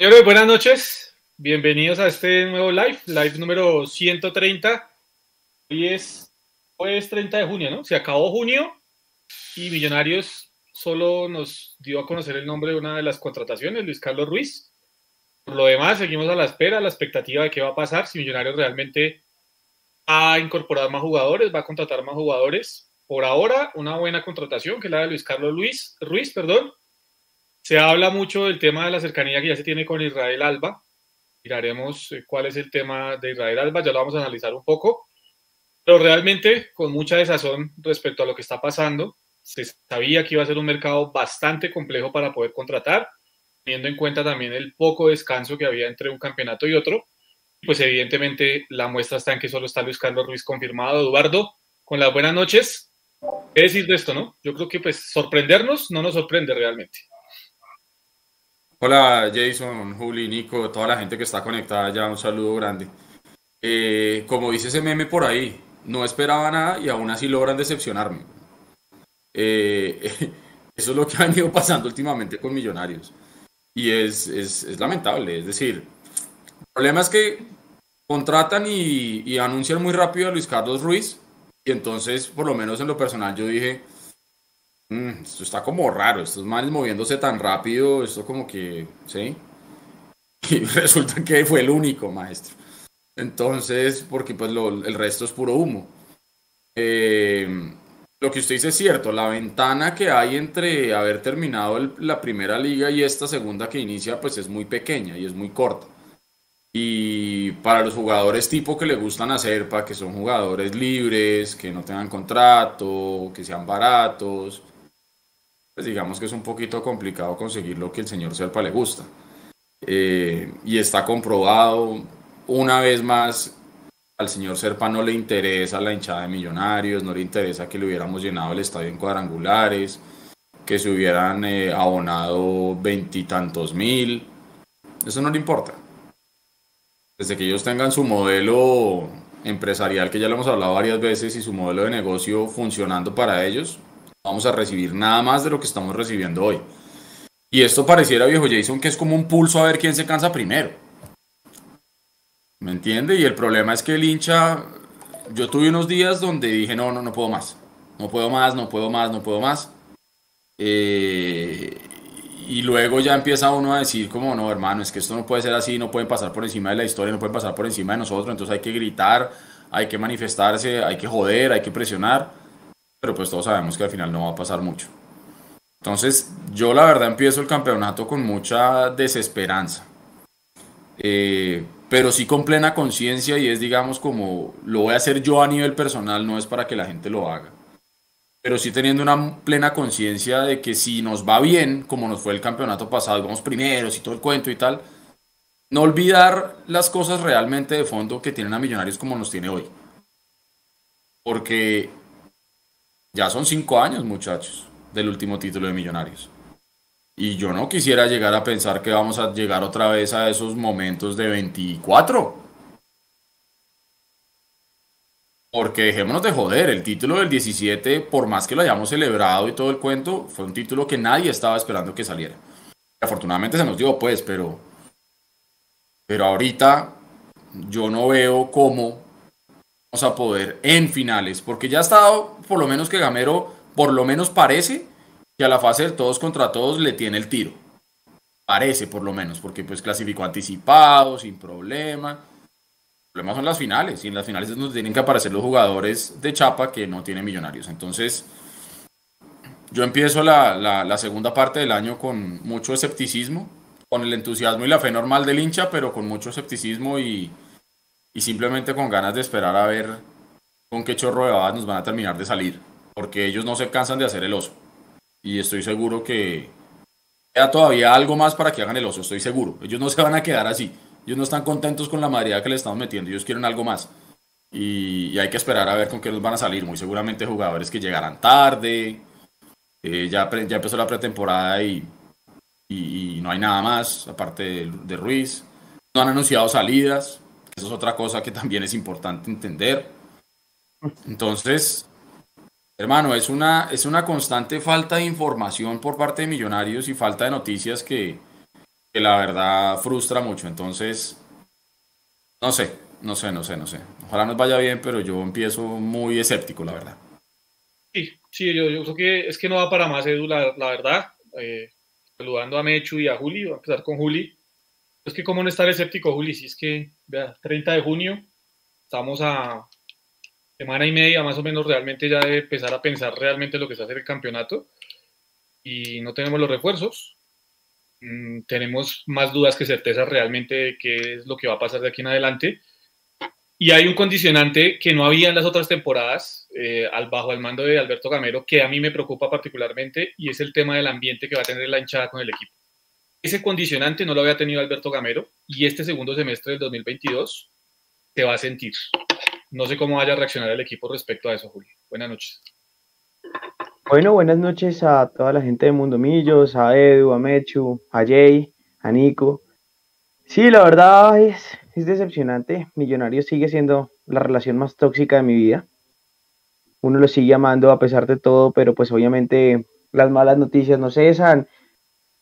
Señores, buenas noches. Bienvenidos a este nuevo live, live número 130. Hoy es, hoy 30 de junio, ¿no? Se acabó junio y Millonarios solo nos dio a conocer el nombre de una de las contrataciones, Luis Carlos Ruiz. Por lo demás, seguimos a la espera, a la expectativa de qué va a pasar, si Millonarios realmente va a incorporar más jugadores, va a contratar más jugadores. Por ahora, una buena contratación, que es la de Luis Carlos Luis, Ruiz, perdón, se habla mucho del tema de la cercanía que ya se tiene con Israel Alba. Miraremos eh, cuál es el tema de Israel Alba, ya lo vamos a analizar un poco. Pero realmente, con mucha desazón respecto a lo que está pasando, se sabía que iba a ser un mercado bastante complejo para poder contratar, teniendo en cuenta también el poco descanso que había entre un campeonato y otro. Pues evidentemente la muestra está en que solo está Luis Carlos Ruiz confirmado. Eduardo, con las buenas noches. ¿Qué decir de esto, no? Yo creo que pues sorprendernos no nos sorprende realmente. Hola Jason, Juli, Nico, toda la gente que está conectada ya, un saludo grande. Eh, como dice ese meme por ahí, no esperaba nada y aún así logran decepcionarme. Eh, eso es lo que ha venido pasando últimamente con Millonarios. Y es, es, lamentable, es decir, el problema es que contratan y, y anuncian muy rápido a Luis Carlos Ruiz y entonces, por lo menos en lo personal, yo dije, Mm, esto está como raro, estos manes moviéndose tan rápido, esto como que, ¿sí? Y resulta que fue el único maestro. Entonces, porque pues el resto es puro humo. Eh, lo que usted dice es cierto, la ventana que hay entre haber terminado la primera liga y esta segunda que inicia, pues es muy pequeña y es muy corta. Y para los jugadores tipo que le gustan hacer, para que son jugadores libres, que no tengan contrato, que sean baratos, pues digamos que es un poquito complicado conseguir lo que el señor Serpa le gusta. Eh, y está comprobado una vez más, al señor Serpa no le interesa la hinchada de millonarios, no le interesa que le hubiéramos llenado el estadio en cuadrangulares, que se hubieran eh, abonado veintitantos mil. Eso no le importa. Desde que ellos tengan su modelo empresarial, que ya lo hemos hablado varias veces, y su modelo de negocio funcionando para ellos, vamos a recibir nada más de lo que estamos recibiendo hoy. Y esto pareciera, viejo Jason, que es como un pulso a ver quién se cansa primero. ¿Me entiende? Y el problema es que el hincha, yo tuve unos días donde dije, no, no, no puedo más. No puedo más, no puedo más, no puedo más. Eh, y luego ya empieza uno a decir como, no, hermano, es que esto no puede ser así, no pueden pasar por encima de la historia, no pueden pasar por encima de nosotros, entonces hay que gritar, hay que manifestarse, hay que joder, hay que presionar pero pues todos sabemos que al final no va a pasar mucho. Entonces, yo la verdad empiezo el campeonato con mucha desesperanza, eh, pero sí con plena conciencia y es, digamos, como lo voy a hacer yo a nivel personal, no es para que la gente lo haga, pero sí teniendo una plena conciencia de que si nos va bien, como nos fue el campeonato pasado, vamos primeros y todo el cuento y tal, no olvidar las cosas realmente de fondo que tienen a Millonarios como nos tiene hoy. Porque ya son cinco años, muchachos, del último título de Millonarios. Y yo no quisiera llegar a pensar que vamos a llegar otra vez a esos momentos de 24. Porque dejémonos de joder, el título del 17, por más que lo hayamos celebrado y todo el cuento, fue un título que nadie estaba esperando que saliera. Afortunadamente se nos dio, pues, pero. Pero ahorita yo no veo cómo vamos a poder en finales, porque ya ha estado, por lo menos que Gamero, por lo menos parece que a la fase de todos contra todos le tiene el tiro. Parece, por lo menos, porque pues clasificó anticipado, sin problema. El problema son las finales, y en las finales es donde tienen que aparecer los jugadores de chapa que no tienen millonarios. Entonces, yo empiezo la, la segunda parte del año con mucho escepticismo, con el entusiasmo y la fe normal del hincha, pero con mucho escepticismo y, y simplemente con ganas de esperar a ver con qué chorro de babas nos van a terminar de salir, porque ellos no se cansan de hacer el oso. Y estoy seguro que queda todavía algo más para que hagan el oso, estoy seguro. Ellos no se van a quedar así. Ellos no están contentos con la madera que le estamos metiendo, ellos quieren algo más. Y, hay que esperar a ver con qué nos van a salir. Muy seguramente jugadores que llegarán tarde. Eh, ya, ya empezó la pretemporada y, y, no hay nada más aparte de Ruiz. No han anunciado salidas. Eso es otra cosa que también es importante entender. Entonces, hermano, es una, es una constante falta de información por parte de millonarios y falta de noticias que, que la verdad frustra mucho. Entonces, no sé, no sé, no sé, no sé. Ojalá nos vaya bien, pero yo empiezo muy escéptico, la verdad. Sí, sí, yo, yo creo que es que no va para más, Edu, la, verdad. Eh, saludando a Mechu y a Juli, voy a empezar con Juli. Es que cómo no estar escéptico, Juli, si es que, vea, 30 de junio, estamos a semana y media más o menos realmente ya de empezar a pensar realmente lo que se hace el campeonato y no tenemos los refuerzos. Mm, tenemos más dudas que certezas realmente de qué es lo que va a pasar de aquí en adelante. Y hay un condicionante que no había en las otras temporadas, eh, al bajo al mando de Alberto Gamero, que a mí me preocupa particularmente, y es el tema del ambiente que va a tener la hinchada con el equipo. Ese condicionante no lo había tenido Alberto Gamero, y este segundo semestre del 2022 se va a sentir. No sé cómo vaya a reaccionar el equipo respecto a eso, Julio. Buenas noches. Bueno, buenas noches a toda la gente de Mundo Millos, a Edu, a Mechu, a Jay, a Nico. Sí, la verdad es, es decepcionante. Millonarios sigue siendo la relación más tóxica de mi vida. Uno lo sigue amando a pesar de todo, pero pues obviamente las malas noticias no cesan.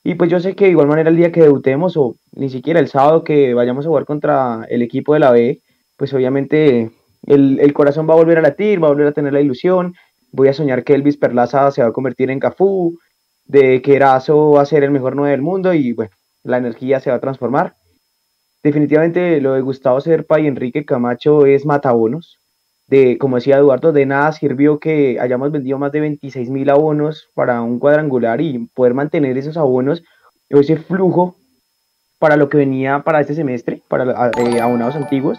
Y pues yo sé que de igual manera el día que debutemos o ni siquiera el sábado que vayamos a jugar contra el equipo de la B, pues obviamente el, el corazón va a volver a latir, va a volver a tener la ilusión voy a soñar que Elvis Perlaza se va a convertir en Cafú, de que Erazo va a ser el mejor 9 del mundo y bueno, la energía se va a transformar. Definitivamente lo de Gustavo Serpa y Enrique Camacho es matabonos. De, como decía Eduardo, de nada sirvió que hayamos vendido más de 26 mil abonos para un cuadrangular y poder mantener esos abonos, ese flujo para lo que venía para este semestre, para eh, abonados antiguos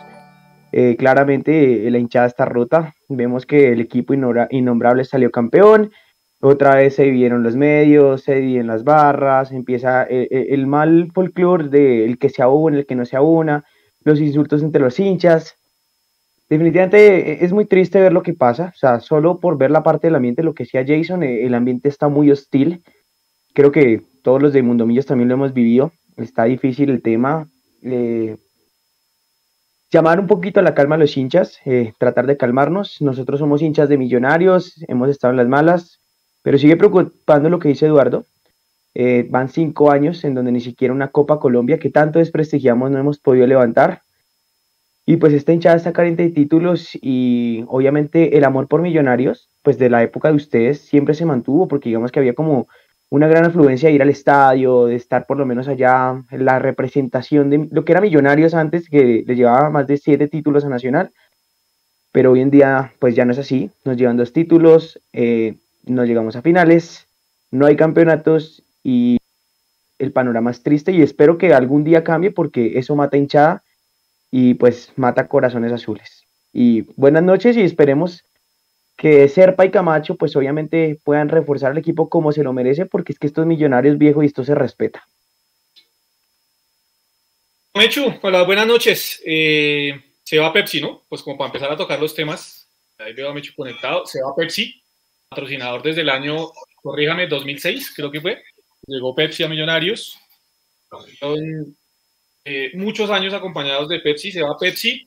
eh, claramente eh, la hinchada está rota. Vemos que el equipo innombrable salió campeón. Otra vez se vieron los medios, se dividen las barras, empieza eh, el, mal folclore de el que se abona, el que no se abona, los insultos entre los hinchas. Definitivamente es muy triste ver lo que pasa, o sea, solo por ver la parte del ambiente, lo que decía Jason, el ambiente está muy hostil. Creo que todos los de Mundomillos también lo hemos vivido. Está difícil el tema llamar un poquito a la calma a los hinchas, eh, tratar de calmarnos. Nosotros somos hinchas de millonarios, hemos estado en las malas, pero sigue preocupando lo que dice Eduardo. Eh, van cinco años en donde ni siquiera una Copa Colombia que tanto desprestigiamos no hemos podido levantar. Y pues esta hinchada está carente de títulos y obviamente el amor por millonarios, pues de la época de ustedes siempre se mantuvo porque digamos que había como una gran afluencia de ir al estadio, de estar por lo menos allá, la representación de lo que era Millonarios antes, que le llevaba más de siete títulos a Nacional, pero hoy en día pues ya no es así, nos llevan dos títulos, eh, no llegamos a finales, no hay campeonatos y el panorama es triste y espero que algún día cambie porque eso mata hinchada y pues mata corazones azules. Y buenas noches y esperemos que Serpa y Camacho, pues obviamente puedan reforzar el equipo como se lo merece, porque es que estos millonarios viejos y esto se respeta. Mechu, hola, buenas noches. Eh, se va Pepsi, ¿no? Pues como para empezar a tocar los temas, ahí veo a Mechu conectado, se va Pepsi, patrocinador desde el año, corríjame, 2006, creo que fue. Llegó Pepsi a Millonarios. Son eh, muchos años acompañados de Pepsi, se va Pepsi,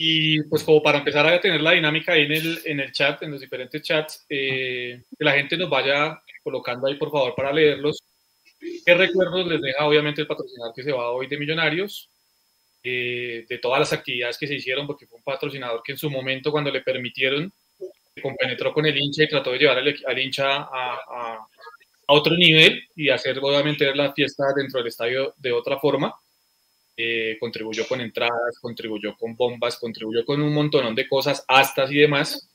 y pues como para empezar a tener la dinámica ahí en el, en el chat, en los diferentes chats, eh, que la gente nos vaya colocando ahí por favor para leerlos. ¿Qué recuerdos les deja obviamente el patrocinador que se va hoy de Millonarios? Eh, de todas las actividades que se hicieron, porque fue un patrocinador que en su momento cuando le permitieron, se compenetró con el hincha y trató de llevar al, hincha a, a, a, otro nivel y hacer obviamente la fiesta dentro del estadio de otra forma. Eh, contribuyó con entradas, contribuyó con bombas, contribuyó con un montón de cosas, astas y demás.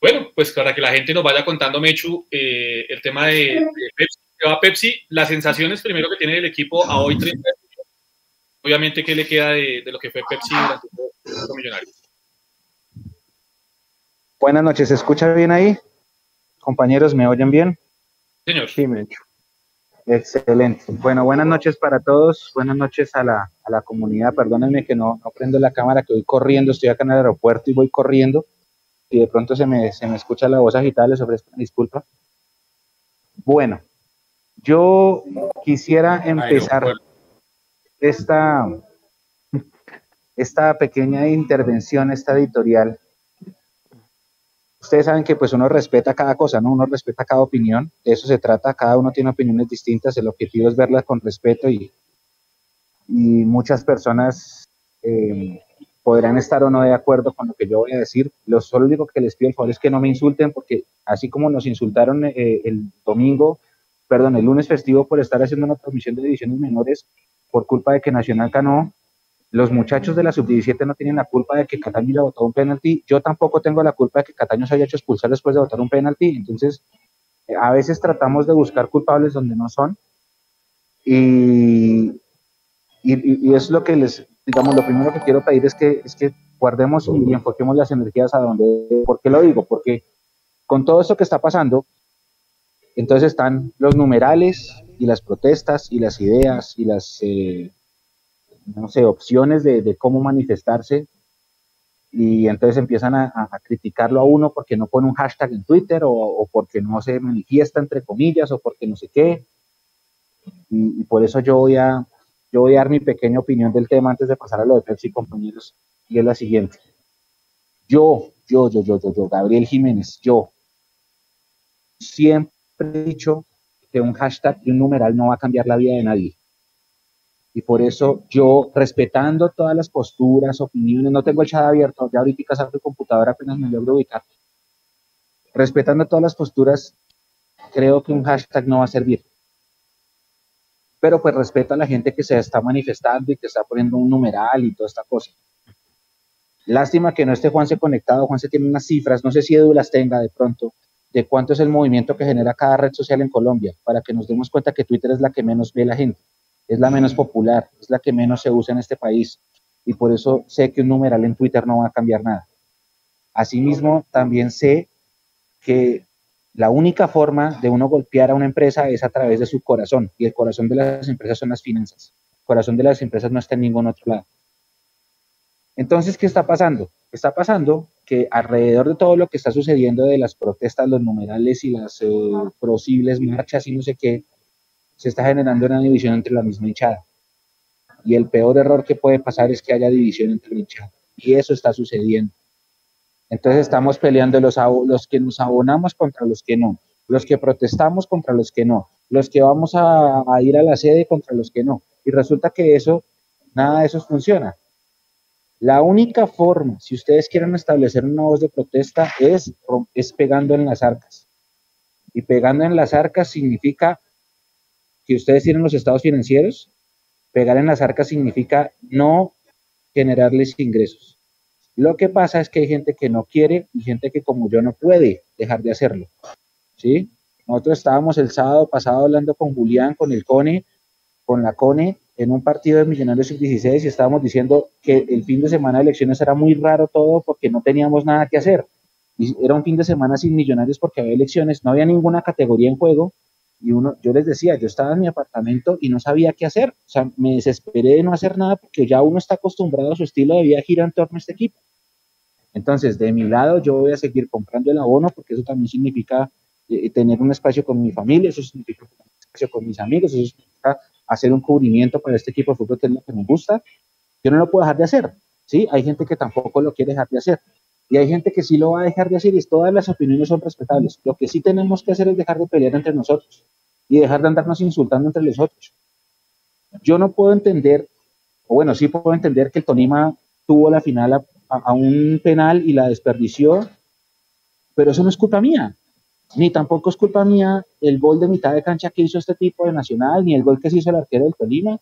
Bueno, pues para que la gente nos vaya contando, Mechu, eh, el tema de, Pepsi, va Pepsi, las sensaciones primero que tiene el equipo a hoy 30 obviamente qué le queda de, lo que fue Pepsi durante todo millonario. Buenas noches, ¿se escucha bien ahí? Compañeros, ¿me oyen bien? Señor. Sí, Mechu. Excelente. Bueno, buenas noches para todos. Buenas noches a la, a la comunidad. Perdónenme que no, no, prendo la cámara, que voy corriendo. Estoy acá en el aeropuerto y voy corriendo. Y de pronto se me, se me escucha la voz agitada, les ofrezco disculpa. Bueno, yo quisiera empezar esta, esta pequeña intervención, esta editorial, ustedes saben que pues uno respeta cada cosa, ¿no? Uno respeta cada opinión, de eso se trata, cada uno tiene opiniones distintas, el objetivo es verlas con respeto y, y muchas personas eh, podrán estar o no de acuerdo con lo que yo voy a decir. Lo solo único que les pido el favor es que no me insulten, porque así como nos insultaron eh, el domingo, perdón, el lunes festivo por estar haciendo una transmisión de divisiones menores por culpa de que Nacional ganó, los muchachos de la sub-17 no tienen la culpa de que Cataño haya votado un penalti. Yo tampoco tengo la culpa de que Cataño se haya hecho expulsar después de votar un penalti. Entonces, a veces tratamos de buscar culpables donde no son. Y, y, es lo que les, digamos, lo primero que quiero pedir es que, es que guardemos y enfoquemos las energías a donde. ¿Por qué lo digo? Porque con todo esto que está pasando, entonces están los numerales y las protestas y las ideas y las. Eh, no sé, opciones de, cómo manifestarse y entonces empiezan a, criticarlo a uno porque no pone un hashtag en Twitter o, porque no se manifiesta entre comillas o porque no sé qué. Y, por eso yo voy, a, yo voy a dar mi pequeña opinión del tema antes de pasar a lo de Pepsi, compañeros, y es la siguiente. Yo, yo, yo, yo, yo, yo, Gabriel Jiménez, yo siempre he dicho que un hashtag y un numeral no va a cambiar la vida de nadie. Y por eso yo, respetando todas las posturas, opiniones, no tengo el chat abierto, ya ahorita saco el computador apenas me logro ubicar. Respetando todas las posturas, creo que un hashtag no va a servir. Pero pues respeto a la gente que se está manifestando y que está poniendo un numeral y toda esta cosa. Lástima que no esté Juanse conectado. Juanse tiene unas cifras, no sé si Edu las tenga de pronto, de cuánto es el movimiento que genera cada red social en Colombia, para que nos demos cuenta que Twitter es la que menos ve la gente es la menos popular, es la que menos se usa en este país y por eso sé que un numeral en Twitter no va a cambiar nada. Asimismo, también sé que la única forma de uno golpear a una empresa es a través de su corazón y el corazón de las empresas son las finanzas. El corazón de las empresas no está en ningún otro lado. Entonces, ¿qué está pasando? Está pasando que alrededor de todo lo que está sucediendo de las protestas, los numerales y las eh, posibles marchas y no sé qué, se está generando una división entre la misma hinchada. Y el peor error que puede pasar es que haya división entre la hinchada. Y eso está sucediendo. Entonces estamos peleando los, los que nos abonamos contra los que no, los que protestamos contra los que no, los que vamos a, ir a la sede contra los que no. Y resulta que eso, nada de eso funciona. La única forma, si ustedes quieren establecer una voz de protesta, es, es pegando en las arcas. Y pegando en las arcas significa que ustedes tienen los estados financieros, pegar en las arcas significa no generarles ingresos. Lo que pasa es que hay gente que no quiere y gente que como yo no puede dejar de hacerlo. ¿Sí? Nosotros estábamos el sábado pasado hablando con Julián, con el CONE, con la CONE, en un partido de Millonarios Sub-16 y estábamos diciendo que el fin de semana de elecciones era muy raro todo porque no teníamos nada que hacer. Y era un fin de semana sin Millonarios porque había elecciones, no había ninguna categoría en juego y uno, yo les decía, yo estaba en mi apartamento y no sabía qué hacer. O sea, me desesperé de no hacer nada porque ya uno está acostumbrado a su estilo de vida girar en torno a este equipo. Entonces, de mi lado, yo voy a seguir comprando el abono porque eso también significa eh, tener un espacio con mi familia, eso significa un espacio con mis amigos, eso significa hacer un cubrimiento para este equipo de fútbol que es lo que me gusta. Yo no lo puedo dejar de hacer, ¿sí? Hay gente que tampoco lo quiere dejar de hacer. Y hay gente que sí lo va a dejar de hacer y todas las opiniones son respetables. Lo que sí tenemos que hacer es dejar de pelear entre nosotros y dejar de andarnos insultando entre los otros. Yo no puedo entender, o bueno, sí puedo entender que el Tonima tuvo la final a, un penal y la desperdició, pero eso no es culpa mía. Ni tampoco es culpa mía el gol de mitad de cancha que hizo este tipo de Nacional, ni el gol que se hizo el arquero del Tolima.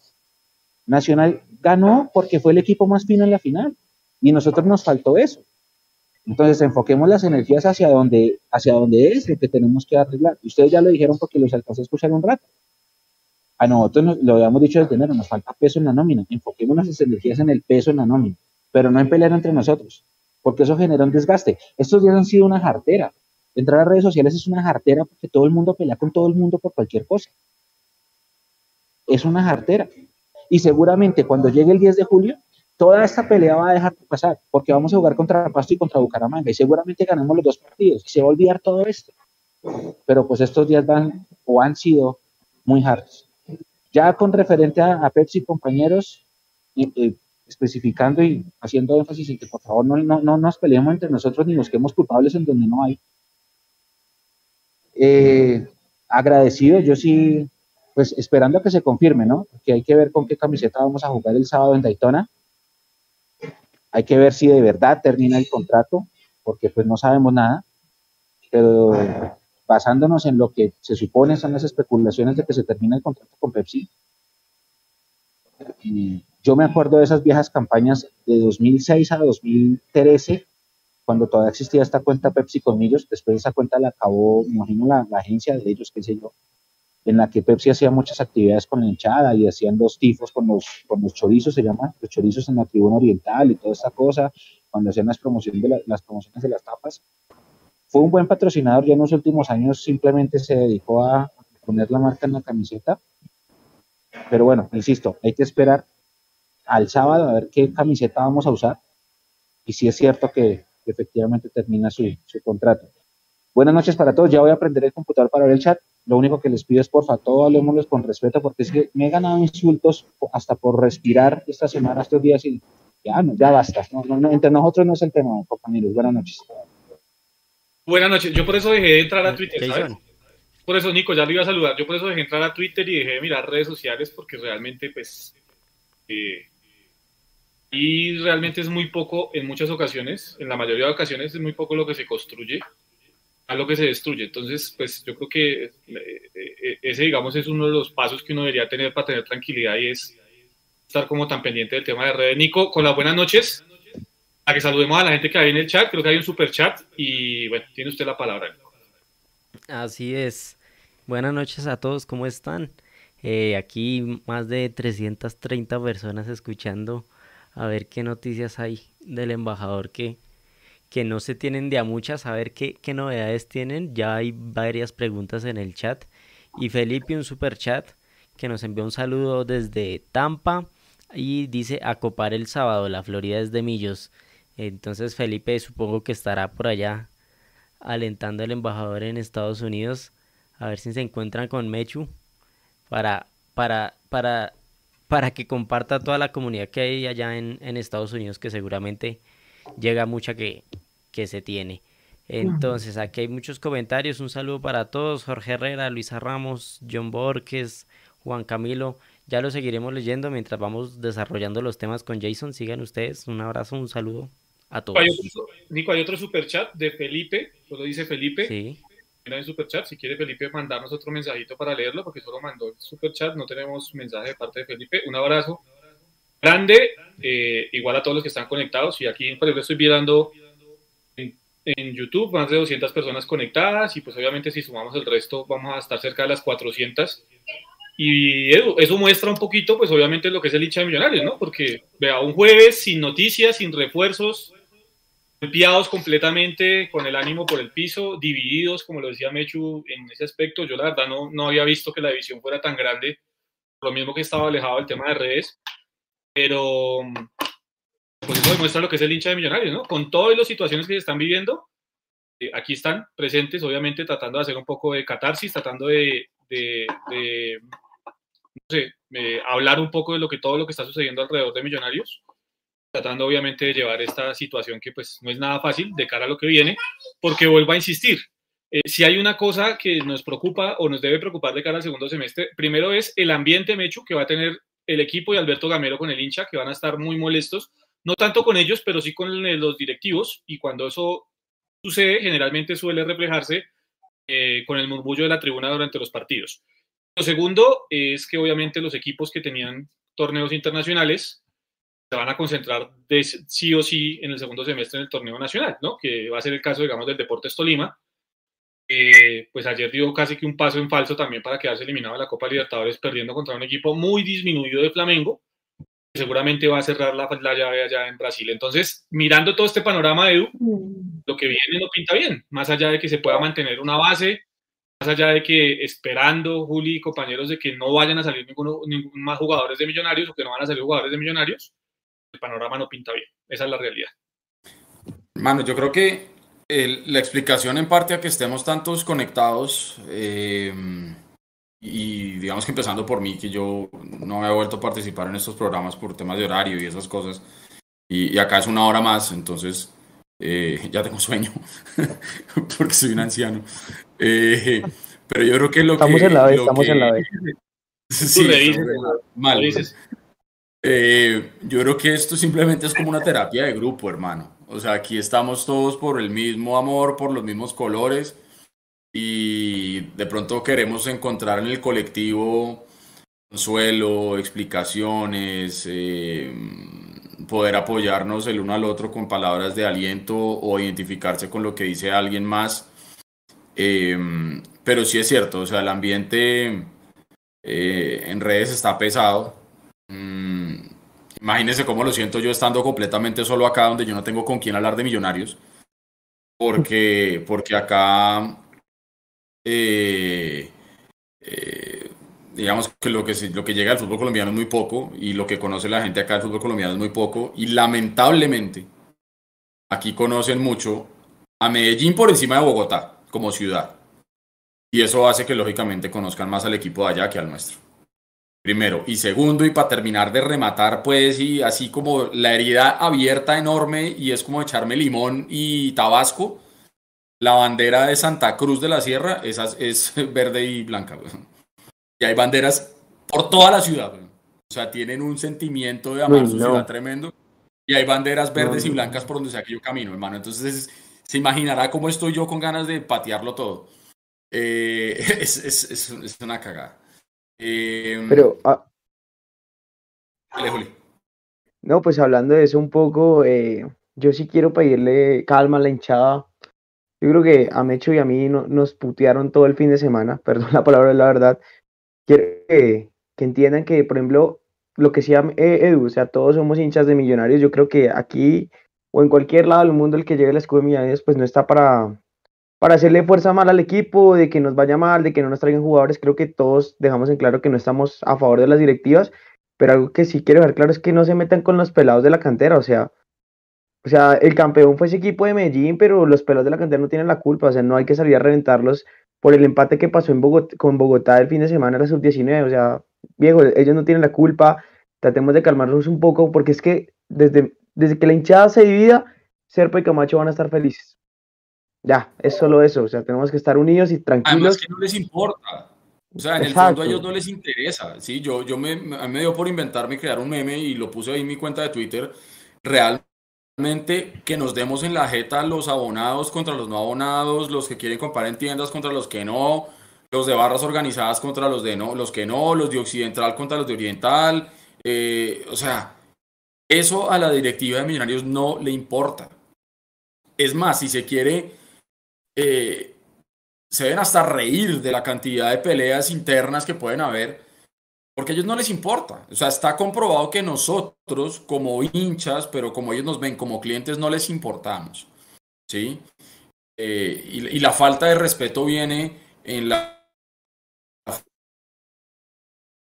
Nacional ganó porque fue el equipo más fino en la final y nosotros nos faltó eso. Entonces, enfoquemos las energías hacia donde, hacia donde es lo que tenemos que arreglar. Ustedes ya lo dijeron porque los alcancé a escuchar un rato. A nosotros lo habíamos dicho desde enero, nos falta peso en la nómina. Enfoquemos las energías en el peso en la nómina, pero no en pelear entre nosotros, porque eso genera un desgaste. Estos días han sido una jartera. Entrar a redes sociales es una jartera porque todo el mundo pelea con todo el mundo por cualquier cosa. Es una jartera. Y seguramente cuando llegue el 10 de julio, toda esta pelea va a dejar de pasar, porque vamos a jugar contra Pasto y contra Bucaramanga, y seguramente ganamos los dos partidos, y se va a olvidar todo esto. Pero pues estos días van o han sido muy hartos. Ya con referente a, Pepsi, compañeros, especificando y haciendo énfasis en que por favor no, no, no nos peleemos entre nosotros ni busquemos culpables en donde no hay. Eh, agradecido, yo sí, pues esperando a que se confirme, ¿no? Que hay que ver con qué camiseta vamos a jugar el sábado en Daytona. Hay que ver si de verdad termina el contrato, porque pues no sabemos nada. Pero basándonos en lo que se supone son las especulaciones de que se termina el contrato con Pepsi, yo me acuerdo de esas viejas campañas de 2006 a 2013, cuando todavía existía esta cuenta Pepsi con ellos, después esa cuenta la acabó, imagino, la, agencia de ellos, qué sé yo, en la que Pepsi hacía muchas actividades con la hinchada y hacían dos tifos con los, con los chorizos, se llaman, los chorizos en la tribuna oriental y toda esta cosa, cuando hacían las promociones de, las promociones de las tapas. Fue un buen patrocinador, ya en los últimos años simplemente se dedicó a poner la marca en la camiseta. Pero bueno, insisto, hay que esperar al sábado a ver qué camiseta vamos a usar y si es cierto que efectivamente termina su, contrato. Buenas noches para todos, ya voy a aprender el computador para ver el chat. Lo único que les pido es, porfa, todos hablemosles con respeto, porque es que me he ganado insultos hasta por respirar esta semana, estos días, y ya, no, ya basta. entre nosotros no es el tema, compañeros. Buenas noches. Buenas noches. Yo por eso dejé de entrar a Twitter, ¿sabes? Por eso, Nico, ya lo iba a saludar. Yo por eso dejé entrar a Twitter y dejé de mirar redes sociales, porque realmente, pues, eh, y realmente es muy poco en muchas ocasiones, en la mayoría de ocasiones es muy poco lo que se construye a lo que se destruye. Entonces, pues yo creo que eh, eh, ese, digamos, es uno de los pasos que uno debería tener para tener tranquilidad y es estar como tan pendiente del tema de redes. Nico, con las buenas noches, a que saludemos a la gente que hay en el chat, creo que hay un super chat y bueno, tiene usted la palabra. Así es. Buenas noches a todos, ¿cómo están? Eh, aquí más de 330 personas escuchando a ver qué noticias hay del embajador que, que no se tienen de a muchas, a ver qué, qué novedades tienen. Ya hay varias preguntas en el chat. Y Felipe, un super chat que nos envió un saludo desde Tampa y dice a copar el sábado, la Florida es de Millos. Entonces Felipe supongo que estará por allá alentando al embajador en Estados Unidos a ver si se encuentran con Mechu para, para, para para que comparta toda la comunidad que hay allá en, Estados Unidos, que seguramente llega mucha que, que se tiene. Entonces, aquí hay muchos comentarios. Un saludo para todos. Jorge Herrera, Luisa Ramos, John Borges, Juan Camilo. Ya lo seguiremos leyendo mientras vamos desarrollando los temas con Jason. Sigan ustedes. Un abrazo, un saludo a todos. Nico, hay otro super chat de Felipe. Solo dice Felipe. Sí en super chat. Si quiere Felipe mandarnos otro mensajito para leerlo, porque solo mandó el super chat, no tenemos mensaje de parte de Felipe. Un abrazo grande, eh, igual a todos los que están conectados. Y aquí, por ejemplo, estoy viendo en, en, YouTube más de 200 personas conectadas. Y pues obviamente si sumamos el resto, vamos a estar cerca de las 400. Y eso muestra un poquito, pues obviamente lo que es el hincha de Millonarios, ¿no? Porque vea, un jueves sin noticias, sin refuerzos, golpeados completamente, con el ánimo por el piso, divididos, como lo decía Mechu en ese aspecto. Yo la verdad no, no había visto que la división fuera tan grande, lo mismo que estaba alejado del tema de redes, pero pues eso demuestra lo que es el hincha de Millonarios, ¿no? Con todas las situaciones que se están viviendo, eh, aquí están presentes, obviamente tratando de hacer un poco de catarsis, tratando de, de, no sé, hablar un poco de lo que todo lo que está sucediendo alrededor de Millonarios tratando obviamente de llevar esta situación que pues no es nada fácil de cara a lo que viene, porque vuelvo a insistir, eh, si hay una cosa que nos preocupa o nos debe preocupar de cara al segundo semestre, primero es el ambiente Mechu que va a tener el equipo y Alberto Gamero con el hincha, que van a estar muy molestos, no tanto con ellos, pero sí con los directivos, y cuando eso sucede, generalmente suele reflejarse eh, con el murmullo de la tribuna durante los partidos. Lo segundo es que obviamente los equipos que tenían torneos internacionales se van a concentrar de, sí o sí en el segundo semestre en el torneo nacional, ¿no? Que va a ser el caso, digamos, del Deportes Tolima. Pues ayer dio casi que un paso en falso también para quedarse eliminado de la Copa Libertadores, perdiendo contra un equipo muy disminuido de Flamengo, que seguramente va a cerrar la, la llave allá en Brasil. Entonces, mirando todo este panorama, Edu, lo que viene no pinta bien, más allá de que se pueda mantener una base, más allá de que esperando, Juli y compañeros, de que no vayan a salir ninguno, ningún más jugadores de millonarios o que no van a salir jugadores de millonarios, el panorama no pinta bien. Esa es la realidad. Mano, yo creo que la explicación en parte a que estemos tantos conectados, eh, y digamos que empezando por mí, que yo no me he vuelto a participar en estos programas por temas de horario y esas cosas, y, acá es una hora más, entonces eh, ya tengo sueño, porque soy un anciano. Eh, pero yo creo que lo estamos que... En la vez, estamos en la vez. Sí, mal. Eh, yo creo que esto simplemente es como una terapia de grupo, hermano. O sea, aquí estamos todos por el mismo amor, por los mismos colores y de pronto queremos encontrar en el colectivo consuelo, explicaciones, eh, poder apoyarnos el uno al otro con palabras de aliento o identificarse con lo que dice alguien más. Eh, pero sí es cierto, o sea, el ambiente eh, en redes está pesado. Imagínense cómo lo siento yo estando completamente solo acá donde yo no tengo con quién hablar de millonarios. Porque, porque acá eh, eh, digamos que lo que, lo que llega al fútbol colombiano es muy poco y lo que conoce la gente acá del fútbol colombiano es muy poco y lamentablemente aquí conocen mucho a Medellín por encima de Bogotá como ciudad y eso hace que lógicamente conozcan más al equipo de allá que al nuestro. Primero. Y segundo, y para terminar de rematar, pues, y así como la herida abierta enorme y es como echarme limón y tabasco, la bandera de Santa Cruz de la Sierra esa es verde y blanca. Y hay banderas por toda la ciudad. O sea, tienen un sentimiento de amar su ciudad tremendo. Y hay banderas verdes y blancas por donde sea que yo camino, hermano. Entonces, se imaginará cómo estoy yo con ganas de patearlo todo. Eh, es, es, es, una cagada. Eh, Pero. Ah, Juli. No, pues hablando de eso un poco, eh, yo sí quiero pedirle calma a la hinchada yo creo que a Mecho y a mí nos putearon todo el fin de semana, perdón la palabra, la verdad. Quiero que, entiendan que, por ejemplo, lo que decía Edu, o sea, todos somos hinchas de millonarios. Yo creo que aquí o en cualquier lado del mundo el que llegue a la escudo de millonarios, pues no está para, para hacerle fuerza mal al equipo, de que nos vaya mal, de que no nos traigan jugadores. Creo que todos dejamos en claro que no estamos a favor de las directivas, pero algo que sí quiero ver claro es que no se metan con los pelados de la cantera, o sea, o sea, el campeón fue ese equipo de Medellín, pero los pelos de la cantera no tienen la culpa. O sea, no hay que salir a reventarlos por el empate que pasó en Bogotá, con Bogotá el fin de semana, la sub-19. O sea, viejo, ellos no tienen la culpa. Tratemos de calmarnos un poco, porque es que desde, desde que la hinchada se divida, Serpa y Camacho van a estar felices. Ya, es solo eso. O sea, tenemos que estar unidos y tranquilos. Además que no les importa. O sea, en el fondo a ellos no les interesa. Sí, yo, yo me, me dio por inventarme crear un meme y lo puse ahí en mi cuenta de Twitter. Realmente que nos demos en la jeta los abonados contra los no abonados, los que quieren comprar en tiendas contra los que no, los de barras organizadas contra los de no, los que no, los de occidental contra los de oriental. Eh, o sea, eso a la directiva de Millonarios no le importa. Es más, si se quiere, eh, se deben hasta reír de la cantidad de peleas internas que pueden haber porque a ellos no les importa. O sea, está comprobado que nosotros, como hinchas, pero como ellos nos ven como clientes, no les importamos. ¿Sí? Eh, y, la falta de respeto viene en la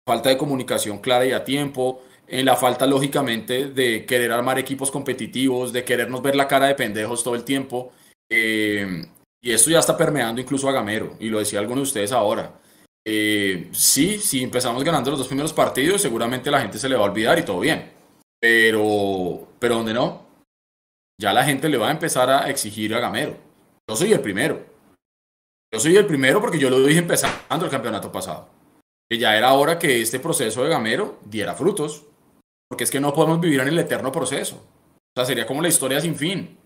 falta de comunicación clara y a tiempo, en la falta, lógicamente, de querer armar equipos competitivos, de querernos ver la cara de pendejos todo el tiempo. Eh, y esto ya está permeando incluso a Gamero, y lo decía alguno de ustedes ahora. Eh, sí, si empezamos ganando los dos primeros partidos, seguramente la gente se le va a olvidar y todo bien. Pero, pero donde no, ya la gente le va a empezar a exigir a Gamero. Yo soy el primero. Yo soy el primero porque yo lo dije empezando el campeonato pasado. Que ya era hora que este proceso de Gamero diera frutos. Porque es que no podemos vivir en el eterno proceso. O sea, sería como la historia sin fin.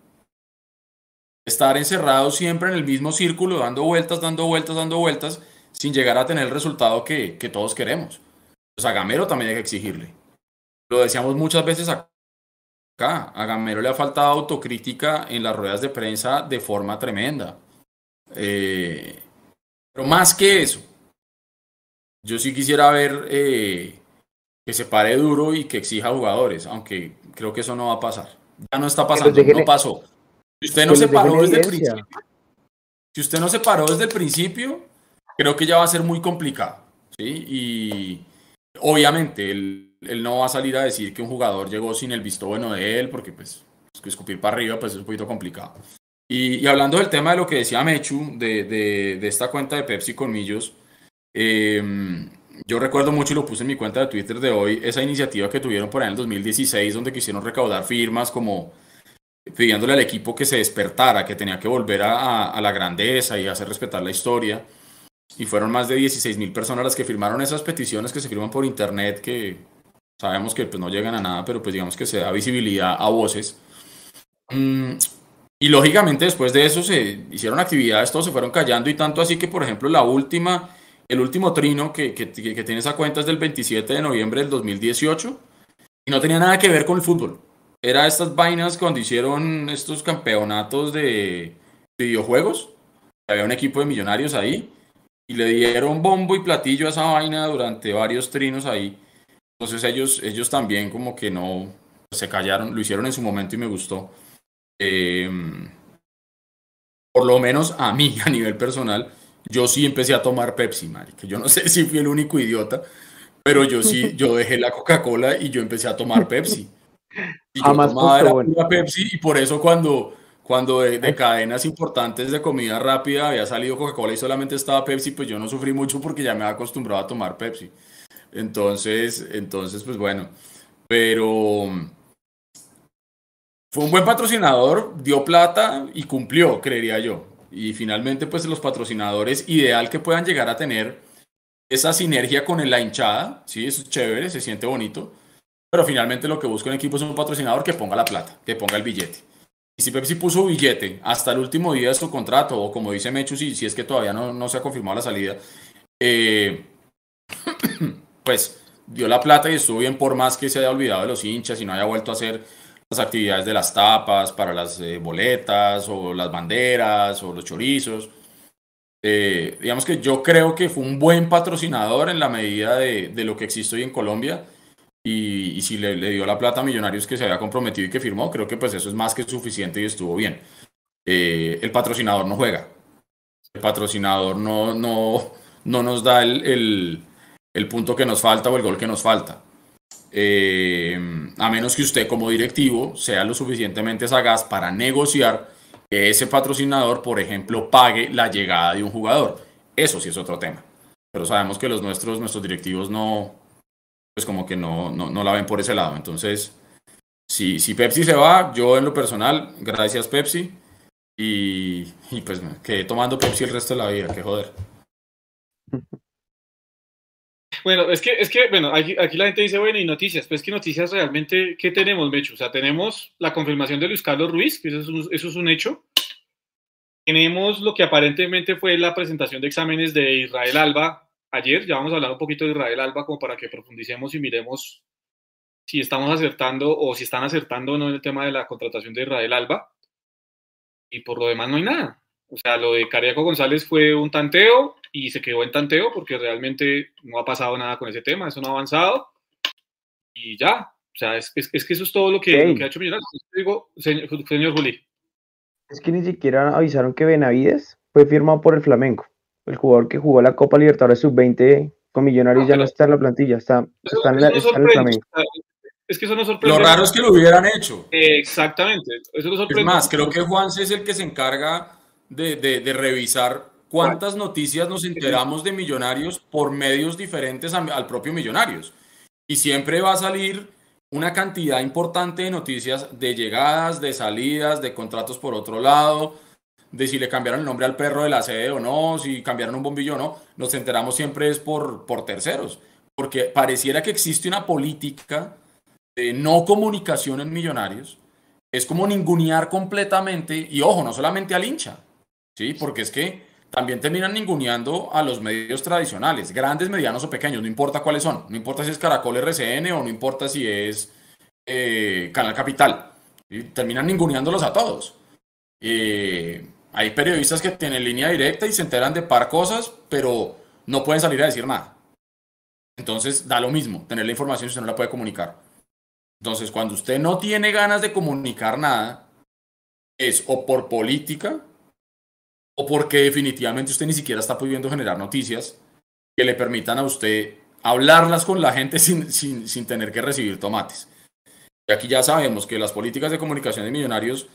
Estar encerrados siempre en el mismo círculo, dando vueltas, dando vueltas, dando vueltas sin llegar a tener el resultado que, que todos queremos. Pues a Gamero también hay que exigirle. Lo decíamos muchas veces acá. A Gamero le ha faltado autocrítica en las ruedas de prensa de forma tremenda. Eh, pero más que eso, yo sí quisiera ver eh, que se pare duro y que exija jugadores, aunque creo que eso no va a pasar. Ya no está pasando, no pasó. Si usted no se paró desde el principio, si usted no se paró desde el principio, creo que ya va a ser muy complicado. ¿sí? Y obviamente él, él, no va a salir a decir que un jugador llegó sin el visto bueno de él, porque pues escupir para arriba pues es un poquito complicado. Y, y hablando del tema de lo que decía Mechu, de, de, de, esta cuenta de Pepsi con Millos, Em, yo recuerdo mucho y lo puse en mi cuenta de Twitter de hoy, esa iniciativa que tuvieron por ahí en el 2016, donde quisieron recaudar firmas como pidiéndole al equipo que se despertara, que tenía que volver a, a la grandeza y hacer respetar la historia. Y fueron más de 16 mil personas las que firmaron esas peticiones que se firman por internet, que sabemos que pues, no llegan a nada, pero pues digamos que se da visibilidad a voces. Mm, y lógicamente después de eso se hicieron actividades, todos se fueron callando y tanto así que, por ejemplo, la última, el último trino que, que, que tiene esa cuenta es del 27 de noviembre del 2018 y no tenía nada que ver con el fútbol. Era estas vainas cuando hicieron estos campeonatos de videojuegos. Había un equipo de millonarios ahí y le dieron bombo y platillo a esa vaina durante varios trinos ahí. Entonces ellos, ellos también como que no se callaron, lo hicieron en su momento y me gustó. Em, por lo menos a mí, a nivel personal, yo sí empecé a tomar Pepsi, que Yo no sé si fui el único idiota, pero yo sí, yo dejé la Coca-Cola y yo empecé a tomar Pepsi. Y yo tomaba Pepsi y por eso cuando cuando de, cadenas importantes de comida rápida había salido Coca-Cola y solamente estaba Pepsi, pues yo no sufrí mucho porque ya me había acostumbrado a tomar Pepsi. Entonces, entonces pues bueno, pero fue un buen patrocinador, dio plata y cumplió, creería yo. Y finalmente, pues los patrocinadores, ideal que puedan llegar a tener esa sinergia con la hinchada, sí, eso es chévere, se siente bonito, pero finalmente lo que busca un equipo es un patrocinador que ponga la plata, que ponga el billete. Y si Pepsi puso billete hasta el último día de su contrato, o como dice Mechu, si, si es que todavía no, no se ha confirmado la salida, eh, pues dio la plata y estuvo bien por más que se haya olvidado de los hinchas y no haya vuelto a hacer las actividades de las tapas para las eh, boletas o las banderas o los chorizos. Eh, digamos que yo creo que fue un buen patrocinador en la medida de, de lo que existe hoy en Colombia y, si le, dio la plata a Millonarios que se había comprometido y que firmó, creo que pues eso es más que suficiente y estuvo bien. Eh, el patrocinador no juega. El patrocinador no, no, no nos da el, el, punto que nos falta o el gol que nos falta. Eh, a menos que usted como directivo sea lo suficientemente sagaz para negociar que ese patrocinador, por ejemplo, pague la llegada de un jugador. Eso sí es otro tema. Pero sabemos que los nuestros, nuestros directivos no, pues como que no, no, no la ven por ese lado. Entonces, si, si Pepsi se va, yo en lo personal, gracias Pepsi, y, y pues quedé tomando Pepsi el resto de la vida, que joder. Bueno, es que, es que bueno, aquí, aquí, la gente dice, bueno, y noticias, pues que noticias realmente, ¿qué tenemos, Mecho? O sea, tenemos la confirmación de Luis Carlos Ruiz, que eso es un, eso es un hecho. Tenemos lo que aparentemente fue la presentación de exámenes de Israel Alba ayer, ya vamos a hablar un poquito de Israel Alba como para que profundicemos y miremos si estamos acertando o si están acertando o no en el tema de la contratación de Israel Alba. Y por lo demás no hay nada. O sea, lo de Cariaco González fue un tanteo y se quedó en tanteo porque realmente no ha pasado nada con ese tema, eso no ha avanzado. Y ya, o sea, es, es, que eso es todo lo que, ha hecho Millonarios. Digo, señor, señor Juli. Es que ni siquiera avisaron que Benavides fue firmado por el Flamengo el jugador que jugó la Copa Libertadores Sub-20 con Millonarios ya no está en la plantilla, está, está, en, el Flamengo. Es que eso no sorprende. Lo raro es que lo hubieran hecho. exactamente. Eso no sorprende. Es más, creo que Juanse es el que se encarga de, de, de revisar cuántas noticias nos enteramos de Millonarios por medios diferentes al propio Millonarios. Y siempre va a salir una cantidad importante de noticias de llegadas, de salidas, de contratos por otro lado, de si le cambiaron el nombre al perro de la sede o no, si cambiaron un bombillo o no, nos enteramos siempre es por, por terceros, porque pareciera que existe una política de no comunicación en Millonarios, es como ningunear completamente, y ojo, no solamente al hincha, ¿sí? porque es que también terminan ninguneando a los medios tradicionales, grandes, medianos o pequeños, no importa cuáles son, no importa si es Caracol RCN o no importa si es eh, Canal Capital, terminan ninguneándolos a todos. Eh, hay periodistas que tienen línea directa y se enteran de par cosas, pero no pueden salir a decir nada. Entonces da lo mismo tener la información si usted no la puede comunicar. Entonces, cuando usted no tiene ganas de comunicar nada, es o por política o porque definitivamente usted ni siquiera está pudiendo generar noticias que le permitan a usted hablarlas con la gente sin, sin, sin tener que recibir tomates. Y aquí ya sabemos que las políticas de comunicación de millonarios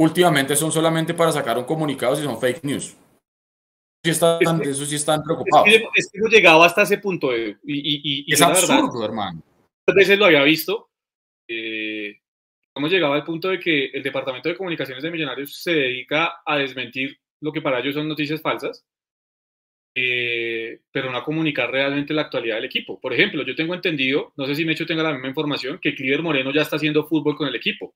últimamente son solamente para sacar un comunicado si son fake news. Sí están, eso sí están preocupados. Es que, hemos llegado hasta ese punto. y, y, y, es absurdo, hermano. Muchas veces lo había visto. Eh, hemos llegado al punto de que el Departamento de Comunicaciones de Millonarios se dedica a desmentir lo que para ellos son noticias falsas, eh, pero no a comunicar realmente la actualidad del equipo. Por ejemplo, yo tengo entendido, no sé si Mecho tenga la misma información, que Cliver Moreno ya está haciendo fútbol con el equipo.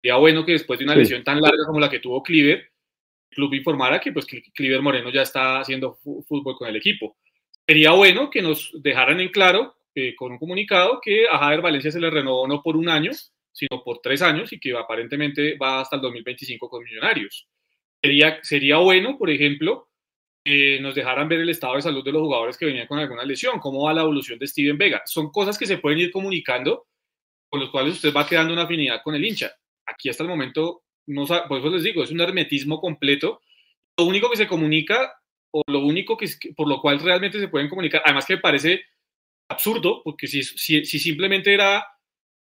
Sería bueno que después de una lesión tan larga como la que tuvo Cliver, el club informara que pues Cliver Moreno ya está haciendo fútbol con el equipo. Sería bueno que nos dejaran en claro eh, con un comunicado que a Javier Valencia se le renovó no por un año, sino por tres años y que aparentemente va hasta el 2025 con Millonarios. Sería, sería bueno, por ejemplo, que nos dejaran ver el estado de salud de los jugadores que venían con alguna lesión, cómo va la evolución de Steven Vega. Son cosas que se pueden ir comunicando, con los cuales usted va quedando una afinidad con el hincha. Aquí hasta el momento, no, por eso les digo, es un hermetismo completo. Lo único que se comunica, o lo único que, por lo cual realmente se pueden comunicar, además que me parece absurdo, porque si, si, si simplemente era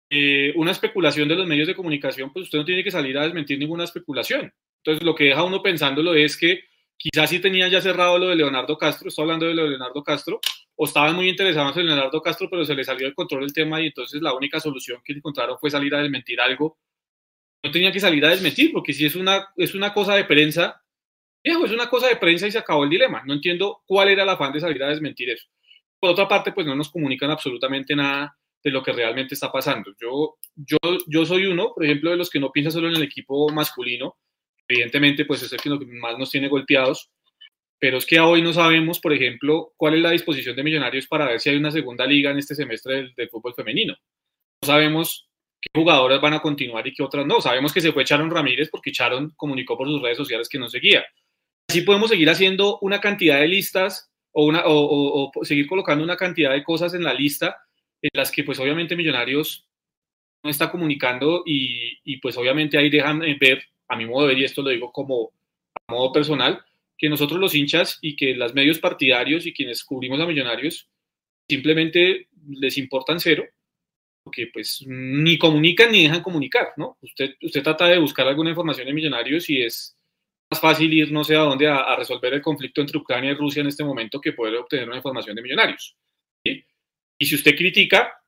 eh, una especulación de los medios de comunicación, pues usted no tiene que salir a desmentir ninguna especulación. Entonces, lo que deja uno pensándolo es que quizás sí tenían ya cerrado lo de Leonardo Castro, estoy hablando de lo de Leonardo Castro, o estaban muy interesados en Leonardo Castro, pero se le salió el control del tema y entonces la única solución que encontraron fue salir a desmentir algo. No tenía que salir a desmentir, porque si es una, es una cosa de prensa, viejo, es una cosa de prensa y se acabó el dilema. No entiendo cuál era el afán de salir a desmentir eso. Por otra parte, pues no nos comunican absolutamente nada de lo que realmente está pasando. Yo, yo, yo soy uno, por ejemplo, de los que no piensa solo en el equipo masculino. Evidentemente, pues es el que más nos tiene golpeados. Pero es que hoy no sabemos, por ejemplo, cuál es la disposición de Millonarios para ver si hay una segunda liga en este semestre del, fútbol femenino. No sabemos qué jugadoras van a continuar y qué otras no. Sabemos que se fue Charon Ramírez porque Charon comunicó por sus redes sociales que no seguía. Así podemos seguir haciendo una cantidad de listas o, una, o seguir colocando una cantidad de cosas en la lista en las que pues obviamente Millonarios no está comunicando y, pues obviamente ahí dejan ver, a mi modo de ver, y esto lo digo como a modo personal, que nosotros los hinchas y que los medios partidarios y quienes cubrimos a Millonarios simplemente les importan cero, porque pues ni comunican ni dejan comunicar, ¿no? Usted, usted trata de buscar alguna información de Millonarios y es más fácil ir no sé a dónde a, a resolver el conflicto entre Ucrania y Rusia en este momento que poder obtener una información de Millonarios. ¿sí? Y si usted critica,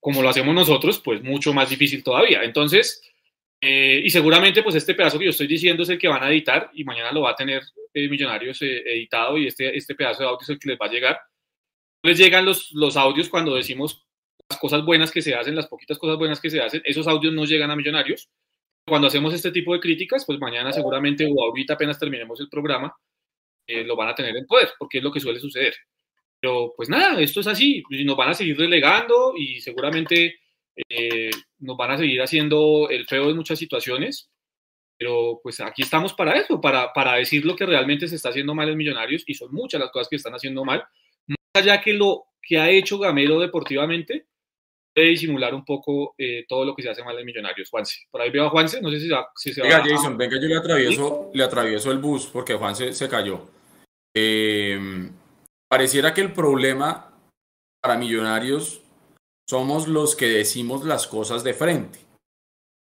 como lo hacemos nosotros, pues mucho más difícil todavía. Entonces, eh, y seguramente pues este pedazo que yo estoy diciendo es el que van a editar y mañana lo va a tener eh, Millonarios eh, editado y este, este pedazo de audio es el que les va a llegar. Les llegan los, los audios cuando decimos cosas buenas que se hacen, las poquitas cosas buenas que se hacen, esos audios no llegan a Millonarios. Cuando hacemos este tipo de críticas, pues mañana seguramente o ahorita apenas terminemos el programa, lo van a tener en poder, porque es lo que suele suceder. Pero pues nada, esto es así, nos van a seguir relegando y seguramente eh, nos van a seguir haciendo el feo en muchas situaciones, pero pues aquí estamos para eso, para, para decir lo que realmente se está haciendo mal en Millonarios y son muchas las cosas que están haciendo mal, más allá que lo que ha hecho Gamero deportivamente, disimular un poco eh, todo lo que se hace mal en Millonarios. Juanse, por ahí veo a Juanse, no sé si, se va Venga, Jason, venga, yo le atravieso, le atravieso el bus porque Juanse se cayó. Eh, Pareciera que el problema para millonarios somos los que decimos las cosas de frente,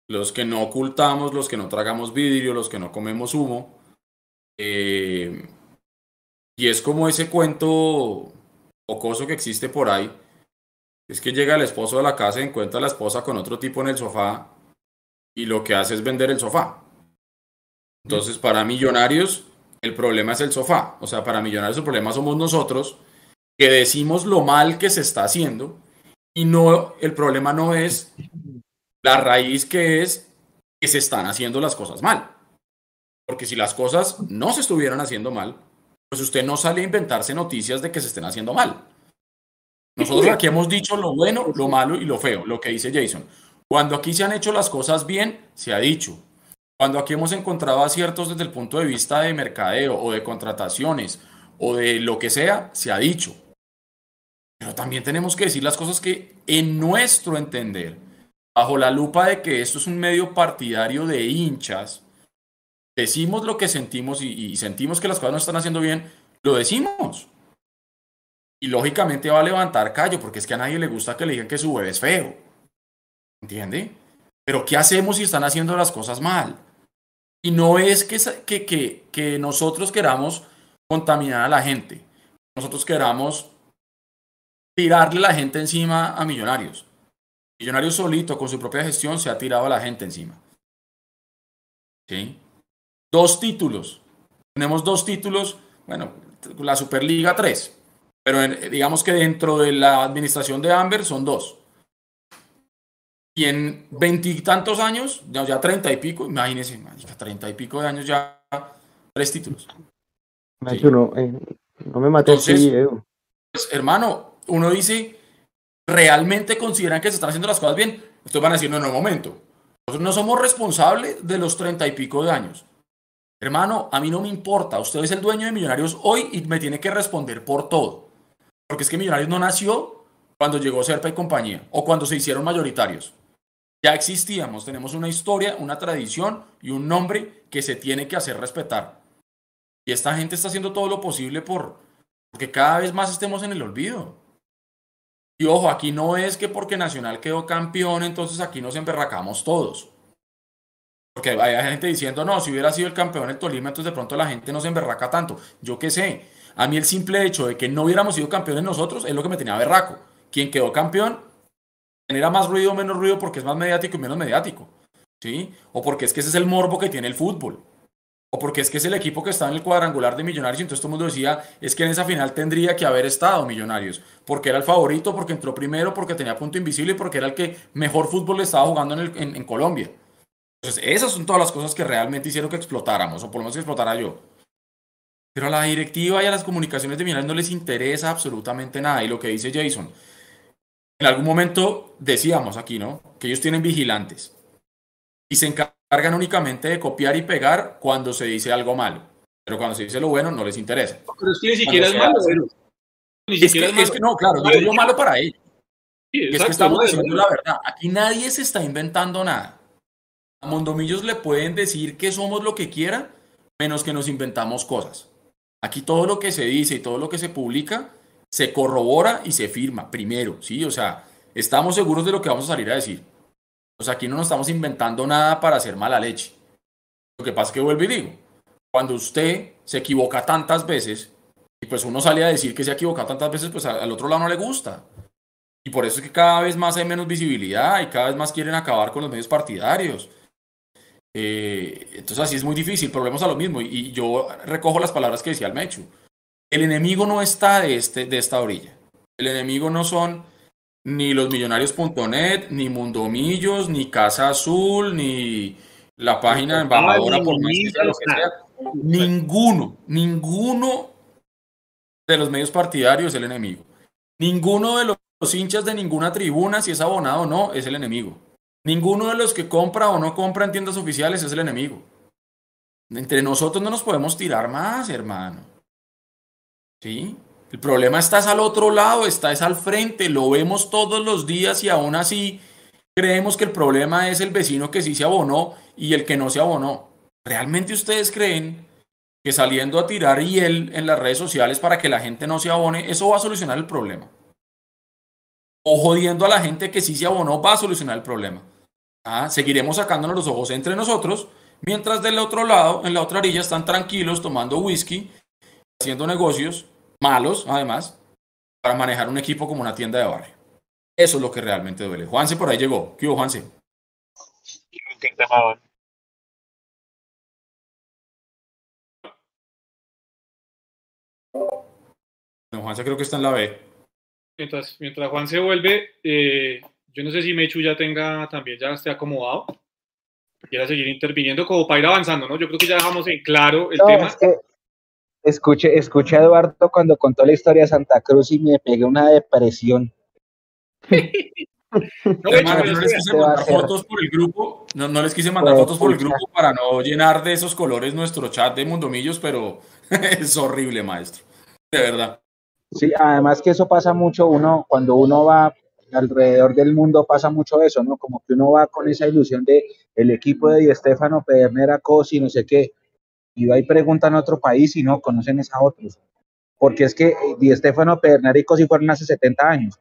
los que no ocultamos, los que no tragamos vidrio, los que no comemos humo. Eh, y es como ese cuento ocoso que existe por ahí. Es que llega el esposo de la casa y encuentra a la esposa con otro tipo en el sofá y lo que hace es vender el sofá. Entonces, para millonarios, el problema es el sofá. O sea, para Millonarios el problema somos nosotros que decimos lo mal que se está haciendo y no, el problema no es la raíz que es que se están haciendo las cosas mal. Porque si las cosas no se estuvieran haciendo mal, pues usted no sale a inventarse noticias de que se estén haciendo mal. Nosotros aquí hemos dicho lo bueno, lo malo y lo feo, lo que dice Jason. Cuando aquí se han hecho las cosas bien, se ha dicho. Cuando aquí hemos encontrado aciertos desde el punto de vista de mercadeo o de contrataciones o de lo que sea, se ha dicho. Pero también tenemos que decir las cosas que en nuestro entender, bajo la lupa de que esto es un medio partidario de hinchas, decimos lo que sentimos y, sentimos que las cosas no están haciendo bien, lo decimos. Y lógicamente va a levantar callo, porque es que a nadie le gusta que le digan que su bebé es feo. ¿Entiende? Pero ¿qué hacemos si están haciendo las cosas mal? Y no es que, que, que, nosotros queramos contaminar a la gente. Nosotros queramos tirarle la gente encima a Millonarios. Millonarios solito, con su propia gestión, se ha tirado a la gente encima. ¿Sí? Dos títulos. Tenemos dos títulos, bueno, la Superliga tres, pero digamos que dentro de la administración de Amber son dos. Y en veintitantos años, ya treinta y pico, imagínense, treinta y pico de años ya, tres títulos. no, eh, no, me maté pues, hermano, uno dice, ¿realmente consideran que se están haciendo las cosas bien? Ustedes van a decir, no, en un momento. Nosotros no somos responsables de los treinta y pico de años. Hermano, a mí no me importa. Usted es el dueño de Millonarios hoy y me tiene que responder por todo. Porque es que Millonarios no nació cuando llegó Serpa y compañía o cuando se hicieron mayoritarios. Ya existíamos, tenemos una historia, una tradición y un nombre que se tiene que hacer respetar. Y esta gente está haciendo todo lo posible por que cada vez más estemos en el olvido. Y ojo, aquí no es que porque Nacional quedó campeón, entonces aquí nos emberracamos todos. Porque hay gente diciendo, no, si hubiera sido el campeón el Tolima, entonces de pronto la gente no se emberraca tanto. Yo qué sé. A mí el simple hecho de que no hubiéramos sido campeones nosotros es lo que me tenía berraco. Quien quedó campeón genera más ruido o menos ruido porque es más mediático y menos mediático. ¿Sí? O porque es que ese es el morbo que tiene el fútbol. O porque es que es el equipo que está en el cuadrangular de Millonarios y entonces todo el mundo decía, es que en esa final tendría que haber estado Millonarios, porque era el favorito, porque entró primero, porque tenía punto invisible y porque era el que mejor fútbol le estaba jugando en, en, Colombia. Entonces, esas son todas las cosas que realmente hicieron que explotáramos, o por lo menos que explotara yo. Pero a la directiva y a las comunicaciones de Millonarios no les interesa absolutamente nada. Y lo que dice Jason, en algún momento decíamos aquí, ¿no? Que ellos tienen vigilantes y se encargan únicamente de copiar y pegar cuando se dice algo malo. Pero cuando se dice lo bueno, no les interesa. Pero es que ni siquiera es malo. es, que, no, claro, yo digo malo para ellos. es que estamos diciendo la verdad. Aquí nadie se está inventando nada. A Mondomillos le pueden decir que somos lo que quiera, menos que nos inventamos cosas. Aquí todo lo que se dice y todo lo que se publica se corrobora y se firma primero, ¿sí? O sea, estamos seguros de lo que vamos a salir a decir. O sea, aquí no nos estamos inventando nada para hacer mala leche. Lo que pasa es que vuelvo y digo, cuando usted se equivoca tantas veces, y pues uno sale a decir que se ha equivocado tantas veces, pues al otro lado no le gusta. Y por eso es que cada vez más hay menos visibilidad y cada vez más quieren acabar con los medios partidarios. Eh, entonces así es muy difícil, pero volvemos a lo mismo. Y, yo recojo las palabras que decía el Mechu. El enemigo no está de, este, de esta orilla. El enemigo no son ni los millonarios.net, ni Mundomillos, ni Casa Azul, ni la página embajadora por más que lo que sea. Ninguno, ninguno de los medios partidarios es el enemigo. Ninguno de los hinchas de ninguna tribuna, si es abonado o no, es el enemigo. Ninguno de los que compra o no compra en tiendas oficiales es el enemigo. Entre nosotros no nos podemos tirar más, hermano. ¿Sí? El problema está al otro lado, está es al frente, lo vemos todos los días y aún así creemos que el problema es el vecino que sí se abonó y el que no se abonó. ¿Realmente ustedes creen que saliendo a tirar él en las redes sociales para que la gente no se abone, eso va a solucionar el problema? O jodiendo a la gente que sí se abonó va a solucionar el problema. Ah, seguiremos sacándonos los ojos entre nosotros, mientras del otro lado, en la otra orilla, están tranquilos tomando whisky, haciendo negocios malos, además, para manejar un equipo como una tienda de barrio. Eso es lo que realmente duele. Juanse por ahí llegó. ¿Qué hubo, Juanse? Juanse creo que está en la B mientras, mientras Juan se vuelve, eh, yo no sé si Mechu ya tenga, también ya esté acomodado, quiera seguir interviniendo como para ir avanzando, ¿no? Yo creo que ya dejamos en claro el tema. escuche, escuché a Eduardo cuando contó la historia de Santa Cruz y me pegué una depresión. no, les quise mandar fotos por el grupo, no, no les quise mandar fotos por el grupo para no llenar de esos colores nuestro chat de Mundomillos, pero es horrible, maestro. De verdad. Sí, además que eso pasa mucho, uno, cuando uno va alrededor del mundo pasa mucho eso, ¿no? Como que uno va con esa ilusión de el equipo de Di Stefano, Pedernera, Cosi, no sé qué, y va y preguntan a otro país y no conocen a otros. Porque es que Di Stefano, Pedernera y Cosi fueron hace 70 años.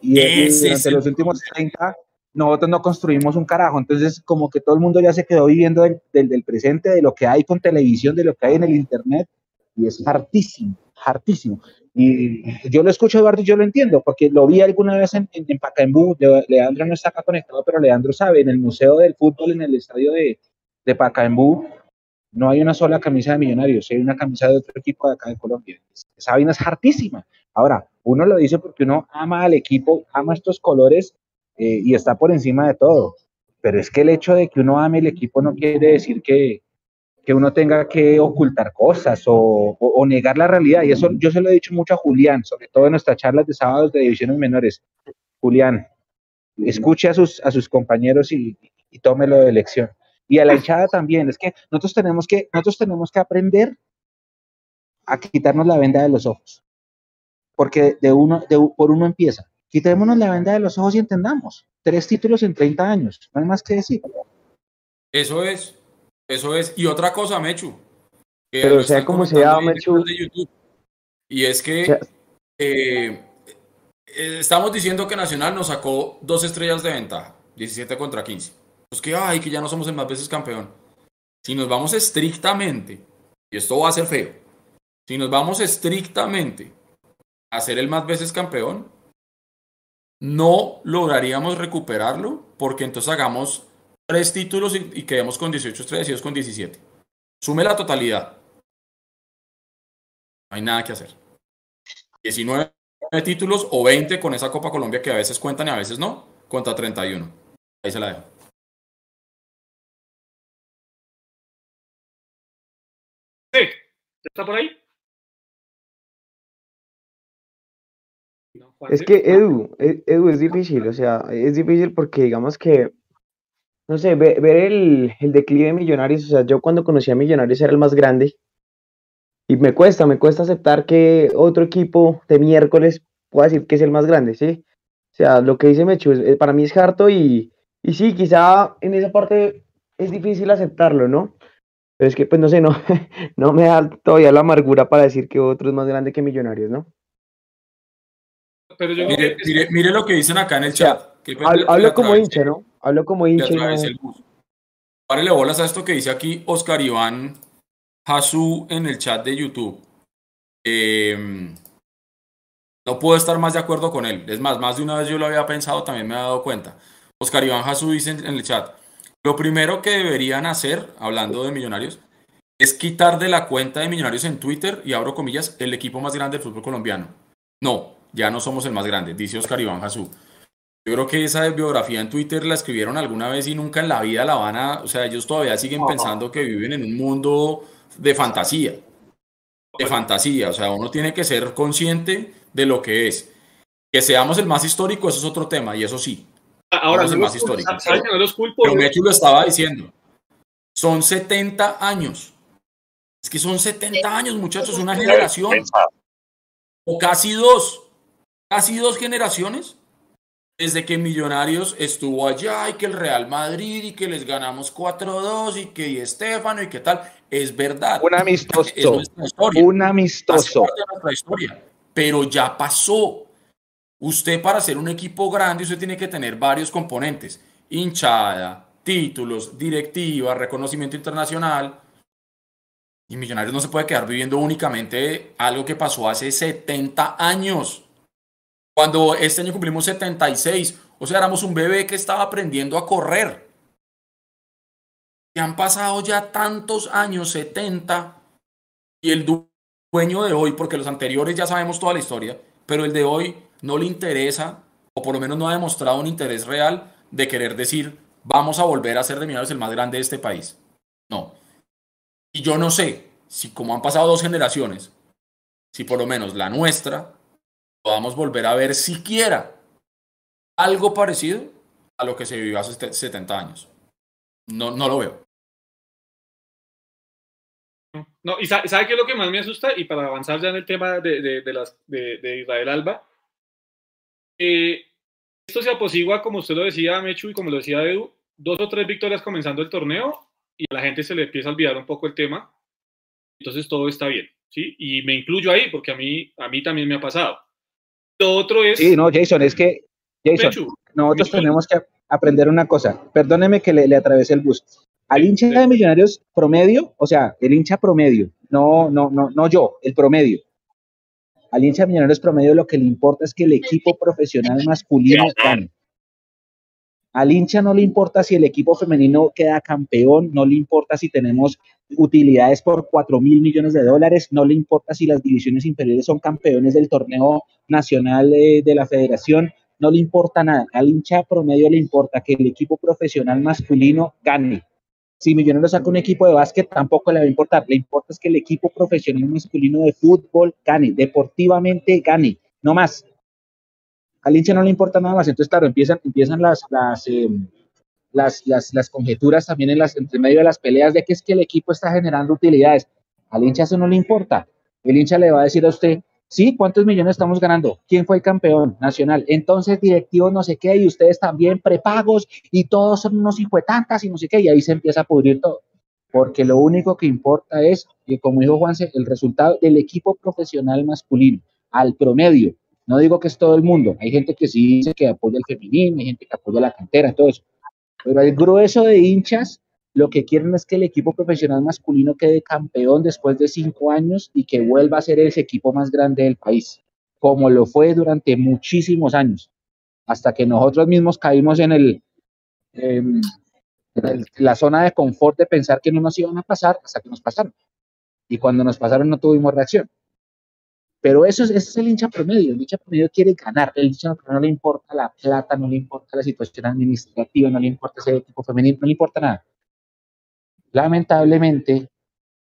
Y, durante los últimos 30 nosotros no construimos un carajo. Entonces, como que todo el mundo ya se quedó viviendo del, del presente, de lo que hay con televisión, de lo que hay en el internet, y es hartísimo, hartísimo. Y yo lo escucho, Eduardo, y yo lo entiendo, porque lo vi alguna vez en, en, Pacaembu. Leandro no está acá conectado, pero Leandro sabe, en el Museo del Fútbol, en el estadio de, de Pacaembu, no hay una sola camisa de Millonarios, hay una camisa de otro equipo de acá de Colombia. Esa es hartísima. Ahora, uno lo dice porque uno ama al equipo, ama estos colores eh, y está por encima de todo. Pero es que el hecho de que uno ame el equipo no quiere decir que, que uno tenga que ocultar cosas o, negar la realidad. Y eso yo se lo he dicho mucho a Julián, sobre todo en nuestras charlas de sábados de divisiones menores. Julián, escuche a sus, a sus compañeros y, y tómelo de lección. Y a la hinchada también. Es que nosotros tenemos que, nosotros tenemos que aprender a quitarnos la venda de los ojos. Porque de uno, de, por uno empieza. Quitémonos la venda de los ojos y entendamos. Tres títulos en 30 años. No hay más que decir. Eso es. Eso es. Y otra cosa, Mechu. Pero sea como sea, Mechu. y es que eh, eh, estamos diciendo que Nacional nos sacó dos estrellas de ventaja. 17 contra 15. Pues que, ay, que ya no somos el más veces campeón. Si nos vamos estrictamente, y esto va a ser feo, si nos vamos estrictamente a ser el más veces campeón, no lograríamos recuperarlo porque entonces hagamos tres títulos y, quedemos con 18 estrellas y con 17. Sume la totalidad. No hay nada que hacer. 19 títulos o 20 con esa Copa Colombia que a veces cuentan y a veces no, contra 31. Ahí se la dejo. Sí, ¿está por ahí? es que Edu, e, Edu es difícil, o sea, es difícil porque digamos que no sé, ver, el, el, declive de Millonarios, o sea, yo cuando conocí a Millonarios era el más grande y me cuesta, me cuesta aceptar que otro equipo de miércoles pueda decir que es el más grande, ¿sí? O sea, lo que dice Mechu, para mí es harto y, y sí, quizá en esa parte es difícil aceptarlo, ¿no? Pero es que, pues no sé, no, no me da todavía la amargura para decir que otro es más grande que Millonarios, ¿no? Pero yo mire, mire, mire, lo que dicen acá en el chat. hablo como hincha, ¿no? Hablo como hincha. Párele bolas a esto que dice aquí Oscar Iván Hasu en el chat de YouTube. Em, no puedo estar más de acuerdo con él. Es más, más de una vez yo lo había pensado, también me he dado cuenta. Oscar Iván Hasu dice en el chat, lo primero que deberían hacer, hablando de millonarios, es quitar de la cuenta de millonarios en Twitter, y abro comillas, el equipo más grande del fútbol colombiano. No, ya no somos el más grande, dice Oscar Iván Hasu. Yo creo que esa biografía en Twitter la escribieron alguna vez y nunca en la vida la van a, o sea, ellos todavía siguen pensando que viven en un mundo de fantasía, de fantasía, o sea, uno tiene que ser consciente de lo que es. Que seamos el más histórico, eso es otro tema, y eso sí. Ahora, es el más histórico. Pero Mechu lo estaba diciendo. Son 70 años. Es que son 70 años, muchachos, una generación. O casi dos. Casi dos generaciones desde que Millonarios estuvo allá y que el Real Madrid y que les ganamos 4-2 y que y Estefano y qué tal, es verdad. Un amistoso. Un amistoso. Es nuestra historia, pero ya pasó. Usted para ser un equipo grande, usted tiene que tener varios componentes. Hinchada, títulos, directiva, reconocimiento internacional. Y Millonarios no se puede quedar viviendo únicamente algo que pasó hace 70 años. Cuando este año cumplimos 76, o sea, éramos un bebé que estaba aprendiendo a correr. Y han pasado ya tantos años, 70, y el dueño de hoy, porque los anteriores ya sabemos toda la historia, pero el de hoy no le interesa, o por lo menos no ha demostrado un interés real de querer decir, vamos a volver a ser de Millonarios el más grande de este país. No. Y yo no sé si como han pasado dos generaciones, si por lo menos la nuestra podamos volver a ver siquiera algo parecido a lo que se vivió hace 70 años. No, no lo veo. No, y sabe, qué es lo que más me asusta, y para avanzar ya en el tema de, de, Israel Alba, eh, esto se aposigua, como usted lo decía, Mechu, y como lo decía Edu, dos o tres victorias comenzando el torneo, y a la gente se le empieza a olvidar un poco el tema, entonces todo está bien, ¿sí? Y me incluyo ahí, porque a mí, a mí también me ha pasado. Lo otro es... Sí, no, Jason, es que, Jason, nosotros tenemos que aprender una cosa. Perdóneme que le, le atravesé el bus. Al hincha de Millonarios promedio, o sea, el hincha promedio no, no, no, no yo, el promedio. Al hincha de Millonarios promedio lo que le importa es que el equipo profesional masculino gane. Al hincha no le importa si el equipo femenino queda campeón, no le importa si tenemos utilidades por 4 mil millones de dólares, no le importa si las divisiones inferiores son campeones del torneo nacional de, de la federación, no le importa nada. Al hincha promedio le importa que el equipo profesional masculino gane. Si Millonarios saca un equipo de básquet, tampoco le va a importar. Le importa es que el equipo profesional masculino de fútbol gane, deportivamente gane, no más al hincha no le importa nada más. Entonces, claro, empiezan, empiezan las, em, las, las, las, conjeturas también en las, entre medio de las peleas de que es que el equipo está generando utilidades. Al hincha eso no le importa. El hincha le va a decir a usted, sí, ¿cuántos millones estamos ganando? ¿Quién fue el campeón nacional? Entonces, directivos no sé qué, y ustedes también prepagos, y todos son unos tantas y no sé qué, y ahí se empieza a pudrir todo. Porque lo único que importa es, que como dijo Juanse, el resultado del equipo profesional masculino, al promedio, no digo que es todo el mundo, hay gente que sí dice que apoya el feminismo, hay gente que apoya la cantera, todo eso. Pero el grueso de hinchas lo que quieren es que el equipo profesional masculino quede campeón después de cinco años y que vuelva a ser ese equipo más grande del país, como lo fue durante muchísimos años, hasta que nosotros mismos caímos en el, en la zona de confort de pensar que no nos iban a pasar hasta que nos pasaron. Y cuando nos pasaron no tuvimos reacción. Pero eso es, ese es el hincha promedio. El hincha promedio quiere ganar. El hincha promedio no le importa la plata, no le importa la situación administrativa, no le importa ese equipo femenino, no le importa nada. Lamentablemente,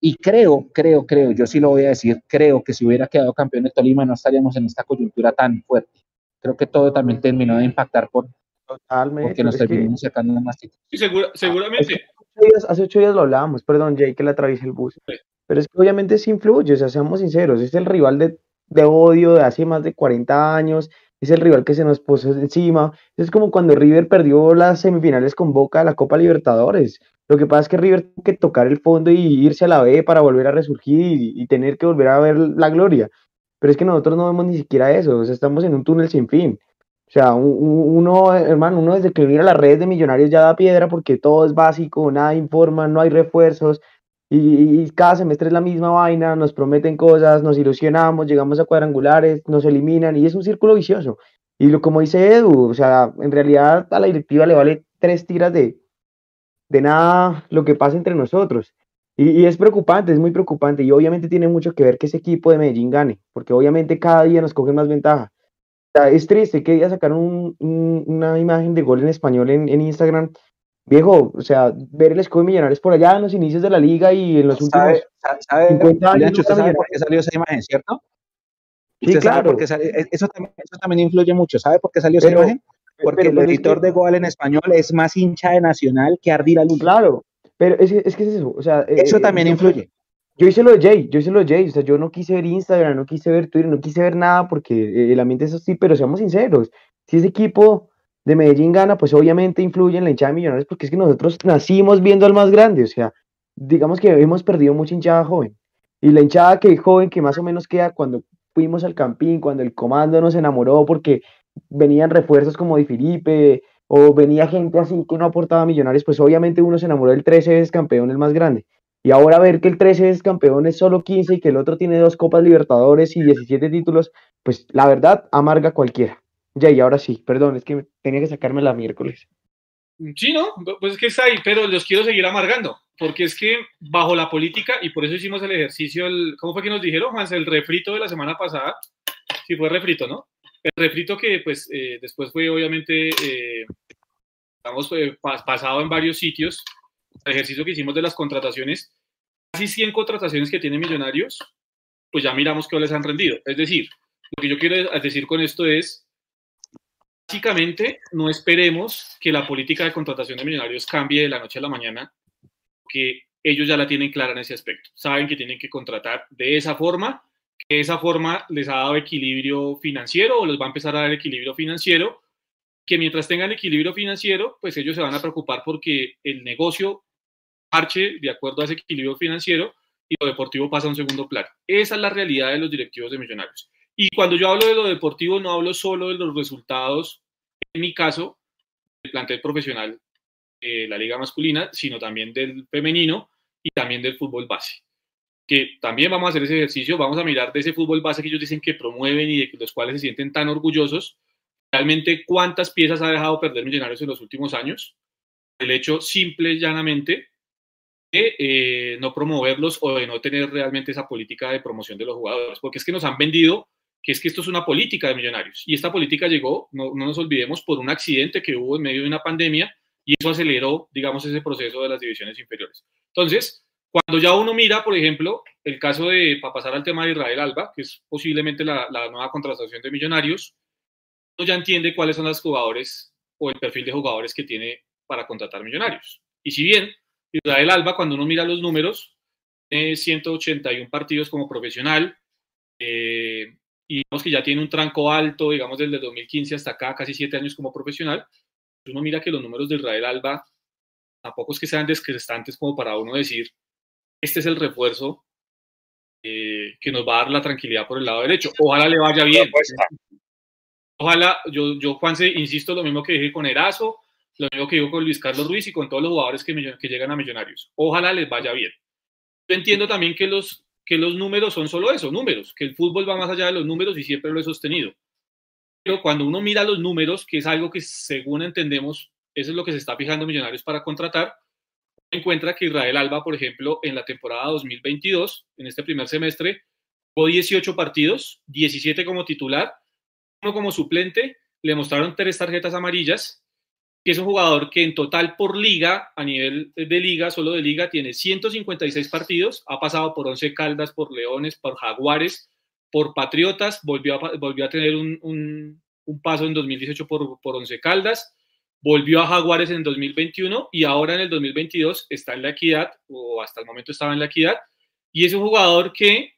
y creo, creo, creo, yo sí lo voy a decir, creo que si hubiera quedado campeón de Tolima no estaríamos en esta coyuntura tan fuerte. Creo que todo también terminó de impactar por, Totalmente. porque nos terminamos sacando más títulos. Sí, seguramente. Hace ocho, días, lo hablábamos, perdón, Jay, que le atraviesa el bus. Pero es que obviamente sí influye, o sea, seamos sinceros, es el rival de de odio de hace más de 40 años, es el rival que se nos puso encima. Es como cuando River perdió las semifinales con Boca de la Copa Libertadores. Lo que pasa es que River tuvo que tocar el fondo y irse a la B para volver a resurgir y, tener que volver a ver la gloria. Pero es que nosotros no vemos ni siquiera eso, o sea, estamos en un túnel sin fin. O sea, uno, hermano, uno desde que viene a las redes de millonarios ya da piedra porque todo es básico, nada informa, no hay refuerzos, y, cada semestre es la misma vaina, nos prometen cosas, nos ilusionamos, llegamos a cuadrangulares, nos eliminan y es un círculo vicioso. Y lo como dice Edu, o sea, en realidad a la directiva le vale tres tiras de, de nada lo que pasa entre nosotros. Y, es preocupante, es muy preocupante. Y obviamente tiene mucho que ver que ese equipo de Medellín gane, porque obviamente cada día nos cogen más ventaja. O sea, es triste que ya sacaron una imagen de gol en español en Instagram viejo, o sea, ver el escudo de Millonarios por allá en los inicios de la liga y en los últimos ¿Sabe, 50 años. ¿Usted sabe por qué salió esa imagen, cierto? Sí, claro. E, eso, también, eso, también, influye mucho. ¿Sabe por qué salió esa imagen? Porque el editor de Goal en español es más hincha de Nacional que Ardila Luz. Claro, pero es, es, que es eso. O sea, eh, eso eh, también influye. Yo hice lo de Jay, yo hice lo de Jay, o sea, yo no quise ver Instagram, no quise ver Twitter, no quise ver nada porque el ambiente es así, pero seamos sinceros, si ese equipo de Medellín gana, pues obviamente influye en la hinchada de Millonarios porque es que nosotros nacimos viendo al más grande, o sea, digamos que hemos perdido mucha hinchada joven. Y la hinchada que joven que más o menos queda cuando fuimos al campín, cuando el comando nos enamoró porque venían refuerzos como Di Filipe o venía gente así que no aportaba millonarios, pues obviamente uno se enamoró del 13 veces campeón, el más grande. Y ahora ver que el 13 veces campeón es solo 15 y que el otro tiene dos Copas Libertadores y 17 títulos, pues la verdad amarga cualquiera. Ya, y ahora sí, perdón, es que tenía que sacarme la miércoles. Sí, ¿no? Pues es que está ahí, pero los quiero seguir amargando, porque es que bajo la política, y por eso hicimamos el ejercicio, el, ¿cómo fue que nos dijeron, Juan? El refrito de la semana pasada, sí fue refrito, ¿no? El refrito que pues eh, después fue obviamente, eh, estamos eh, pasado en varios sitios, el ejercicio que hicimos de las contrataciones, casi 100 contrataciones que tienen millonarios, pues ya miramos que les han rendido. Es decir, lo que yo quiero decir con esto es, básicamente no esperemos que la política de contratación de millonarios cambie de la noche a la mañana, que ellos ya la tienen clara en ese aspecto. Saben que tienen que contratar de esa forma, que esa forma les ha dado equilibrio financiero o les va a empezar a dar equilibrio financiero, que mientras tengan equilibrio financiero, pues ellos se van a preocupar porque el negocio marche de acuerdo a ese equilibrio financiero y lo deportivo pasa a un segundo plano. Esa es la realidad de los directivos de Millonarios. Y cuando yo hablo de lo deportivo, no hablo solo de los resultados, en mi caso, del plantel profesional de la liga masculina, sino también del femenino y también del fútbol base. que también vamos a hacer ese ejercicio, vamos a mirar de ese fútbol base que ellos dicen que promueven y de los cuales se sienten tan orgullosos, realmente cuántas piezas ha dejado perder Millonarios en los últimos años. El hecho simple y llanamente de eh, no promoverlos o de no tener realmente esa política de promoción de los jugadores, porque es que nos han vendido que es que esto es una política de millonarios. Y esta política llegó, no, no, nos olvidemos, por un accidente que hubo en medio de una pandemia y eso aceleró, digamos, ese proceso de las divisiones inferiores. Entonces, cuando ya uno mira, por ejemplo, el caso de, para pasar al tema de Israel Alba, que es posiblemente la, la nueva contratación de millonarios, uno ya entiende cuáles son los jugadores o el perfil de jugadores que tiene para contratar millonarios. Y si bien Israel Alba, cuando uno mira los números, tiene 181 partidos como profesional, eh, y digamos que ya tiene un tranco alto, digamos desde el 2015 hasta acá, casi siete años como profesional, uno mira que los números de Israel Alba tampoco es que sean descrestantes como para uno decir, este es el refuerzo eh, que nos va a dar la tranquilidad por el lado derecho. Ojalá le vaya bien. Ojalá, yo, yo Juanse, insisto, lo mismo que dije con Erazo, lo mismo que digo con Luis Carlos Ruiz y con todos los jugadores que, que llegan a Millonarios. Ojalá les vaya bien. Yo entiendo también que los que los números son solo eso, números, que el fútbol va más allá de los números y siempre lo he sostenido. Pero cuando uno mira los números, que es algo que según entendemos, eso es lo que se está fijando Millonarios para contratar, encuentra que Israel Alba, por ejemplo, en la temporada 2022, en este primer semestre, jugó 18 partidos, 17 como titular, uno como suplente, le mostraron tres tarjetas amarillas que es un jugador que en total por liga, a nivel de liga, solo de liga, tiene 156 partidos, ha pasado por 11 Caldas, por Leones, por Jaguares, por Patriotas, volvió a, volvió a tener un, un, paso en 2018 por, por 11 Caldas, volvió a Jaguares en 2021 y ahora en el 2022 está en la equidad, o hasta el momento estaba en la equidad, y es un jugador que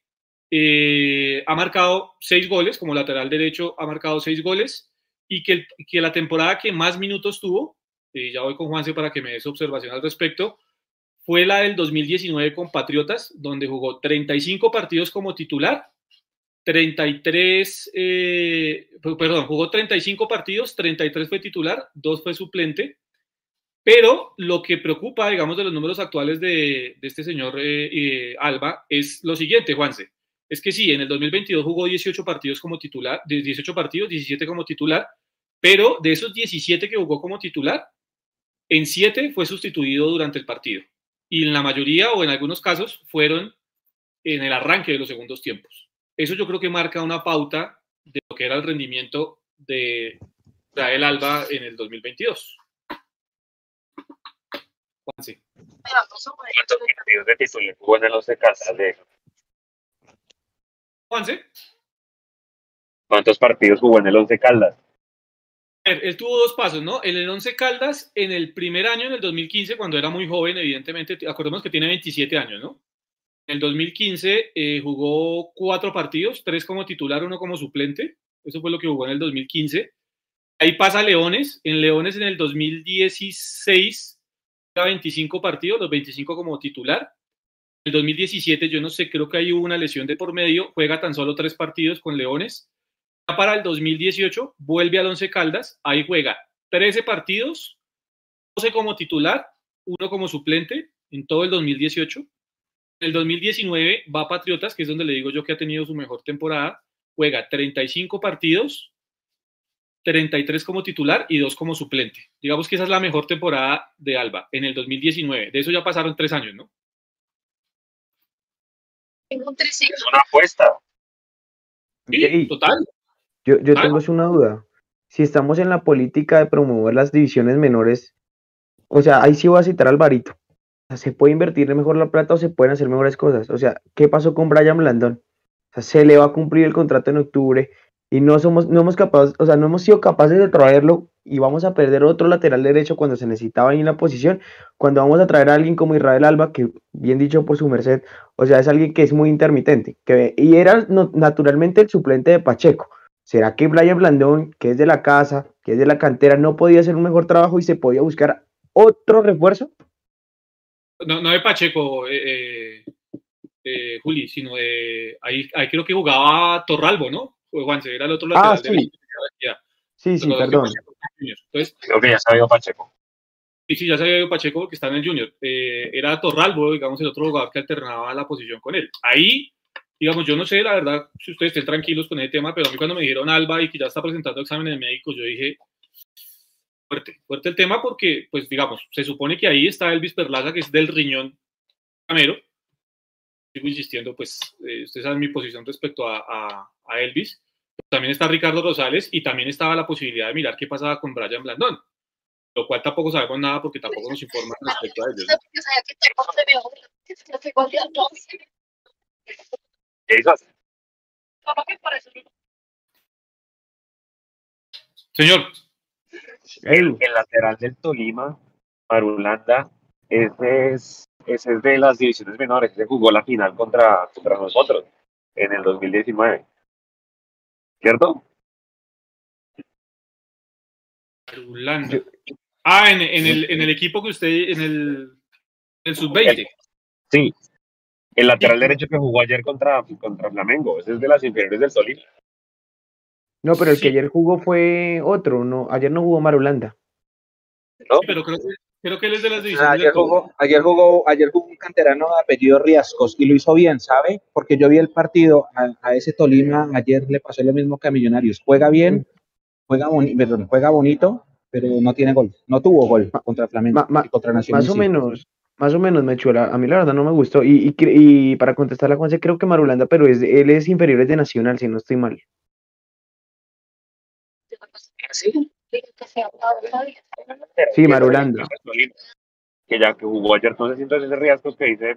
eh, ha marcado seis goles, como lateral derecho ha marcado seis goles, y que, que la temporada que más minutos tuvo, y ya voy con Juanse para que me des observación al respecto, fue la del 2019 con Patriotas, donde jugó 35 partidos como titular, 33, eh, perdón, jugó 35 partidos, 33 fue titular, 2 fue suplente, pero lo que preocupa, digamos, de los números actuales de, de este señor eh, eh, Alba es lo siguiente, Juanse, es que sí, en el 2022 jugó 18 partidos como titular, 18 partidos, 17 como titular, pero de esos 17 que jugó como titular, en 7 fue sustituido durante el partido. Y en la mayoría o en algunos casos fueron en el arranque de los segundos tiempos. Eso yo creo que marca una pauta de lo que era el rendimiento de Rael Alba en el 2022. Juanse. ¿Cuántos partidos de titular jugó en el 11 de Juanse. ¿Cuántos partidos jugó en el Once Caldas? Él tuvo dos pasos, ¿no? En el Once Caldas, en el primer año, en el 2015, cuando era muy joven, evidentemente, acordemos que tiene 27 años, ¿no? En el 2015 eh, jugó cuatro partidos, tres como titular, uno como suplente. Eso fue lo que jugó en el 2015. Ahí pasa Leones. En Leones en el 2016 25 partidos, los 25 como titular el 2017, yo no sé, creo que hay una lesión de por medio, juega tan solo tres partidos con Leones. Ya para el 2018 vuelve al Once Caldas, ahí juega 13 partidos, 12 como titular, uno como suplente en todo el 2018. En el 2019 va a Patriotas, que es donde le digo yo que ha tenido su mejor temporada, juega 35 partidos, 33 como titular y 2 como suplente. Digamos que esa es la mejor temporada de Alba en el 2019. De eso ya pasaron tres años, ¿no? Es una apuesta. Sí, total. Yo, yo tengo una duda. Si estamos en la política de promover las divisiones menores, o sea, ahí sí voy a citar al Barito. ¿Se puede invertir mejor la plata o se pueden hacer mejores cosas? O sea, ¿qué pasó con Brian Blandón? O sea, se le va a cumplir el contrato en octubre y no somos, no hemos capaces, o sea, no hemos sido capaces de traerlo y vamos a perder otro lateral derecho cuando se necesitaba ahí en la posición, cuando vamos a traer a alguien como Israel Alba, que bien dicho por su merced, o sea, es alguien que es muy intermitente, que, y era naturalmente el suplente de Pacheco. ¿Será que Brian Blandón, que es de la casa, que es de la cantera, no podía hacer un mejor trabajo y se podía buscar otro refuerzo? No, no de Pacheco, eh, eh, eh Juli, sino de ahí, ahí creo que jugaba Torralbo, ¿no? Juanse, era el otro lateral. Ah, sí. sí, sí, perdón. Entonces, Creo que ya sabía Pacheco. Y sí, ya se había ido Pacheco porque está en el Junior. Eh, era Torralbo, digamos, el otro jugador que alternaba la posición con él. Ahí, digamos, yo no sé, la verdad, si ustedes estén tranquilos con ese tema, pero a mí cuando me dijeron Alba y que ya está presentando exámenes médicos, yo dije, fuerte, fuerte el tema porque, pues, digamos, se supone que ahí está Elvis Perlaza, que es del riñón camero. Sigo insistiendo, pues, eh, ustedes saben mi posición respecto a, a, a Elvis. También está Ricardo Rosales y también estaba la posibilidad de mirar qué pasaba con Brian Blandón lo cual tampoco sabemos nada porque tampoco nos informan respecto a ellos. ¿Qué hizo así? Señor. El, el, lateral del Tolima, Marulanda, ese es, ese es de las divisiones menores. Se jugó la final contra, contra nosotros en el 2019. ¿Cierto? Marulanda. Ah, en, en, el, en el equipo que usted, en el, el sub-20. Sí, el lateral derecho que jugó ayer contra, contra Flamengo, ese es de las inferiores del Tolima. No, pero el sí. que ayer jugó fue otro, no, ayer no jugó Marulanda. No, pero creo que, creo que él es de las divisiones. Ah, ayer, jugó, ayer, jugó, ayer jugó un canterano de apellido Riascos y lo hizo bien, ¿sabe? Porque yo vi el partido a, a ese Tolima, ayer le pasó lo mismo que a Millonarios. Juega bien, juega, boni perdón, juega bonito, pero no tiene gol, no tuvo gol contra Flamengo ma, ma, y contra Nacional. Más o menos, más o menos, Mechuela, a mí la verdad no me gustó. Y, y, y para contestar a Juanse, creo que Marulanda, pero es, él es inferior de Nacional, si no estoy mal. ¿Sí? Sí, Marulanda. Que ya que jugó ayer, entonces entonces ese riesgos que dice.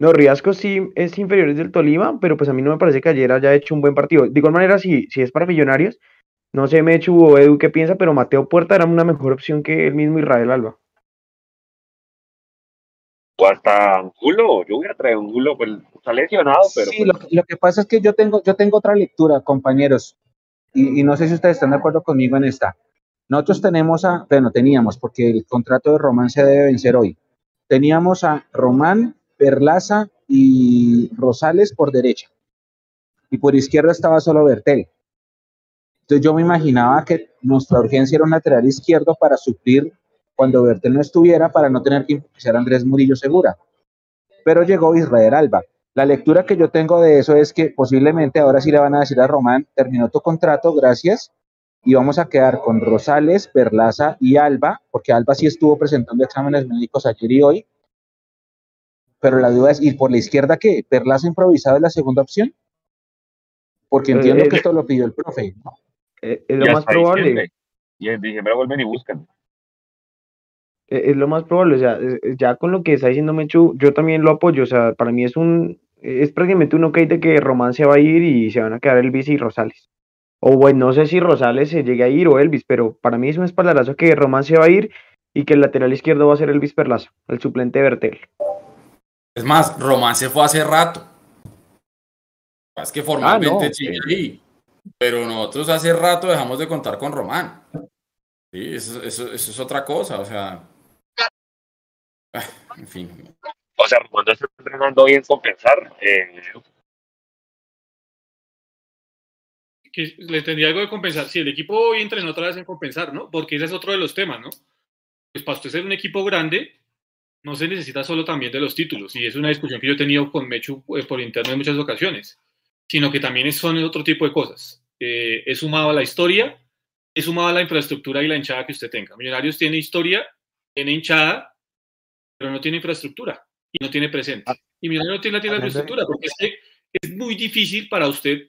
No, Riasco sí es inferior del Tolima, pero pues a mí no me parece que ayer haya hecho un buen partido. De igual manera, si, si es para Millonarios, no sé, Mechu o Edu qué piensa, pero Mateo Puerta era una mejor opción que el mismo Israel Alba. O hasta Angulo, yo hubiera traído Angulo, pues está lesionado, pero. Sí, pues... lo, lo, que pasa es que yo tengo, yo tengo otra lectura, compañeros, y, no sé si ustedes están de acuerdo conmigo en esta. Nosotros tenemos a, bueno, teníamos, porque el contrato de Román se debe vencer hoy. Teníamos a Román, Perlaza y Rosales por derecha. Y por izquierda estaba solo Bertel. Entonces yo me imaginaba que nuestra urgencia era un lateral izquierdo para suplir cuando Bertel no estuviera, para no tener que impulsar a Andrés Murillo Segura. Pero llegó Israel Alba. La lectura que yo tengo de eso es que posiblemente ahora sí le van a decir a Román, terminó tu contrato, gracias, y vamos a quedar con Rosales, Perlaza y Alba, porque Alba sí estuvo presentando exámenes médicos ayer y hoy, pero la duda es, ¿ir por la izquierda qué? ¿Perlaza improvisado es la segunda opción? Porque entiendo eh, que esto lo pidió el profe, ¿no? Eh, es lo más probable. Diciembre. Y en diciembre vuelven y buscan. Es lo más probable, o sea, ya con lo que está diciendo Mechu, yo también lo apoyo, o sea, para mí es un, es prácticamente un ok de que Román se va a ir y se van a quedar Elvis y Rosales. O bueno, no sé si Rosales se llegue a ir o Elvis, pero para mí es un espaldarazo que Román se va a ir y que el lateral izquierdo va a ser Elvis Perlaza, el suplente de Bertel. Es más, Román se fue hace rato. Es que formalmente ah, no, sigue sí. ahí. Pero nosotros hace rato dejamos de contar con Román. Sí, eso, eso, eso es otra cosa, o sea. En fin. O sea, cuando está entrenando bien compensar. Eh... Que le tendría algo de compensar. Si sí, el equipo hoy entrenó otra vez en compensar, ¿no? Porque ese es otro de los temas, ¿no? Pues para usted ser un equipo grande, no se necesita solo también de los títulos. Y es una discusión que yo he tenido con Mechu eh, por interno en muchas ocasiones. Sino que también son otro tipo de cosas. Eh, es sumado a la historia, es sumado a la infraestructura y la hinchada que usted tenga. Millonarios tiene historia, tiene hinchada, pero no tiene infraestructura y no tiene presente. Y Millonarios no tiene, tiene la infraestructura porque es, que es muy difícil para usted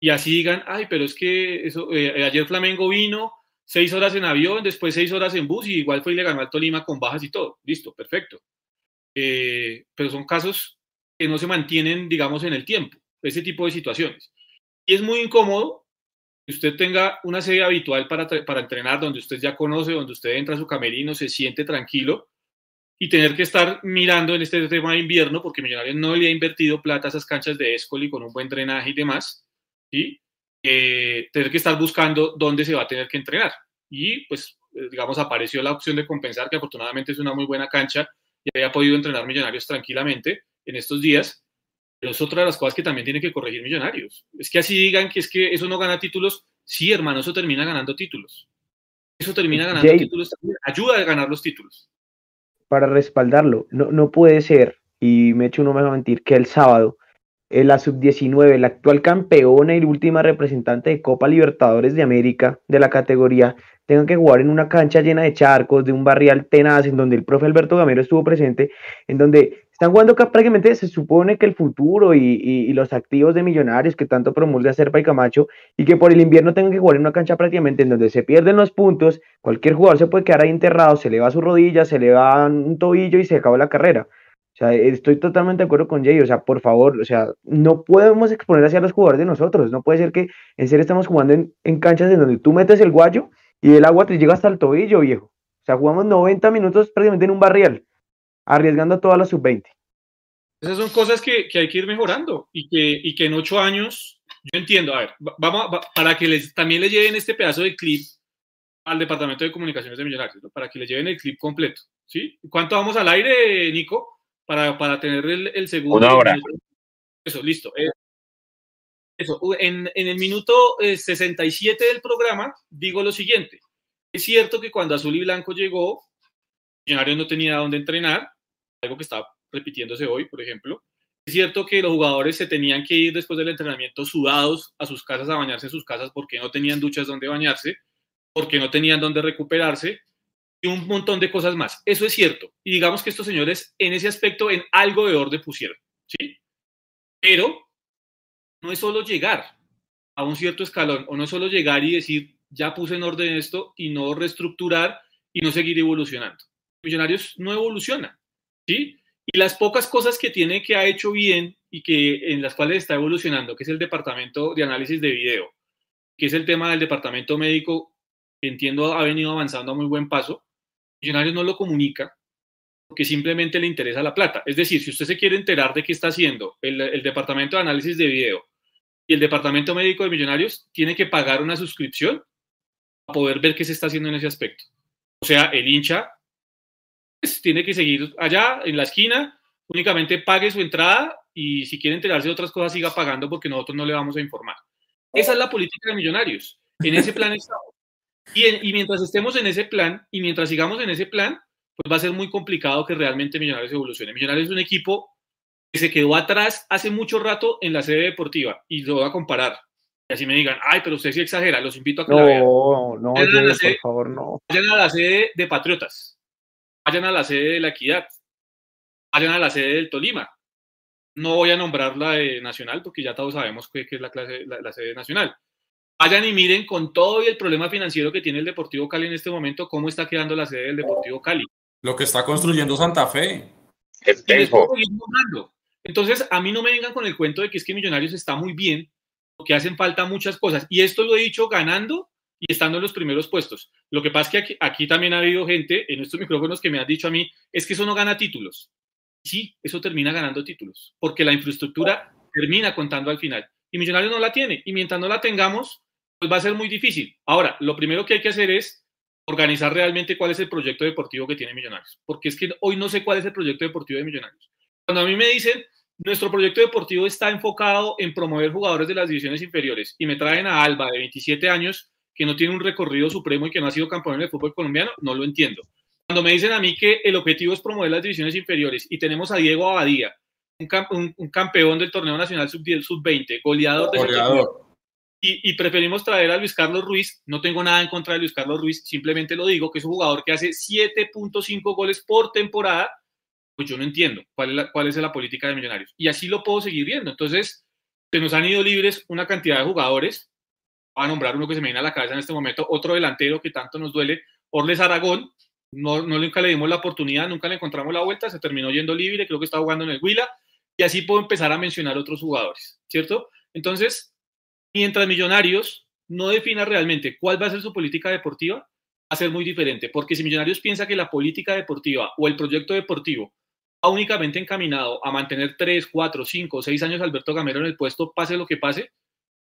y así digan, ay, pero es que eso, eh, ayer Flamengo vino, seis horas en avión, después seis horas en bus y igual fue y le ganó al Tolima con bajas y todo. Listo, perfecto. Eh, pero son casos que no se mantienen, digamos, en el tiempo, ese tipo de situaciones. Y es muy incómodo que usted tenga una sede habitual para, para entrenar, donde usted ya conoce, donde usted entra a su camerino, se siente tranquilo, y tener que estar mirando en este tema de invierno, porque Millonarios no le ha invertido plata a esas canchas de Escoli con un buen drenaje y demás, ¿sí? Eh, tener que estar buscando dónde se va a tener que entrenar. Y pues, digamos, apareció la opción de compensar, que afortunadamente es una muy buena cancha y había podido entrenar Millonarios tranquilamente en estos días. Pero es otra de las cosas que también tiene que corregir Millonarios. Es que así digan que es que eso no gana títulos. Sí, hermano, eso termina ganando títulos. Eso termina ganando títulos ayuda a ganar los títulos. Para respaldarlo, no, no puede ser, y me echo uno más a mentir, que el sábado la sub-19, la actual campeona y última representante de Copa Libertadores de América de la categoría, tengan que jugar en una cancha llena de charcos, de un barrial tenaz, en donde el profe Alberto Gamero estuvo presente, en donde están jugando prácticamente se supone que el futuro y, los activos de millonarios que tanto promulga Serpa y Camacho, y que por el invierno tengan que jugar en una cancha prácticamente en donde se pierden los puntos, cualquier jugador se puede quedar ahí enterrado, se le va su rodilla, se le va un tobillo y se acabó la carrera. O sea, estoy totalmente de acuerdo con Jay. O sea, por favor, o sea, no podemos exponer así a los jugadores de nosotros. No puede ser que en serio estamos jugando en, canchas en donde tú metes el guayo y el agua te llega hasta el tobillo, viejo. O sea, jugamos 90 minutos prácticamente en un barrial, arriesgando a toda la sub-20. Esas son cosas que, hay que ir mejorando y que, y que en ocho años, yo entiendo, a ver, vamos para que les, también le lleven este pedazo de clip al Departamento de Comunicaciones de Millonarios, para que le lleven el clip completo. ¿sí? ¿Cuánto vamos al aire, Nico? para, para tener el, el, segundo. Una hora. Eso, listo. Eh, eso, en, en, el minuto 67 eh, del programa digo lo siguiente. Es cierto que cuando Azul y Blanco llegó, Millonarios no tenía dónde entrenar, algo que está repitiéndose hoy, por ejemplo. Es cierto que los jugadores se tenían que ir después del entrenamiento sudados a sus casas a bañarse en sus casas porque no tenían duchas donde bañarse, porque no tenían donde recuperarse, y un montón de cosas más. Eso es cierto. Y digamos que estos señores en ese aspecto en algo de orden pusieron, ¿sí? Pero no es solo llegar a un cierto escalón o no es solo llegar y decir, ya puse en orden esto y no reestructurar y no seguir evolucionando. Millonarios no evoluciona, Y las pocas cosas que tiene que ha hecho bien y que en las cuales está evolucionando, que es el departamento de análisis de video, que es el tema del departamento médico, que entiendo ha venido avanzando a muy buen paso, Millonarios no lo comunica porque simplemente le interesa la plata. Es decir, si usted se quiere enterar de qué está haciendo el, departamento de análisis de video y el departamento médico de Millonarios, tiene que pagar una suscripción para poder ver qué se está haciendo en ese aspecto. O sea, el hincha pues, tiene que seguir allá en la esquina, únicamente pague su entrada y si quiere enterarse de otras cosas siga pagando porque nosotros no le vamos a informar. Esa es la política de Millonarios. En ese plan estamos. Y, mientras estemos en ese plan y mientras sigamos en ese plan, pues va a ser muy complicado que realmente Millonarios evolucione. Millonarios es un equipo que se quedó atrás hace mucho rato en la sede deportiva y lo voy a comparar. Y así me digan, ay, pero usted sí exagera, los invito a que no, la vean. No, no, por favor, no. Vayan a la sede de Patriotas, vayan a la sede de La Equidad, vayan a la sede del Tolima. No voy a nombrar la de Nacional porque ya todos sabemos que, es la, clase, la sede nacional vayan y miren con todo y el problema financiero que tiene el Deportivo Cali en este momento, cómo está quedando la sede del Deportivo Cali. Lo que está construyendo Santa Fe. Entonces, a mí no me vengan con el cuento de que es que Millonarios está muy bien, porque hacen falta muchas cosas. Y esto lo he dicho ganando y estando en los primeros puestos. Lo que pasa es que aquí, aquí también ha habido gente en estos micrófonos que me han dicho a mí, es que eso no gana títulos. Sí, eso termina ganando títulos, porque la infraestructura termina contando al final. Y Millonarios no la tiene. Y mientras no la tengamos, pues va a ser muy difícil. Ahora, lo primero que hay que hacer es organizar realmente cuál es el proyecto deportivo que tiene Millonarios, porque es que hoy no sé cuál es el proyecto deportivo de Millonarios. Cuando a mí me dicen, nuestro proyecto deportivo está enfocado en promover jugadores de las divisiones inferiores y me traen a Alba de 27 años que no tiene un recorrido supremo y que no ha sido campeón del fútbol colombiano, no lo entiendo. Cuando me dicen a mí que el objetivo es promover las divisiones inferiores y tenemos a Diego Abadía, un, campeón del torneo nacional sub-10, sub-20, goleador de goleador y, preferimos traer a Luis Carlos Ruiz. No tengo nada en contra de Luis Carlos Ruiz, simplemente lo digo, que es un jugador que hace 7.5 goles por temporada. Pues yo no entiendo cuál es, la, cuál es la política de Millonarios. Y así lo puedo seguir viendo. Entonces, se nos han ido libres una cantidad de jugadores. A nombrar uno que se me viene a la cabeza en este momento, otro delantero que tanto nos duele, Orles Aragón. No, no nunca le dimos la oportunidad, nunca le encontramos la vuelta, se terminó yendo libre, creo que está jugando en el Huila, y así puedo empezar a mencionar otros jugadores, ¿cierto? Entonces, mientras Millonarios no defina realmente cuál va a ser su política deportiva, va a ser muy diferente, porque si Millonarios piensa que la política deportiva o el proyecto deportivo va únicamente encaminado a mantener 3, 4, 5, 6 años a Alberto Gamero en el puesto, pase lo que pase,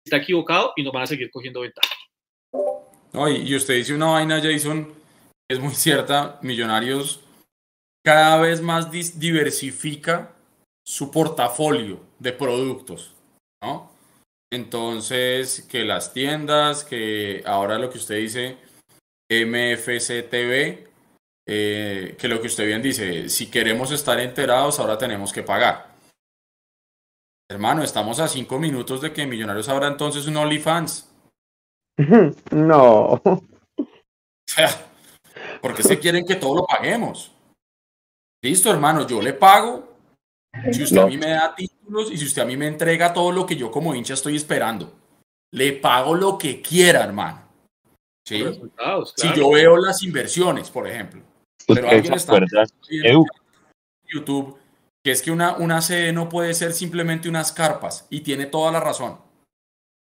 está equivocado y nos van a seguir cogiendo ventaja. y usted dice una vaina, Jason, es muy cierta, Millonarios cada vez más diversifica su portafolio de productos, ¿no? Entonces, que las tiendas, que ahora lo que usted dice, MFCTV, eh, que lo que usted bien dice, si queremos estar enterados, ahora tenemos que pagar. Hermano, estamos a cinco minutos de que Millonarios abra entonces un OnlyFans. No. O sea, porque se quieren que todo lo paguemos. Listo, hermano, yo le pago. Si usted a mí me da títulos y si usted a mí me entrega todo lo que yo como hincha estoy esperando, le pago lo que quiera, hermano. ¿Sí? Si yo veo las inversiones, por ejemplo. Pero alguien está en YouTube que es que una, una no puede ser simplemente unas carpas y tiene toda la razón.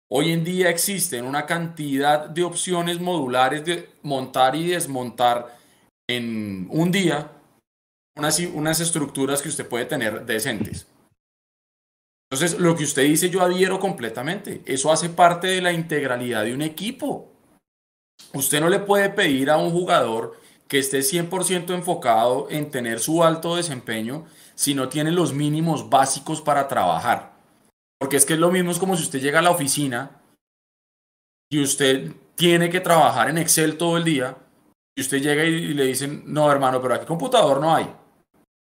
Hoy en día existen una cantidad de opciones modulares de montar y desmontar en un día unas, unas estructuras que usted puede tener decentes. Entonces, lo que usted dice yo adhiero completamente. Eso hace parte de la integralidad de un equipo. Usted no le puede pedir a un jugador que esté 100% enfocado en tener su alto desempeño si no tiene los mínimos básicos para trabajar. Porque es que es lo mismo, es como si usted llega a la oficina y usted tiene que trabajar en Excel todo el día y usted llega y, le dicen, no hermano, pero aquí computador no hay,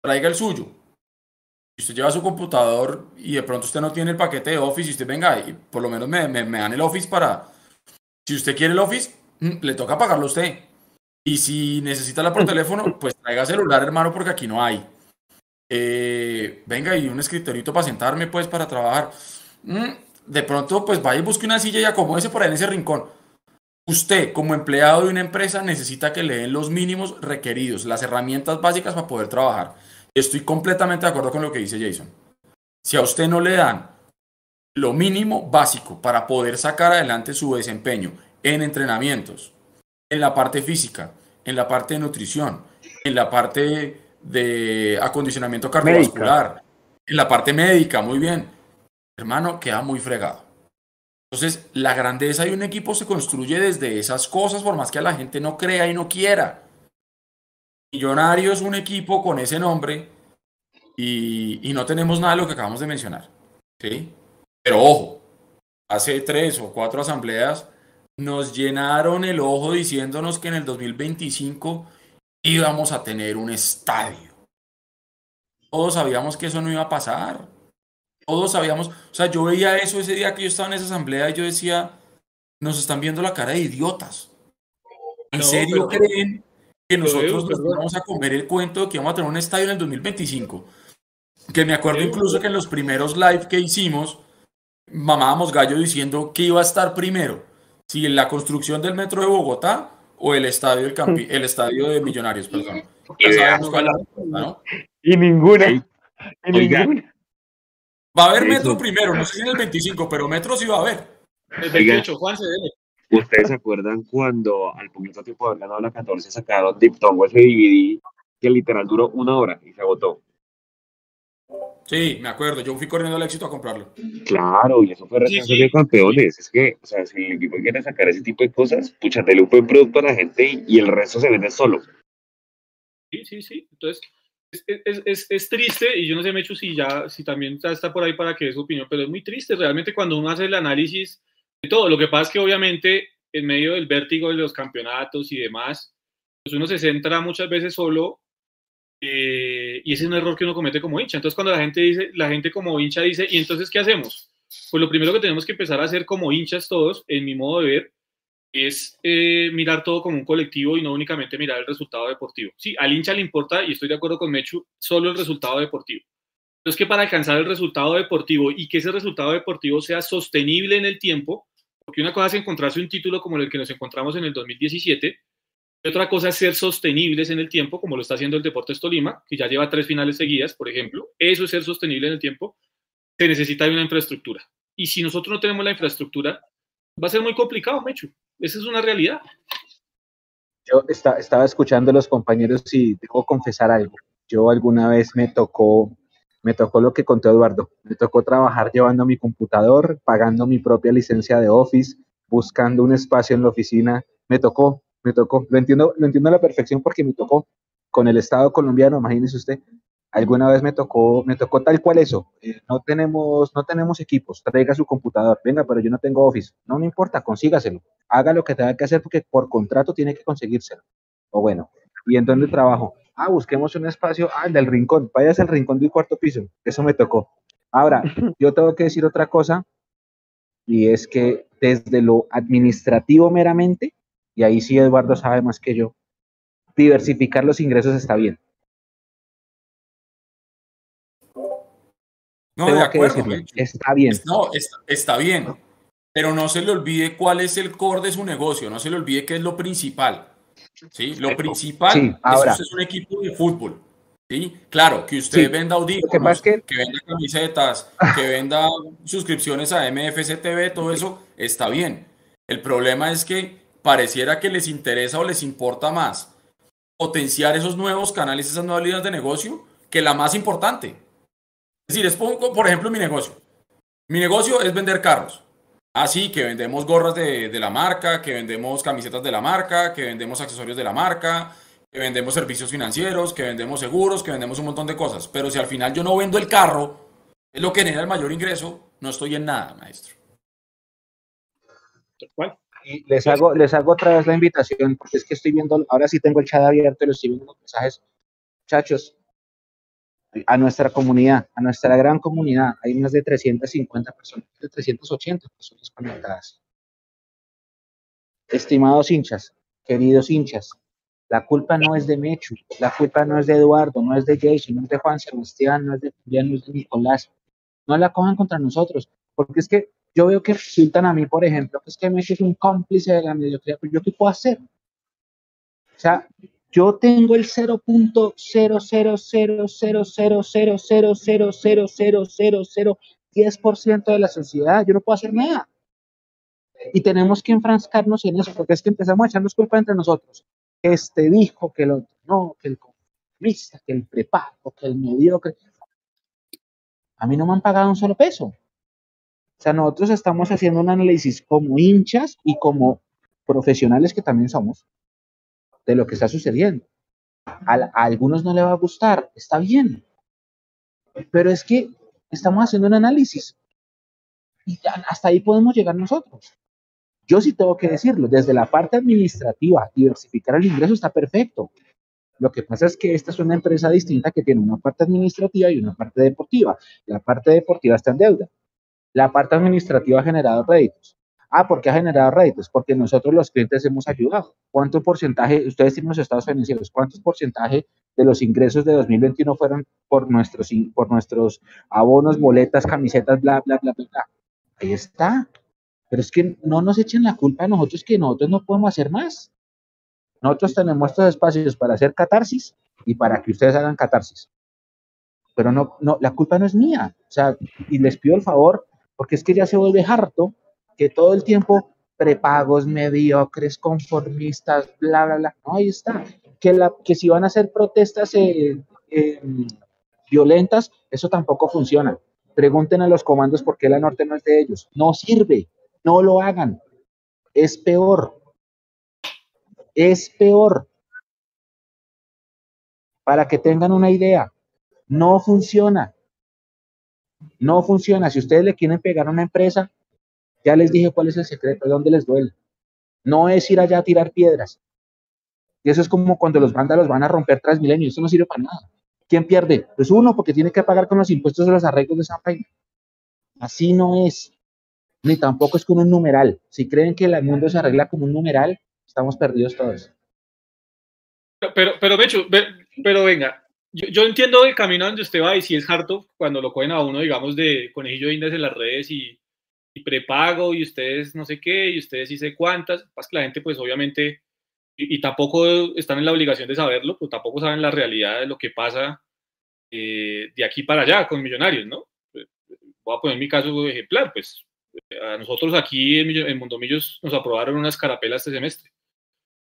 traiga el suyo. Y usted lleva su computador y de pronto usted no tiene el paquete de Office y usted venga y por lo menos me, me, me dan el Office para... Si usted quiere el Office, mm, le toca pagarlo a usted. Y si necesita la por teléfono, pues traiga celular, hermano, porque aquí no hay. Eh, venga, y un escritorito para sentarme, pues, para trabajar. Mm, de pronto, pues vaya y busque una silla y acomódese por ahí en ese rincón. Usted, como empleado de una empresa, necesita que le den los mínimos requeridos, las herramientas básicas para poder trabajar. Estoy completamente de acuerdo con lo que dice Jason. Si a usted no le dan lo mínimo básico para poder sacar adelante su desempeño en entrenamientos, en la parte física, en la parte de nutrición, en la parte de acondicionamiento cardiovascular, en la parte médica, muy bien. Hermano, queda muy fregado. Entonces, la grandeza de un equipo se construye desde esas cosas, por más que a la gente no crea y no quiera. Millonario es un equipo con ese nombre y, y no tenemos nada de lo que acabamos de mencionar. ¿sí? Pero ojo, hace tres o cuatro asambleas nos llenaron el ojo diciéndonos que en el 2025 íbamos a tener un estadio. Todos sabíamos que eso no iba a pasar. Todos sabíamos, o sea, yo veía eso ese día que yo estaba en esa asamblea y yo decía, nos están viendo la cara de idiotas. ¿En serio creen que nosotros nos vamos a comer el cuento de que vamos a tener un estadio en el 2025? Que me acuerdo incluso que en los primeros live que hicimos, mamábamos gallo diciendo que iba a estar primero, si en la construcción del metro de Bogotá o el estadio del Campi, el estadio de Millonarios, perdón. Y ninguna. Y ninguna. Va a haber metro primero, no sé si en el 25, pero metro sí va a haber. El 28, Juan se debe. ¿Ustedes se acuerdan cuando al poquito tiempo de haber ganado la 14 sacaron Diptongo ese DVD que literal duró una hora y se agotó? Sí, me acuerdo. Yo fui corriendo al éxito a comprarlo. Claro, y eso fue recién sí, de campeones. Es que, o sea, si el equipo quiere sacar ese tipo de cosas, pucha, un buen producto a la gente y, el resto se vende solo. Sí, sí, sí. Entonces, es, es, es, es, triste, y yo no sé, Mecho, si ya, si también está por ahí para que dé su opinión, pero es muy triste realmente cuando uno hace el análisis de todo. Lo que pasa es que obviamente en medio del vértigo de los campeonatos y demás, pues uno se centra muchas veces solo eh, y ese es un error que uno comete como hincha. Entonces, cuando la gente dice, la gente como hincha dice, ¿y entonces qué hacemos? Pues lo primero que tenemos que empezar a hacer como hinchas todos, en mi modo de ver, es eh, mirar todo como un colectivo y no únicamente mirar el resultado deportivo. Sí, al hincha le importa, y estoy de acuerdo con Mechu, solo el resultado deportivo. Entonces, que para alcanzar el resultado deportivo y que ese resultado deportivo sea sostenible en el tiempo, porque una cosa es encontrarse un título como el que nos encontramos en el 2017, otra cosa es ser sostenibles en el tiempo, como lo está haciendo el Deportes Tolima, que ya lleva tres finales seguidas, por ejemplo. Eso es ser sostenible en el tiempo. Se necesita de una infraestructura. Y si nosotros no tenemos la infraestructura, va a ser muy complicado, Mechu. Esa es una realidad. Yo está, estaba escuchando a los compañeros y debo confesar algo. Yo alguna vez me tocó, me tocó lo que contó Eduardo. Me tocó trabajar llevando mi computador, pagando mi propia licencia de Office, buscando un espacio en la oficina. Me tocó, me tocó. Lo entiendo, lo entiendo a la perfección porque me tocó con el Estado colombiano, imagínese usted. Alguna vez me tocó, me tocó tal cual eso. Eh, no tenemos, no tenemos equipos. Traiga su computador. Venga, pero yo no tengo Office. No me importa, consígaselo. Haga lo que tenga que hacer porque por contrato tiene que conseguírselo. O bueno, ¿y en dónde trabajo? Ah, busquemos un espacio. Ah, el del rincón. Váyase al rincón del cuarto piso. Eso me tocó. Ahora, yo tengo que decir otra cosa y es que desde lo administrativo meramente, y ahí sí Eduardo sabe más que yo, diversificar los ingresos está bien. No, de acuerdo. está bien. No, está, bien. Pero no se le olvide cuál es el core de su negocio, no se le olvide qué es lo principal. ¿sí? Lo principal es un equipo de fútbol. ¿sí? Claro, que usted venda audífonos, que, venda camisetas, que venda suscripciones a MFC TV, todo eso está bien. El problema es que pareciera que les interesa o les importa más potenciar esos nuevos canales, esas nuevas líneas de negocio, que la más importante. Es decir, es por ejemplo mi negocio. Mi negocio es vender carros. Así ah, que vendemos gorras de, la marca, que vendemos camisetas de la marca, que vendemos accesorios de la marca, que vendemos servicios financieros, que vendemos seguros, que vendemos un montón de cosas. Pero si al final yo no vendo el carro, es lo que genera el mayor ingreso, no estoy en nada, maestro. ¿Cuál? Les hago, les hago otra vez la invitación, porque es que estoy viendo, ahora sí tengo el chat abierto y lo estoy viendo los mensajes. Muchachos, a nuestra comunidad, a nuestra gran comunidad, hay más de 350 personas, de 380 personas conectadas. Estimados hinchas, queridos hinchas, la culpa no es de Mechu, la culpa no es de Eduardo, no es de Jason, no es de Juan Sebastián, no es de Julián, no es de Nicolás. No la cojan contra nosotros, porque es que yo veo que resultan a mí, por ejemplo, que es que Mechu es un cómplice de la mediocridad, pero yo qué puedo hacer? O sea, yo tengo el 0.0000000000010% de la sociedad, yo no puedo hacer nada. Y tenemos que enfrascarnos en eso, porque es que empezamos a echarnos culpa entre nosotros. Este dijo que el otro no, que el conformista, que el prepago, que el mediocre. A mí no me han pagado un solo peso. O sea, nosotros estamos haciendo un análisis como hinchas y como profesionales que también somos de lo que está sucediendo. A, algunos no le va a gustar, está bien, pero es que estamos haciendo un análisis y hasta ahí podemos llegar nosotros. Yo sí tengo que decirlo, desde la parte administrativa, diversificar el ingreso está perfecto. Lo que pasa es que esta es una empresa distinta que tiene una parte administrativa y una parte deportiva. La parte deportiva está en deuda. La parte administrativa ha generado réditos. Ah, ¿por qué ha generado réditos? Porque nosotros los clientes hemos ayudado. ¿Cuánto porcentaje, ustedes tienen los estados financieros, cuántos porcentaje de los ingresos de 2021 fueron por nuestros, por nuestros abonos, boletas, camisetas, bla, bla, bla, bla, bla? Ahí está. Pero es que no nos echen la culpa a nosotros que nosotros no podemos hacer más. Nosotros tenemos estos espacios para hacer catarsis y para que ustedes hagan catarsis. Pero no, no, la culpa no es mía. O sea, y les pido el favor, porque es que ya se vuelve harto que todo el tiempo prepagos mediocres, conformistas, bla, bla, bla. No, ahí está. Que, la, que si van a hacer protestas eh, eh, violentas, eso tampoco funciona. Pregunten a los comandos por qué la norte no es de ellos. No sirve, no lo hagan. Es peor. Es peor. Para que tengan una idea, no funciona. No funciona. Si ustedes le quieren pegar a una empresa, ya les dije cuál es el secreto, de dónde les duele. No es ir allá a tirar piedras. Y eso es como cuando los vándalos van a romper Transmilenio. Eso no sirve para nada. ¿Quién pierde? Pues uno, porque tiene que pagar con los impuestos de los arreglos de San Pedro. Así no es. Ni tampoco es con un numeral. Si creen que el mundo se arregla como un numeral, estamos perdidos todos. Pero, pero, Mecho, pero venga, yo, entiendo el camino donde usted va y si es harto cuando lo cogen a uno, digamos, de conejillo de indias en las redes y, prepago y ustedes no sé qué y ustedes sí sé cuántas, pues que la gente pues obviamente y, tampoco están en la obligación de saberlo, pues tampoco saben la realidad de lo que pasa eh, de aquí para allá con millonarios, ¿no? Pues, voy a poner mi caso ejemplar, pues a nosotros aquí en, en Mondomillos nos aprobaron unas carapelas este semestre.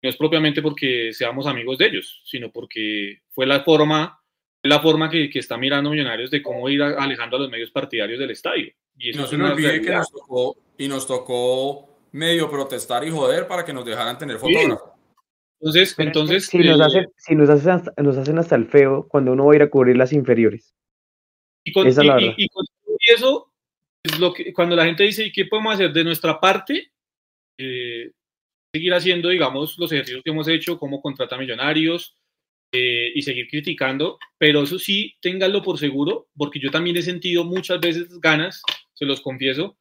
No es propiamente porque seamos amigos de ellos, sino porque fue la forma, la forma que, que está mirando Millonarios de cómo ir alejando a los medios partidarios del estadio. Y no se nos olvide que nos tocó, y nos tocó medio protestar y joder para que nos dejaran tener fotógrafo. Entonces, entonces si, nos hacen, si nos, hacen hasta, nos hacen hasta el feo cuando uno va a ir a cubrir las inferiores. Y con, Esa y, y, y con eso, es lo que, cuando la gente dice, ¿y qué podemos hacer de nuestra parte? Eh, seguir haciendo, digamos, los ejercicios que hemos hecho, como contrata millonarios eh, y seguir criticando, pero eso sí, ténganlo por seguro, porque yo también he sentido muchas veces ganas, se los confieso,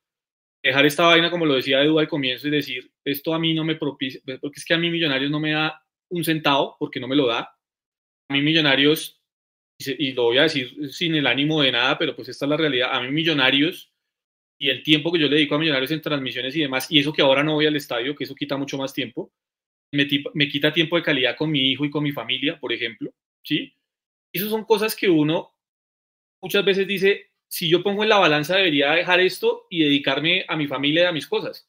dejar esta vaina, como lo decía Edu al comienzo, y decir, esto a mí no me propicia, porque es que a mí Millonarios no me da un centavo, porque no me lo da. A mí Millonarios, y lo voy a decir sin el ánimo de nada, pero pues esta es la realidad, a mí Millonarios y el tiempo que yo le dedico a Millonarios en transmisiones y demás, y eso que ahora no voy al estadio, que eso quita mucho más tiempo, me, me quita tiempo de calidad con mi hijo y con mi familia, por ejemplo, ¿sí? Esas son cosas que uno muchas veces dice, si yo pongo en la balanza, debería dejar esto y dedicarme a mi familia y a mis cosas.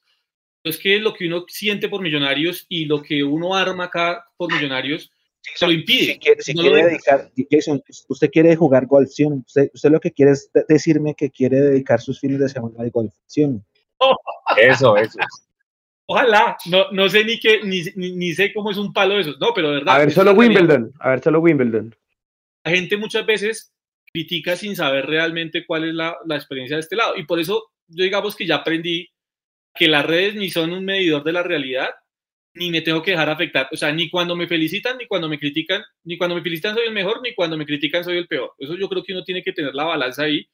Es que lo que uno siente por millonarios y lo que uno arma acá por millonarios se lo impide. Si quiere, dedicar, Jason, usted quiere jugar golf, ¿sí? Usted, usted lo que quiere es decirme que quiere dedicar sus fines de semana al golf, ¿sí? Eso, eso. Ojalá, no, no sé ni, qué, ni, ni, sé cómo es un palo de esos, no, pero de verdad. A ver, solo Wimbledon, a ver, solo Wimbledon. La gente muchas veces critica sin saber realmente cuál es la, la, experiencia de este lado. Y por eso yo digamos que ya aprendí que las redes ni son un medidor de la realidad, ni me tengo que dejar afectar. O sea, ni cuando me felicitan, ni cuando me critican, ni cuando me felicitan soy el mejor, ni cuando me critican soy el peor. Eso yo creo que uno tiene que tener la balanza ahí,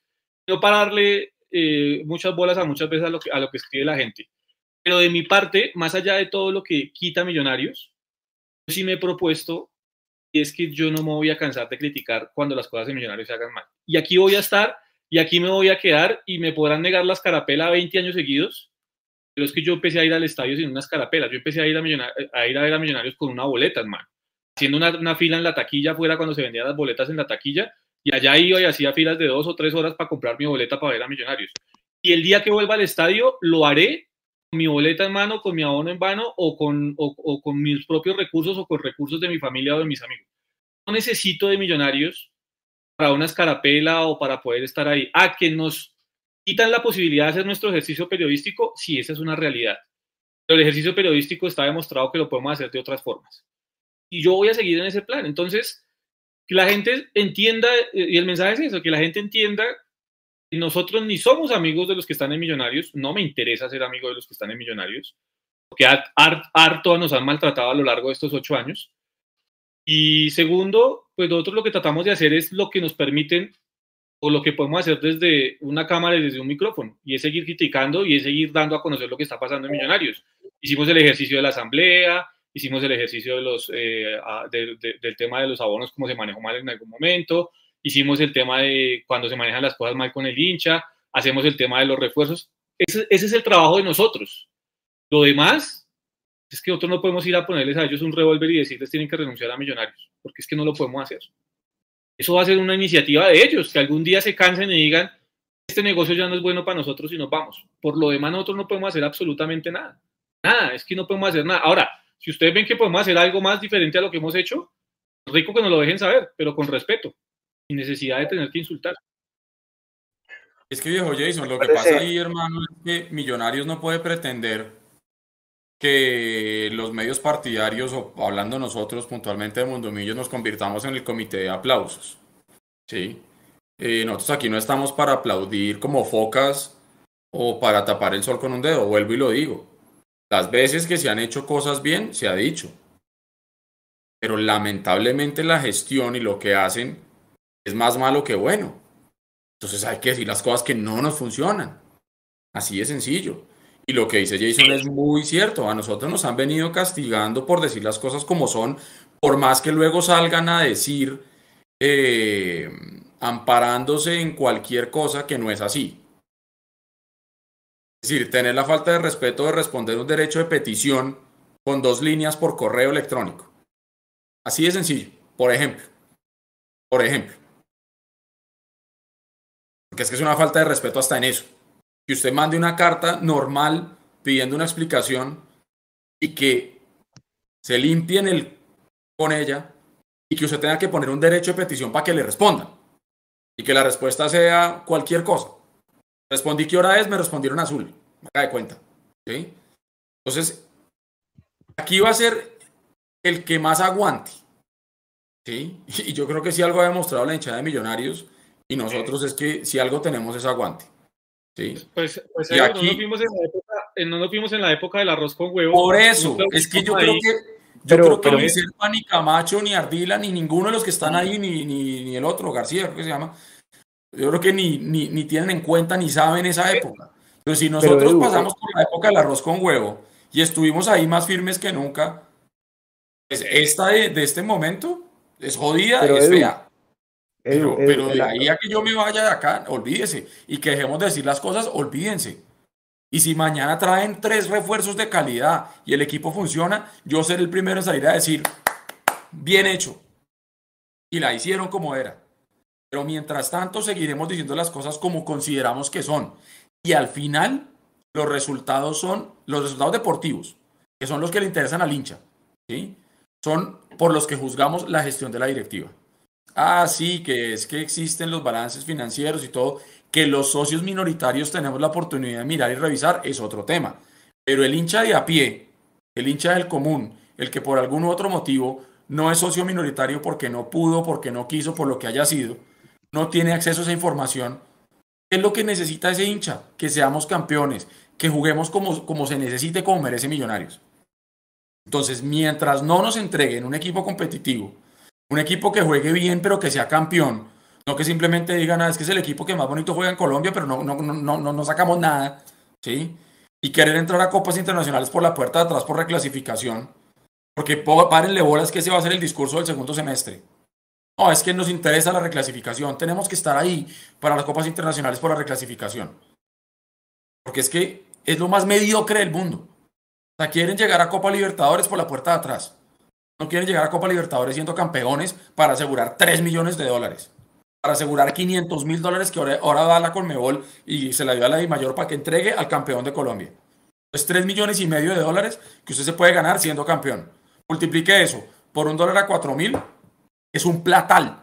no para darle eh, muchas bolas a muchas veces a lo, que, a lo que escribe la gente. Pero de mi parte, más allá de todo lo que quita millonarios, yo sí me he propuesto y es que yo no me voy a cansar de criticar cuando las cosas de millonarios se hagan mal. Y aquí voy a estar y aquí me voy a quedar y me podrán negar las carapelas 20 años seguidos, pero es que yo empecé a ir al estadio sin unas carapelas, yo empecé a ir a, a, ir a ver a millonarios con una boleta, hermano, haciendo una, una, fila en la taquilla fuera cuando se vendían las boletas en la taquilla, y allá iba y hacía filas de dos o tres horas para comprar mi boleta para ver a millonarios. Y el día que vuelva al estadio, lo haré con mi boleta en mano, con mi abono en mano o con, o, o con mis propios recursos o con recursos de mi familia o de mis amigos. No necesito de millonarios para una escarapela o para poder estar ahí. Ah, que nos quitan la posibilidad de hacer nuestro ejercicio periodístico, sí, esa es una realidad. Pero el ejercicio periodístico está demostrado que lo podemos hacer de otras formas. Y yo voy a seguir en ese plan. Entonces, que la gente entienda, y el mensaje es eso, que la gente entienda que nosotros ni somos amigos de los que están en Millonarios, no me interesa ser amigo de los que están en Millonarios, porque harto nos han maltratado a lo largo de estos ocho años. Y segundo, pues nosotros lo que tratamos de hacer es lo que nos permiten o lo que podemos hacer desde una cámara y desde un micrófono, y es seguir criticando y es seguir dando a conocer lo que está pasando en Millonarios. Hicimos el ejercicio de la asamblea, hicimos el ejercicio de los, eh, de, de, del tema de los abonos, como se manejó mal en algún momento, hicimos el tema de cuando se manejan las cosas mal con el hincha, hacemos el tema de los refuerzos. Ese, ese es el trabajo de nosotros. Lo demás es que nosotros no podemos ir a ponerles a ellos un revólver y decirles tienen que renunciar a millonarios, porque es que no lo podemos hacer. Eso va a ser una iniciativa de ellos, que algún día se cansen y digan, este negocio ya no es bueno para nosotros y nos vamos. Por lo demás, nosotros no podemos hacer absolutamente nada. Nada, es que no podemos hacer nada. Ahora, si ustedes ven que podemos hacer algo más diferente a lo que hemos hecho, rico que nos lo dejen saber, pero con respeto, sin necesidad de tener que insultar. Es que viejo Jason, lo que pasa ahí, hermano, es que Millonarios no puede pretender que los medios partidarios, o hablando nosotros puntualmente de Mundomillos, nos convirtamos en el comité de aplausos. ¿sí? Eh, nosotros aquí no estamos para aplaudir como focas o para tapar el sol con un dedo, vuelvo y lo digo. Las veces que se han hecho cosas bien, se ha dicho. Pero lamentablemente la gestión y lo que hacen es más malo que bueno. Entonces hay que decir las cosas que no nos funcionan. Así de sencillo. Y lo que dice Jason es muy cierto. A nosotros nos han venido castigando por decir las cosas como son, por más que luego salgan a decir, eh, amparándose en cualquier cosa que no es así. Es decir, tener la falta de respeto de responder un derecho de petición con dos líneas por correo electrónico. Así de sencillo. Por ejemplo. Por ejemplo. Porque es que es una falta de respeto hasta en eso que usted mande una carta normal pidiendo una explicación y que se limpien el, con ella y que usted tenga que poner un derecho de petición para que le respondan y que la respuesta sea cualquier cosa. Respondí qué hora es, me respondieron azul. Me de cuenta. ¿sí? Entonces, aquí va a ser el que más aguante. ¿sí? Y yo creo que si algo ha demostrado la hinchada de Millonarios y nosotros es que si algo tenemos es aguante. ¿Sí? Pues, pues Y eh, aquí- no, nos vimos en la época, no nos vimos en la época del arroz con huevo. Por eso, No es que yo ahí. creo que, yo Pero- creo que pero- ni Serpa, ni Camacho, ni Ardila, ni ninguno de los que están ahí, ni, ni, ni el otro, García, creo que se llama, yo creo que ni, ni, ni tienen en cuenta ni saben esa época. Pero si nosotros pasamos por la época del arroz con huevo y estuvimos ahí más firmes que nunca, pues esta de, de este momento es jodida Pero, y es Edu, fea. Pero, pero de la- ahí a que yo me vaya de acá, olvídese. Y que dejemos de decir las cosas, olvídense. Y si mañana traen tres refuerzos de calidad y el equipo funciona, yo seré el primero en salir a decir, bien hecho. Y la hicieron como era. Pero mientras tanto seguiremos diciendo las cosas como consideramos que son. Y al final, los resultados son los resultados deportivos, que son los que le interesan al hincha. ¿sí? Son por los que juzgamos la gestión de la directiva. Ah, sí, que es que existen los balances financieros y todo, que los socios minoritarios tenemos la oportunidad de mirar y revisar, es otro tema. Pero el hincha de a pie, el hincha del común, el que por algún otro motivo no es socio minoritario porque no pudo, porque no quiso, por lo que haya sido, no tiene acceso a esa información, ¿qué es lo que necesita ese hincha? Que seamos campeones, que juguemos como, como se necesite, como merece Millonarios. Entonces, mientras no nos entreguen un equipo competitivo, un equipo que juegue bien, pero que sea campeón. No que simplemente digan, es que es el equipo que más bonito juega en Colombia, pero no, no, no, no, no, sacamos nada. ¿sí? Y querer entrar a copas internacionales por la puerta de atrás por reclasificación. Porque po- párenle bolas que ese va a ser el discurso del segundo semestre. No, es que nos interesa la reclasificación. Tenemos que estar ahí para las copas internacionales por la reclasificación. Porque es que es lo más mediocre del mundo. O sea, quieren llegar a Copa Libertadores por la puerta de atrás. No quieren llegar a Copa Libertadores siendo campeones para asegurar 3 millones de dólares. Para asegurar 500 mil dólares que ahora, da la Colmebol y se la dio a la mayor para que entregue al campeón de Colombia. Es 3 millones y medio de dólares que usted se puede ganar siendo campeón. Multiplique eso por un dólar a 4 mil. Es un platal.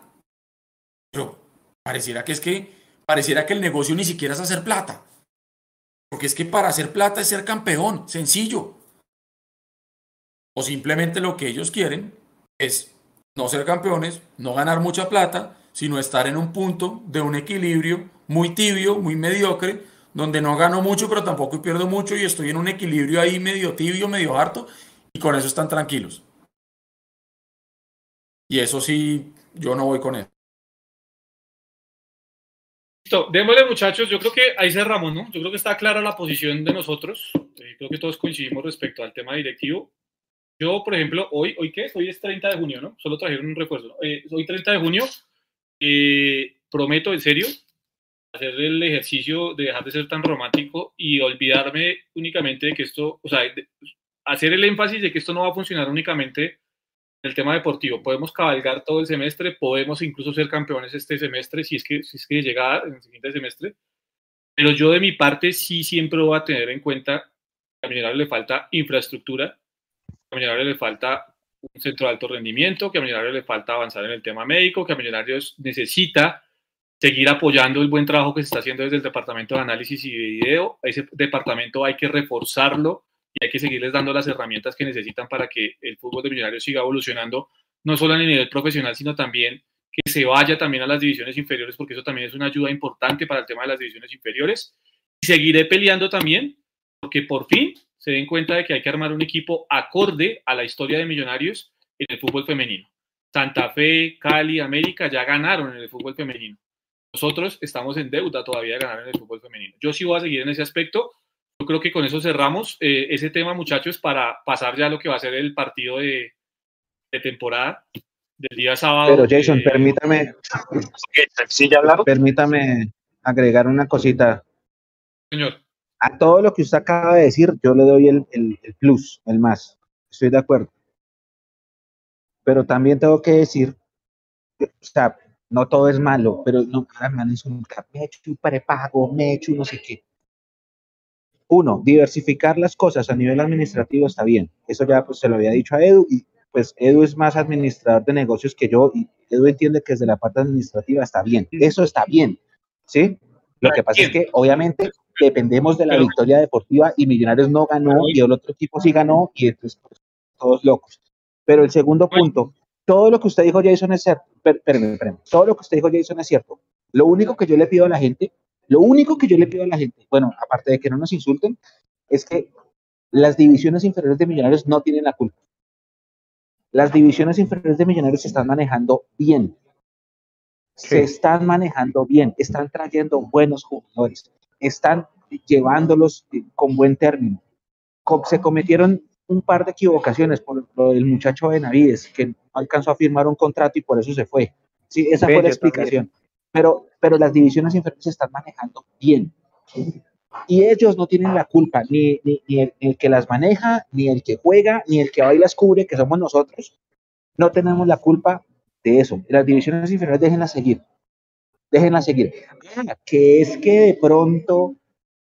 Pero pareciera que es que, pareciera que el negocio ni siquiera es hacer plata. Porque es que para hacer plata es ser campeón, sencillo. O simplemente lo que ellos quieren es no ser campeones, no ganar mucha plata, sino estar en un punto de un equilibrio muy tibio, muy mediocre, donde no gano mucho, pero tampoco pierdo mucho y estoy en un equilibrio ahí medio tibio, medio harto, y con eso están tranquilos. Y eso sí, yo no voy con eso. Listo, démosle muchachos, yo creo que ahí cerramos, ¿no? Yo creo que está clara la posición de nosotros, Eh, creo que todos coincidimos respecto al tema directivo. Yo, por ejemplo, hoy, ¿hoy qué es? Hoy es 30 de junio, ¿no? Solo trajeron un refuerzo. Eh, hoy 30 de junio, eh, prometo en serio hacer el ejercicio de dejar de ser tan romántico y olvidarme únicamente de que esto, o sea, de- hacer el énfasis de que esto no va a funcionar únicamente en el tema deportivo. Podemos cabalgar todo el semestre, podemos incluso ser campeones este semestre, si es que, si es que llega en el siguiente semestre. Pero yo de mi parte sí siempre voy a tener en cuenta que a Millonarios le falta infraestructura, a Millonarios le falta un centro de alto rendimiento, que a Millonarios le falta avanzar en el tema médico, que a Millonarios necesita seguir apoyando el buen trabajo que se está haciendo desde el departamento de análisis y video. Ese departamento hay que reforzarlo y hay que seguirles dando las herramientas que necesitan para que el fútbol de Millonarios siga evolucionando, no solo a nivel profesional, sino también que se vaya también a las divisiones inferiores, porque eso también es una ayuda importante para el tema de las divisiones inferiores. Y seguiré peleando también, porque por fin se den cuenta de que hay que armar un equipo acorde a la historia de Millonarios en el fútbol femenino. Santa Fe, Cali, América ya ganaron en el fútbol femenino. Nosotros estamos en deuda todavía de ganar en el fútbol femenino. Yo sí voy a seguir en ese aspecto. Yo creo que con eso cerramos eh, ese tema, muchachos, para pasar ya a lo que va a ser el partido de, de temporada del día sábado. Pero Jason, eh, permítame, ¿Sí ya hablaron? permítame agregar una cosita. Señor, A todo lo que usted acaba de decir, yo le doy el, el- el plus, el más. Estoy de acuerdo. Pero también tengo que decir, o sea, no todo es malo, pero no, cada man es un mechu, prepago, mechu, no sé qué. Uno, diversificar las cosas a nivel administrativo está bien. Eso ya pues se lo había dicho a Edu y pues Edu es más administrador de negocios que yo y Edu entiende que desde la parte administrativa está bien. Eso está bien, ¿sí? Lo que pasa es que obviamente dependemos de la victoria deportiva y Millonarios no ganó y el otro equipo sí ganó y entonces pues, todos locos. Pero el segundo punto, todo lo que usted dijo, Jason, es cierto. Espérame, espérame. Todo lo que usted dijo, Jason, es cierto. Lo único que yo le pido a la gente, lo único que yo le pido a la gente, bueno, aparte de que no nos insulten, es que las divisiones inferiores de Millonarios no tienen la culpa. Las divisiones inferiores de Millonarios se están manejando bien. Se están manejando bien, están trayendo buenos jugadores, están llevándolos con buen término. Se cometieron un par de equivocaciones por lo del muchacho Benavides, que alcanzó a firmar un contrato y por eso se fue. Sí, esa fue la explicación. Pero, pero las divisiones inferiores se están manejando bien. Y ellos no tienen la culpa, ni, ni, el, que las maneja, ni el que juega, ni el que va y las cubre, que somos nosotros. No tenemos la culpa de eso. Las divisiones inferiores déjenlas seguir. Déjenlas seguir. Ah, que es que de pronto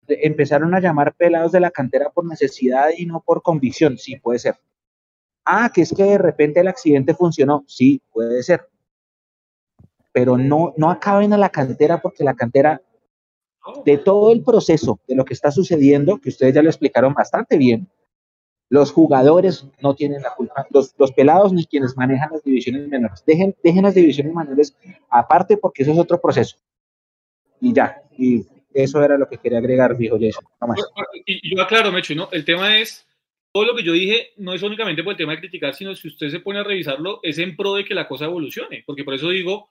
empezaron a llamar pelados de la cantera por necesidad y no por convicción. Sí, puede ser. Ah, que es que de repente el accidente funcionó. Sí, puede ser. Pero no, no acaben a la cantera porque la cantera de todo el proceso de lo que está sucediendo, que ustedes ya lo explicaron bastante bien, los jugadores no tienen la culpa, los, pelados ni quienes manejan las divisiones menores. Dejen, las divisiones menores aparte porque eso es otro proceso. Y ya, y eso era lo que quería agregar, dijo Jason. Y yo aclaro, Mecho, ¿no? El tema es, todo lo que yo dije no es únicamente por el tema de criticar, sino si usted se pone a revisarlo, es en pro de que la cosa evolucione, porque por eso digo,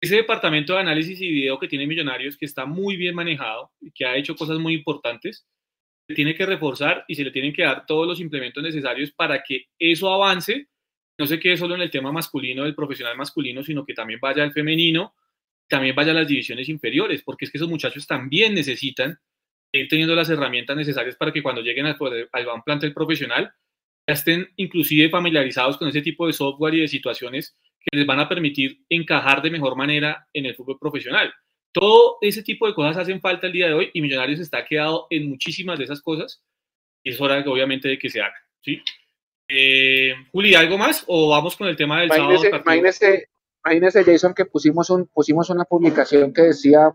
ese departamento de análisis y video que tiene Millonarios, que está muy bien manejado y que ha hecho cosas muy importantes, tiene que reforzar y se le tienen que dar todos los implementos necesarios para que eso avance, no se quede solo en el tema masculino, del profesional masculino, sino que también vaya al femenino, también vaya a las divisiones inferiores, porque es que esos muchachos también necesitan ir teniendo las herramientas necesarias para que cuando lleguen al, al plantel profesional ya estén inclusive familiarizados con ese tipo de software y de situaciones que les van a permitir encajar de mejor manera en el fútbol profesional. Todo ese tipo de cosas hacen falta el día de hoy y Millonarios está quedado en muchísimas de esas cosas y es hora obviamente de que se haga. ¿sí? Eh, Juli, ¿algo más o vamos con el tema del sábado? Imagínese, Jason, que pusimos, un, pusimos una publicación que decía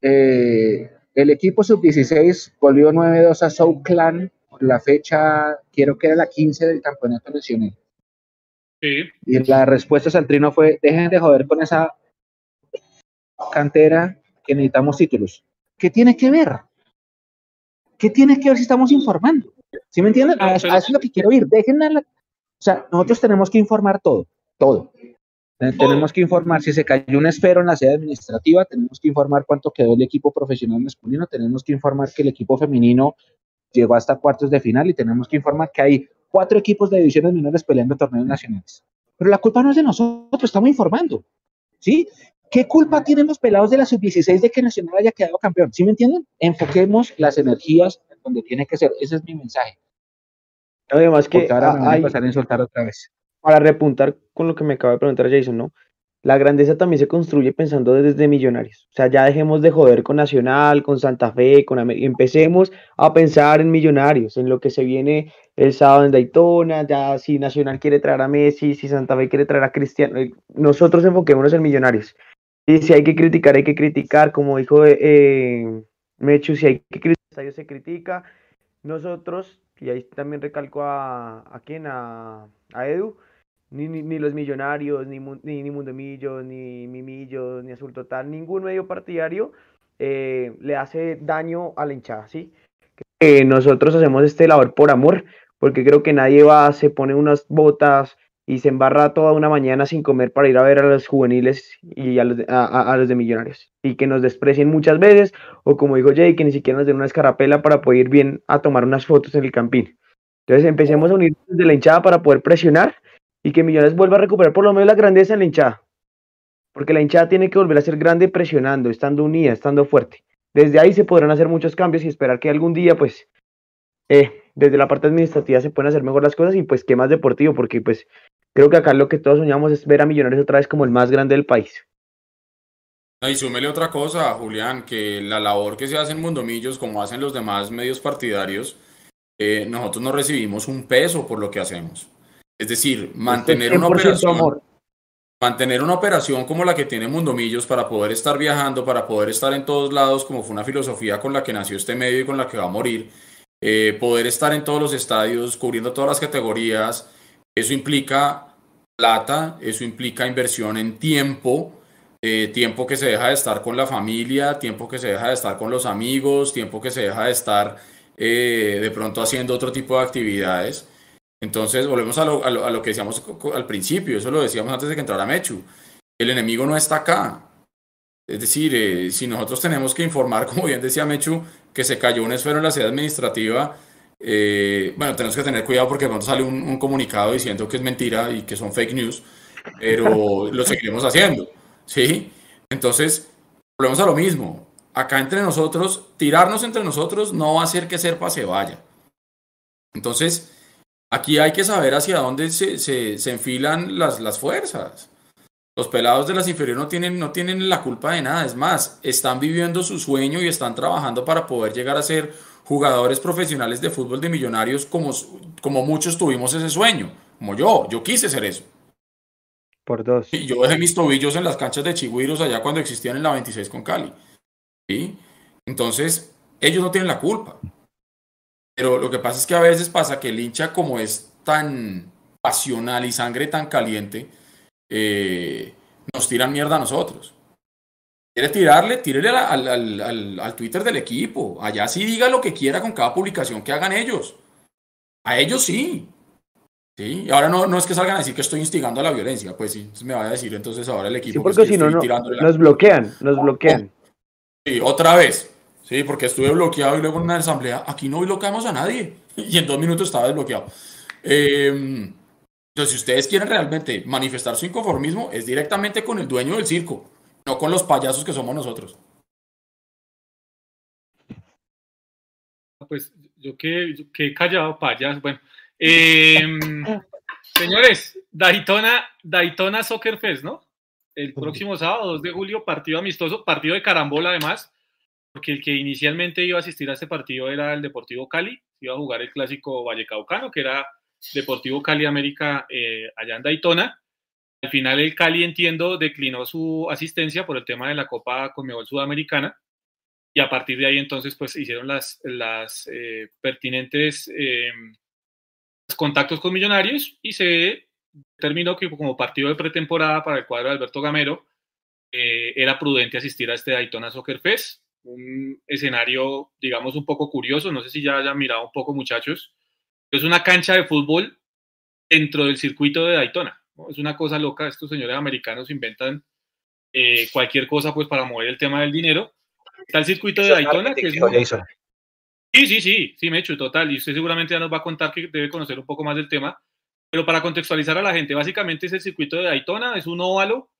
eh, el equipo sub-16 volvió 9-2 a South Clan por la fecha, quiero que era la 15 del campeonato nacional. Y la respuesta Santrino fue, dejen de joder con esa cantera que necesitamos títulos. ¿Qué tiene que ver? ¿Qué tiene que ver si estamos informando? ¿Sí me entienden? A, eso es lo que quiero ir. Déjenme la... O sea, nosotros tenemos que informar todo, todo. Tenemos que informar si se cayó un esfero en la sede administrativa, tenemos que informar cuánto quedó el equipo profesional masculino, tenemos que informar que el equipo femenino llegó hasta cuartos de final y tenemos que informar que hay cuatro equipos de divisiones menores peleando torneos nacionales. Pero la culpa no es de nosotros, estamos informando. ¿Sí? ¿Qué culpa tienen los pelados de la sub-16 de que Nacional haya quedado campeón? ¿Sí me entienden? Enfoquemos las energías donde tiene que ser. Ese es mi mensaje. Además que ahora me a pasar a insultar otra vez. Para repuntar con lo que me acaba de preguntar Jason, ¿no? la grandeza también se construye pensando desde millonarios. O sea, ya dejemos de joder con Nacional, con Santa Fe, con América. Empecemos a pensar en millonarios, en lo que se viene el sábado en Daytona, ya si Nacional quiere traer a Messi, si Santa Fe quiere traer a Cristiano. Eh, nosotros enfoquémonos en millonarios. Y si hay que criticar, hay que criticar, como dijo eh, Mechu, si hay que criticar, se critica. Nosotros, y ahí también recalco a, a quién, a, a Edu, ni, ni, los millonarios, ni, ni, ni Mundomillos, ni Mimillos, ni Azul Total, ningún medio partidario eh, le hace daño a la hinchada, ¿sí? nosotros hacemos este labor por amor, porque creo que nadie va, se pone unas botas y se embarra toda una mañana sin comer para ir a ver a los juveniles y a los, a, los de millonarios. Y que nos desprecien muchas veces, o como dijo Jay, que ni siquiera nos den una escarapela para poder ir bien a tomar unas fotos en el campín. Entonces empecemos a unirnos desde la hinchada para poder presionar y que Millones vuelva a recuperar por lo menos la grandeza en la hinchada. Porque la hinchada tiene que volver a ser grande presionando, estando unida, estando fuerte. Desde ahí se podrán hacer muchos cambios y esperar que algún día, pues, eh, desde la parte administrativa se puedan hacer mejor las cosas y pues que más deportivo, porque pues creo que acá lo que todos soñamos es ver a Millonarios otra vez como el más grande del país. Y súmele otra cosa, Julián, que la labor que se hace en Mundomillos, como hacen los demás medios partidarios, eh, nosotros no recibimos un peso por lo que hacemos. Es decir, mantener una operación. Mantener una operación como la que tiene Mundomillos para poder estar viajando, para poder estar en todos lados, como fue una filosofía con la que nació este medio y con la que va a morir. Eh, poder estar en todos los estadios, cubriendo todas las categorías, Eso implica plata, eso implica inversión en tiempo, eh, tiempo que se deja de estar con la familia, tiempo que se deja de estar con los amigos, tiempo que se deja de estar eh, de pronto haciendo otro tipo de actividades. Entonces, volvemos a lo, a, lo, que decíamos al principio, eso lo decíamos antes de que entrara Mechu. El enemigo no está acá. Es decir, eh, si nosotros tenemos que informar, como bien decía Mechu, que se cayó una esfera en la sede administrativa, eh, bueno, tenemos que tener cuidado porque de pronto sale un, un, comunicado diciendo que es mentira y que son fake news, pero lo seguiremos haciendo, ¿sí? Entonces, volvemos a lo mismo. Acá entre nosotros, tirarnos entre nosotros no va a hacer que Serpa se vaya. Entonces, aquí hay que saber hacia dónde se, se, se enfilan las, las fuerzas. Los pelados de las inferiores no tienen, no tienen la culpa de nada, es más, están viviendo su sueño y están trabajando para poder llegar a ser jugadores profesionales de fútbol de millonarios como, como muchos tuvimos ese sueño, como yo, yo quise ser eso. Por dos. Y yo dejé mis tobillos en las canchas de Chigüiros allá cuando existían en la 26 con Cali. ¿sí? Entonces, ellos no tienen la culpa. Pero lo que pasa es que a veces pasa que el hincha como es tan pasional y sangre tan caliente, eh, nos tiran mierda a nosotros. ¿Quiere tirarle? Tírele al, al, al, al, Twitter del equipo. Allá sí diga lo que quiera con cada publicación que hagan ellos. A ellos sí. ¿Sí? Y ahora no, no es que salgan a decir que estoy instigando a la violencia, pues sí, me va a decir entonces ahora el equipo. Sí, porque si no, no nos bloquean, nos bloquean. Sí, otra vez. Sí, porque estuve bloqueado y luego en una asamblea, aquí no bloqueamos a nadie. Y en dos minutos estaba desbloqueado. Eh, entonces, si ustedes quieren realmente manifestar su inconformismo, es directamente con el dueño del circo, no con los payasos que somos nosotros. Pues yo que, que he callado, payas. Bueno, eh, señores, Daytona, Daytona Soccer Fest, ¿no? El próximo sábado, 2 de julio, partido amistoso, partido de carambola además, porque el que inicialmente iba a asistir a este partido era el Deportivo Cali, iba a jugar el clásico Vallecaucano, que era Deportivo Cali América eh, allá en Daytona. Al final el Cali, entiendo, declinó su asistencia por el tema de la Copa Conmebol Sudamericana. Y a partir de ahí entonces pues hicieron las, las eh, pertinentes eh, contactos con Millonarios y se determinó que como partido de pretemporada para el cuadro de Alberto Gamero eh, era prudente asistir a este Daytona Soccer Fest, un escenario digamos un poco curioso, no sé si ya hayan mirado un poco muchachos, es una cancha de fútbol dentro del circuito de Daytona. ¿no? Es una cosa loca, estos señores americanos inventan eh, cualquier cosa pues para mover el tema del dinero. Está el circuito de Daytona, que es muy... Sí, sí, sí, sí, me he hecho total. Y usted seguramente ya nos va a contar que debe conocer un poco más del tema. Pero para contextualizar a la gente, básicamente es el circuito de Daytona, es un óvalo,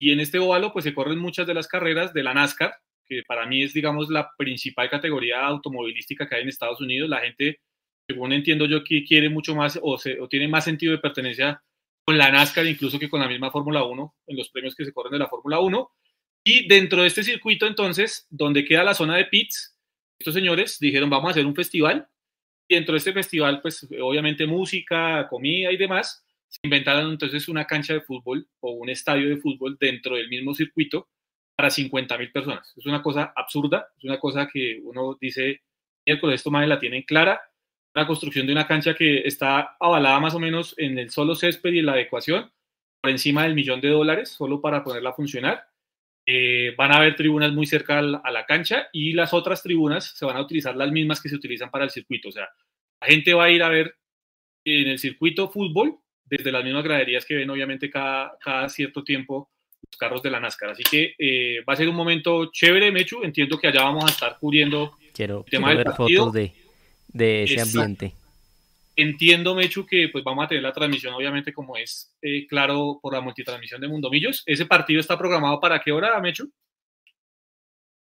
y en este óvalo pues se corren muchas de las carreras de la NASCAR, que para mí es, digamos, la principal categoría automovilística que hay en Estados Unidos. La gente según entiendo yo, que quiere mucho más o, se, o, tiene más sentido de pertenencia con la NASCAR incluso que con la misma Fórmula 1, en los premios que se corren de la Fórmula 1. Y dentro de este circuito, entonces, donde queda la zona de pits, estos señores dijeron, vamos a hacer un festival. Y dentro de este festival, pues obviamente música, comida y demás, se inventaron entonces una cancha de fútbol o un estadio de fútbol dentro del mismo circuito para 50 mil personas. Es una cosa absurda, es una cosa que uno dice, miércoles, esto más la tienen clara, la construcción de una cancha que está avalada más o menos en el solo césped y en la adecuación por encima del millón de dólares solo para ponerla a funcionar. Eh, van a haber tribunas muy cerca a la cancha y las otras tribunas se van a utilizar las mismas que se utilizan para el circuito. O sea, la gente va a ir a ver en el circuito fútbol desde las mismas graderías que ven obviamente cada, cada cierto tiempo los carros de la NASCAR. Así que eh, va a ser un momento chévere, Mechu. Entiendo que allá vamos a estar cubriendo quiero, el tema quiero del ver partido. fotos de, de ese Exacto. ambiente. Entiendo, Mechu, que pues vamos a tener la transmisión, obviamente, como es eh, claro por la multitransmisión de Mundomillos. ¿Ese partido está programado para qué hora, Mechu?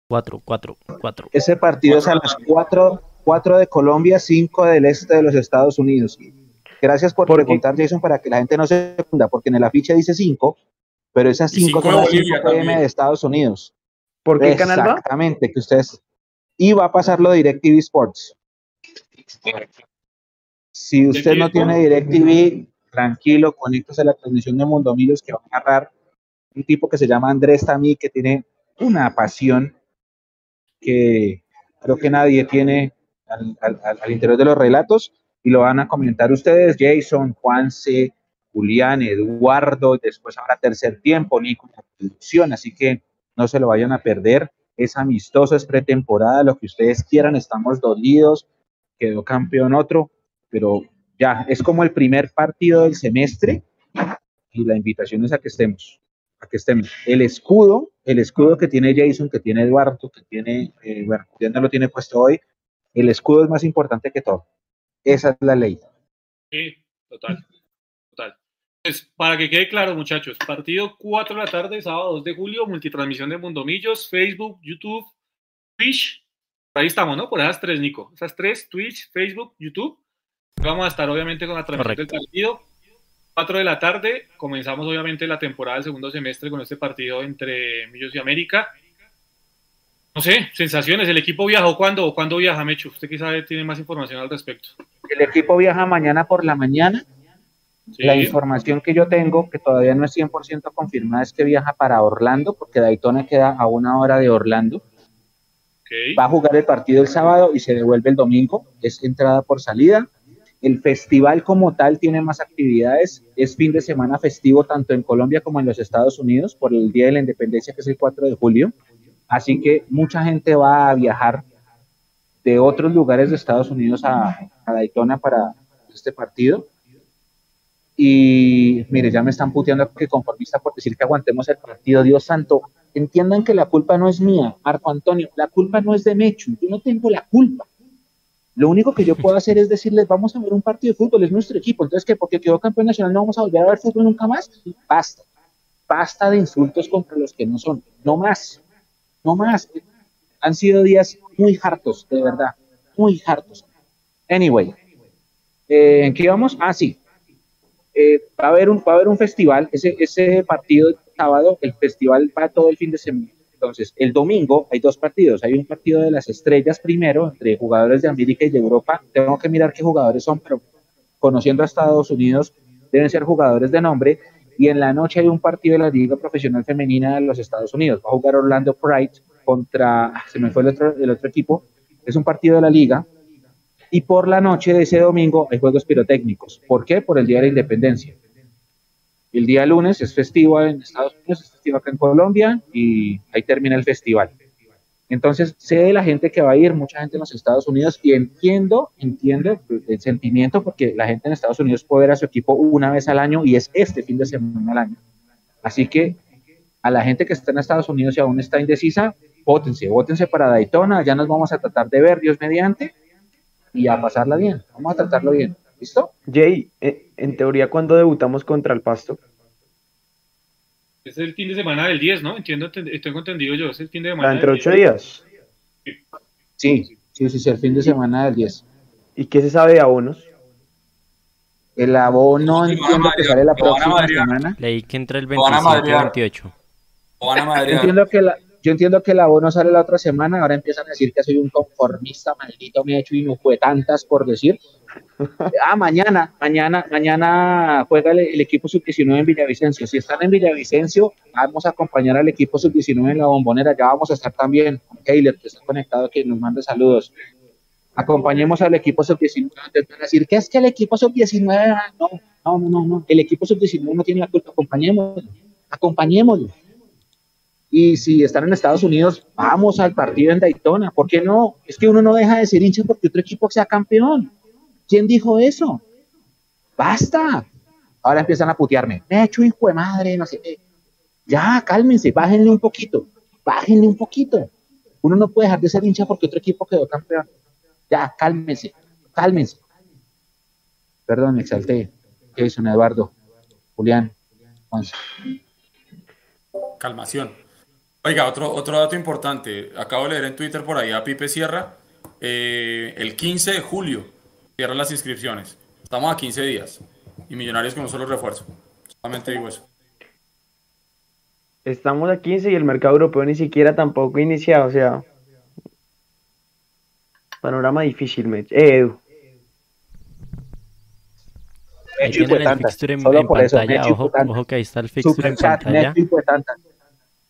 Cuatro, cuatro, cuatro. Ese partido es a las cuatro, cuatro de Colombia, cinco del este de los Estados Unidos. Gracias por, por preguntar, Jason, para que la gente no se funda, porque en el afiche dice cinco, pero esas cinco son las 5 pm de Estados Unidos. ¿Por qué canal va? Exactamente, que ustedes... Y va a pasarlo DirecTV Sports. Si usted no tiene DirecTV, tranquilo, conéctese a la transmisión de Mundomillos que va a agarrar un tipo que se llama Andrés Tamí, que tiene una pasión que creo que nadie tiene al, al, al, interior de los relatos. y lo van a comentar ustedes, Jason, Juanse, Julián, Eduardo, después habrá tercer tiempo, Nico, la producción, así que no se lo vayan a perder. Es amistoso, es pretemporada, lo que ustedes quieran, estamos dolidos, quedó campeón otro, pero ya, es como el primer partido del semestre y la invitación es a que estemos, a que estemos. El escudo, el escudo que tiene Jason, que tiene Eduardo, que tiene, eh, bueno, ya no lo tiene puesto hoy, el escudo es más importante que todo. Esa es la ley. Sí, total, total. Pues para que quede claro, muchachos, partido 4 de la tarde, sábado 2 de julio, multitransmisión de Mundomillos, Facebook, YouTube, Twitch. Ahí estamos, ¿no? Por esas tres, Nico. Esas tres, Twitch, Facebook, YouTube. Vamos a estar obviamente con la transmisión del partido. 4 de la tarde, comenzamos obviamente la temporada del segundo semestre con este partido entre Millos y América. No sé, sensaciones. ¿El equipo viajó cuándo o cuándo viaja, Mechu? Usted quizá tiene más información al respecto. El equipo viaja mañana por la mañana. Sí. La información que yo tengo, que todavía no es 100% confirmada, es que viaja para Orlando, porque Daytona queda a una hora de Orlando. Va a jugar el partido el sábado y se devuelve el domingo. Es entrada por salida. El festival como tal tiene más actividades. Es fin de semana festivo tanto en Colombia como en los Estados Unidos por el Día de la Independencia, que es el 4 de julio. Así que mucha gente va a viajar de otros lugares de Estados Unidos a, a Daytona para este partido. Y mire, ya me están puteando que conformista por decir que aguantemos el partido. Dios santo, entiendan que la culpa no es mía, Marco Antonio, la culpa no es de Mechu, yo no tengo la culpa. Lo único que yo puedo hacer es decirles, vamos a ver un partido de fútbol, es nuestro equipo. Entonces, que porque quedó campeón nacional no vamos a volver a ver fútbol nunca más. Basta. Basta de insultos contra los que no son. No más. No más. Han sido días muy hartos, de verdad. Muy hartos. Anyway. Eh, ¿En qué íbamos? Ah, sí. Eh, va, a haber un, va a haber un festival. Ese, ese partido sábado, el festival va todo el fin de semana. Entonces, el domingo hay dos partidos. Hay un partido de las estrellas primero, entre jugadores de América y de Europa. Tengo que mirar qué jugadores son, pero conociendo a Estados Unidos, deben ser jugadores de nombre. Y en la noche hay un partido de la Liga Profesional Femenina de los Estados Unidos. Va a jugar Orlando Pride contra, se me fue el otro, el otro equipo. Es un partido de la Liga. Y por la noche de ese domingo hay juegos pirotécnicos. ¿Por qué? Por el Día de la Independencia. El día lunes es festivo en Estados Unidos, es festivo acá en Colombia y ahí termina el festival. Entonces, sé de la gente que va a ir, mucha gente en los Estados Unidos y entiendo, entiendo el sentimiento porque la gente en Estados Unidos puede ver a su equipo una vez al año y es este fin de semana al año. Así que a la gente que está en Estados Unidos y aún está indecisa, votense, votense para Daytona, ya nos vamos a tratar de ver, Dios mediante, y a pasarla bien, vamos a tratarlo bien. ¿Listo? Jay, en teoría, ¿cuándo debutamos contra el Pasto? Es el fin de semana del 10, ¿no? Entiendo, tengo entendido yo, es el fin de semana. ¿Entre ocho días? Sí, sí, sí, sí, el fin de semana del 10. ¿Y qué se sabe de abonos? El abono entiendo que sale la próxima semana. Leí que entra el 27 y 28. Yo entiendo que la, yo entiendo que el abono sale la otra semana, ahora empiezan a decir que soy un conformista, maldito me he hecho y no fue tantas por decir. Ah, mañana, mañana, mañana juega el, el equipo sub-19 en Villavicencio. Si están en Villavicencio, vamos a acompañar al equipo sub-19 en la bombonera, ya vamos a estar también. Keiler, que está conectado, que nos manda saludos. Acompañemos al equipo sub-19. decir que es que el equipo sub-19, no, no, no, no, el equipo sub-19 no tiene la culpa, acompañémoslo, acompañémoslo. Y si están en Estados Unidos, vamos al partido en Daytona. ¿Por qué no? Es que uno no deja de ser hincha porque otro equipo sea campeón. ¿Quién dijo eso? Basta. Ahora empiezan a putearme. Me he hecho hijo de madre, no sé. Ya, cálmense, bájenle un poquito. Bájenle un poquito. Uno no puede dejar de ser hincha porque otro equipo quedó campeón. Ya, cálmense, cálmense. Perdón, me exalté. Jason, Eduardo, Julián, Juanza. Calmación. Oiga, otro, otro dato importante. Acabo de leer en Twitter por ahí a Pipe Sierra. Eh, el 15 de julio cierran las inscripciones. Estamos a 15 días. Y Millonarios con un solo refuerzo. Solamente digo eso. Estamos a 15 y el mercado europeo ni siquiera tampoco iniciado. O sea, panorama difícil, Mech. Eh, Edu. Ahí tienen el fixture en, en pantalla. Ojo, ojo, que ahí está el fixture en pantalla.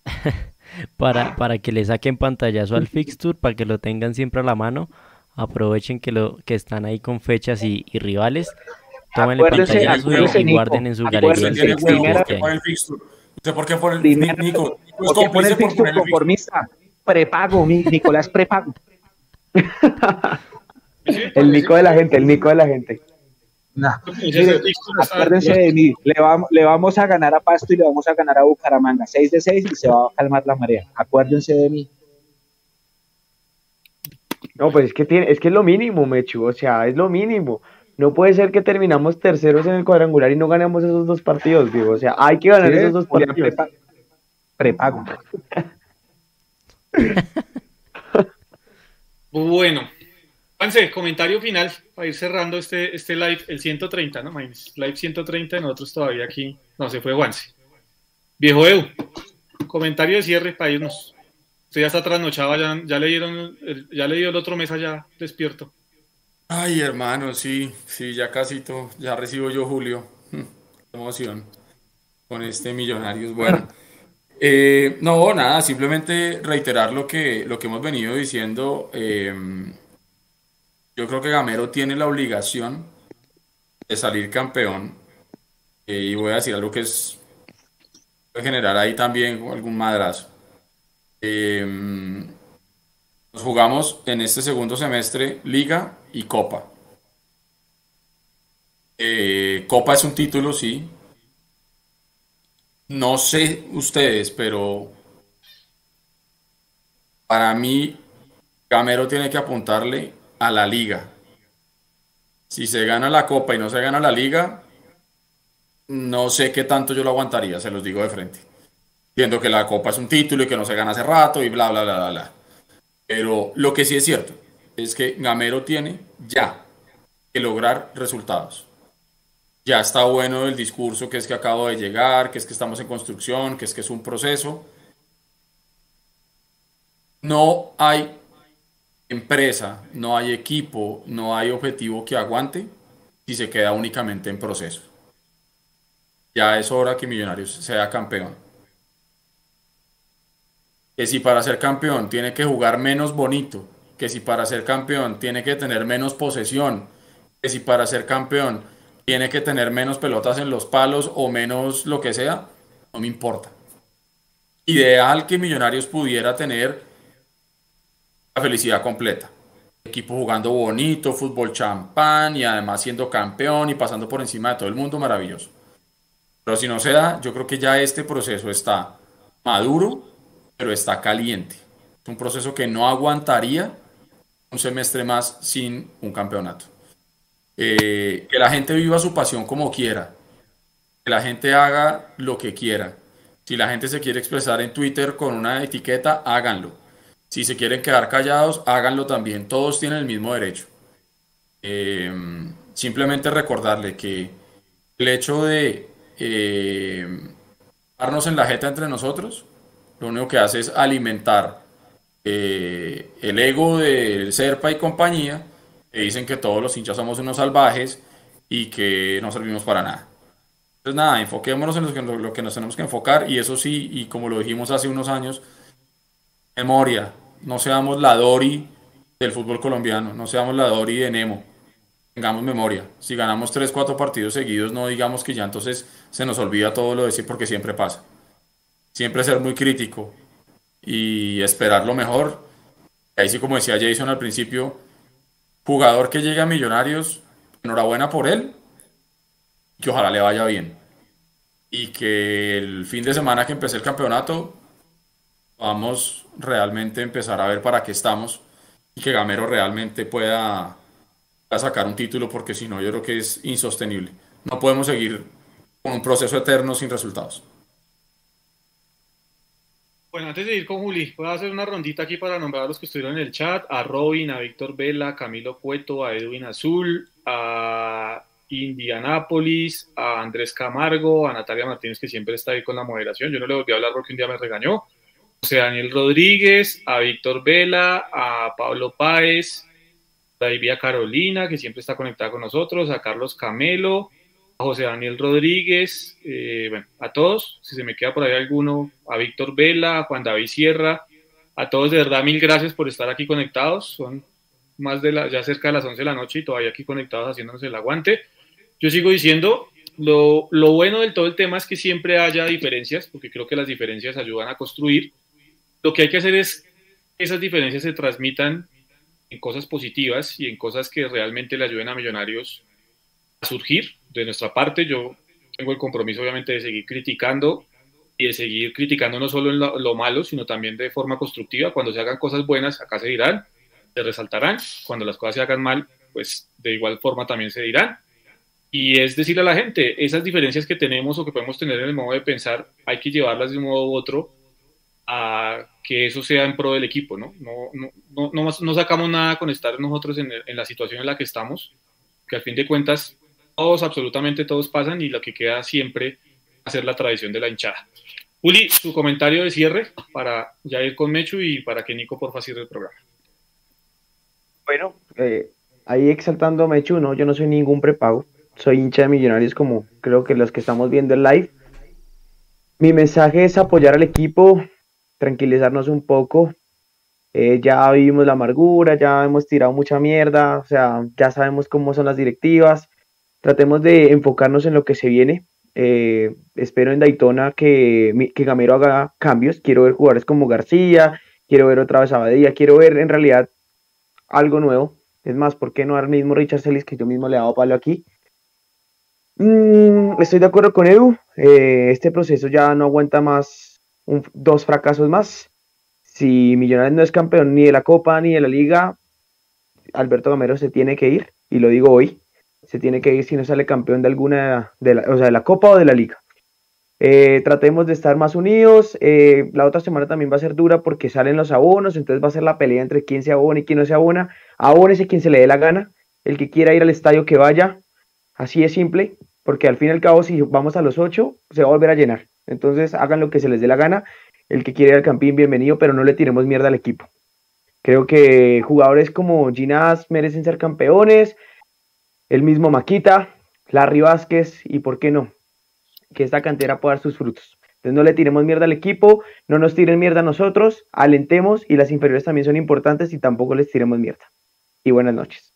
para, para que le saquen pantallazo al fixture, para que lo tengan siempre a la mano. aprovechen que lo que están ahí con fechas y, rivales. Tomen el pantallazo y, guarden en su galería el ¿Usted por qué pone el Nico? ¿Por qué pone el fixture conformista? Prepago, Nicolás prepago. el Nico de la gente, el Nico de la gente. No. acuérdense de mí, le vamos, le vamos a ganar a Pasto y le vamos a ganar a Bucaramanga, 6 de 6 y se va a calmar la marea. Acuérdense de mí. No, pues es que tiene, es que es lo mínimo, Mechu, o sea, es lo mínimo. No puede ser que terminamos terceros en el cuadrangular y no ganemos esos dos partidos, digo. O sea, hay que ganar esos dos partidos. prepago. bueno, Juanse, comentario final para ir cerrando este, este live, el 130, ¿no? Live 130, nosotros todavía aquí, no, se fue Juanse. Viejo Edu, comentario de cierre para irnos. Usted ya está trasnochado, ya, le dieron, ya le dio el otro mes allá despierto. Ay, hermano, sí, sí, ya casi todo, ya recibo yo Julio. Qué emoción con este Millonarios. Bueno, eh, no, nada, simplemente reiterar lo que, lo que hemos venido diciendo. Eh, yo creo que Gamero tiene la obligación de salir campeón. Eh, y voy a decir algo que es generar ahí también algún madrazo. Eh, nos jugamos en este segundo semestre Liga y Copa. Eh, Copa es un título, sí. No sé ustedes, pero para mí Gamero tiene que apuntarle a la liga. Si se gana la copa y no se gana la liga, no sé qué tanto yo lo aguantaría, se los digo de frente. Viendo que la copa es un título y que no se gana hace rato y bla, bla, bla, bla, bla. Pero lo que sí es cierto es que Gamero tiene ya que lograr resultados. Ya está bueno el discurso que es que acabo de llegar, que es que estamos en construcción, que es que es un proceso. No hay empresa, no hay equipo, no hay objetivo que aguante si se queda únicamente en proceso. Ya es hora que Millonarios sea campeón. Que si para ser campeón tiene que jugar menos bonito, que si para ser campeón tiene que tener menos posesión, que si para ser campeón tiene que tener menos pelotas en los palos o menos lo que sea, no me importa. Ideal que Millonarios pudiera tener la felicidad completa. Equipo jugando bonito, fútbol champán y además siendo campeón y pasando por encima de todo el mundo, maravilloso. Pero si no se da, yo creo que ya este proceso está maduro, pero está caliente. Es un proceso que no aguantaría un semestre más sin un campeonato. Eh, que la gente viva su pasión como quiera, que la gente haga lo que quiera. Si la gente se quiere expresar en Twitter con una etiqueta, háganlo. Si se quieren quedar callados, háganlo también. Todos tienen el mismo derecho. Eh, simplemente recordarle que el hecho de eh, darnos en la jeta entre nosotros, lo único que hace es alimentar eh, el ego del Serpa y compañía, que dicen que todos los hinchas somos unos salvajes y que no servimos para nada. Entonces nada, enfoquémonos en lo que nos tenemos que enfocar y eso sí, y como lo dijimos hace unos años, memoria, no seamos la Dori del fútbol colombiano, no seamos la Dori de Nemo. Tengamos memoria. Si ganamos 3, 4 partidos seguidos, no digamos que ya entonces se nos olvida todo lo de porque siempre pasa. Siempre ser muy crítico y esperar lo mejor. Ahí sí, como decía Jason al principio, jugador que llegue a Millonarios, enhorabuena por él, que ojalá le vaya bien. Y que el fin de semana que empecé el campeonato, vamos realmente empezar a ver para qué estamos y que Gamero realmente pueda, sacar un título porque si no yo creo que es insostenible. No podemos seguir con un proceso eterno sin resultados. Bueno, antes de ir con Juli, voy a hacer una rondita aquí para nombrar a los que estuvieron en el chat, a Robin, a Víctor Vela, a Camilo Cueto, a Edwin Azul, a Indianápolis, a Andrés Camargo, a Natalia Martínez, que siempre está ahí con la moderación. Yo no le volví a hablar porque un día me regañó. José Daniel Rodríguez, a Víctor Vela, a Pablo Páez, a David Carolina, que siempre está conectada con nosotros, a Carlos Camelo, a José Daniel Rodríguez, eh, bueno, a todos, si se me queda por ahí alguno, a Víctor Vela, a Juan David Sierra, a todos de verdad mil gracias por estar aquí conectados, son más de la, ya cerca de las 11 de la noche y todavía aquí conectados haciéndonos el aguante. Yo sigo diciendo, lo, lo bueno del todo el tema es que siempre haya diferencias, porque creo que las diferencias ayudan a construir. Lo que hay que hacer es que esas diferencias se transmitan en cosas positivas y en cosas que realmente le ayuden a Millonarios a surgir. De nuestra parte, yo tengo el compromiso obviamente de seguir criticando y de seguir criticando no solo en lo, malo, sino también de forma constructiva. Cuando se hagan cosas buenas, acá se dirán, se resaltarán. Cuando las cosas se hagan mal, pues de igual forma también se dirán. Y es decirle a la gente, esas diferencias que tenemos o que podemos tener en el modo de pensar, hay que llevarlas de un modo u otro a que eso sea en pro del equipo, ¿no? No, no, no, no sacamos nada con estar nosotros en, en, la situación en la que estamos, que al fin de cuentas todos, absolutamente todos pasan y lo que queda siempre hacer la tradición de la hinchada. Uli, su comentario de cierre para ya ir con Mechu y para que Nico porfa cierre el programa. Bueno, eh, ahí exaltando a Mechu, no, yo no soy ningún prepago, soy hincha de Millonarios como creo que los que estamos viendo el live. Mi mensaje es apoyar al equipo, tranquilizarnos un poco. Eh, ya vivimos la amargura, ya hemos tirado mucha mierda, o sea, ya sabemos cómo son las directivas. Tratemos de enfocarnos en lo que se viene. Eh, espero en Daytona que, que Gamero haga cambios. Quiero ver jugadores como García, quiero ver otra vez Abadía, quiero ver en realidad algo nuevo. Es más, ¿por qué no al mismo Richard Celis que yo mismo le he dado palo aquí? Mm, estoy de acuerdo con Edu. Eh, este proceso ya no aguanta más dos fracasos más. Si Millonarios no es campeón ni de la Copa ni de la Liga, Alberto Gamero se tiene que ir, y lo digo hoy, se tiene que ir si no sale campeón de alguna, de la, o sea, de la Copa o de la Liga. Eh, tratemos de estar más unidos. Eh, la otra semana también va a ser dura porque salen los abonos, entonces va a ser la pelea entre quién se abona y quién no se abona. Abónese quien se le dé la gana. El que quiera ir al estadio que vaya. Así es simple, porque al fin y al cabo, si vamos a los ocho, se va a volver a llenar. Entonces hagan lo que se les dé la gana. El que quiere ir al campín, bienvenido, pero no le tiremos mierda al equipo. Creo que jugadores como Ginás merecen ser campeones, el mismo Maquita, Larry Vázquez y por qué no, que esta cantera pueda dar sus frutos. Entonces no le tiremos mierda al equipo, no nos tiren mierda a nosotros, alentemos y las inferiores también son importantes y tampoco les tiremos mierda. Y buenas noches.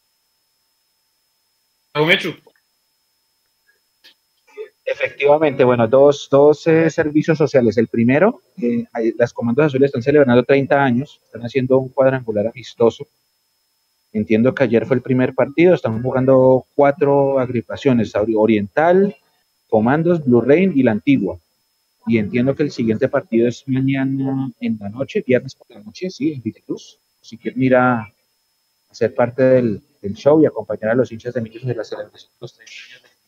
Efectivamente, bueno, dos, dos eh, servicios sociales. El primero, eh, las Comandos Azules están celebrando 30 años, están haciendo un cuadrangular amistoso. Entiendo que ayer fue el primer partido, están jugando cuatro agrupaciones, Oriental, Comandos, Blue Rain y la Antigua. Y entiendo que el siguiente partido es mañana en la noche, viernes por la noche, sí, en Vitecruz. Si quieren ir a, ser parte del, show y acompañar a los hinchas de Millos de la celebración de los 30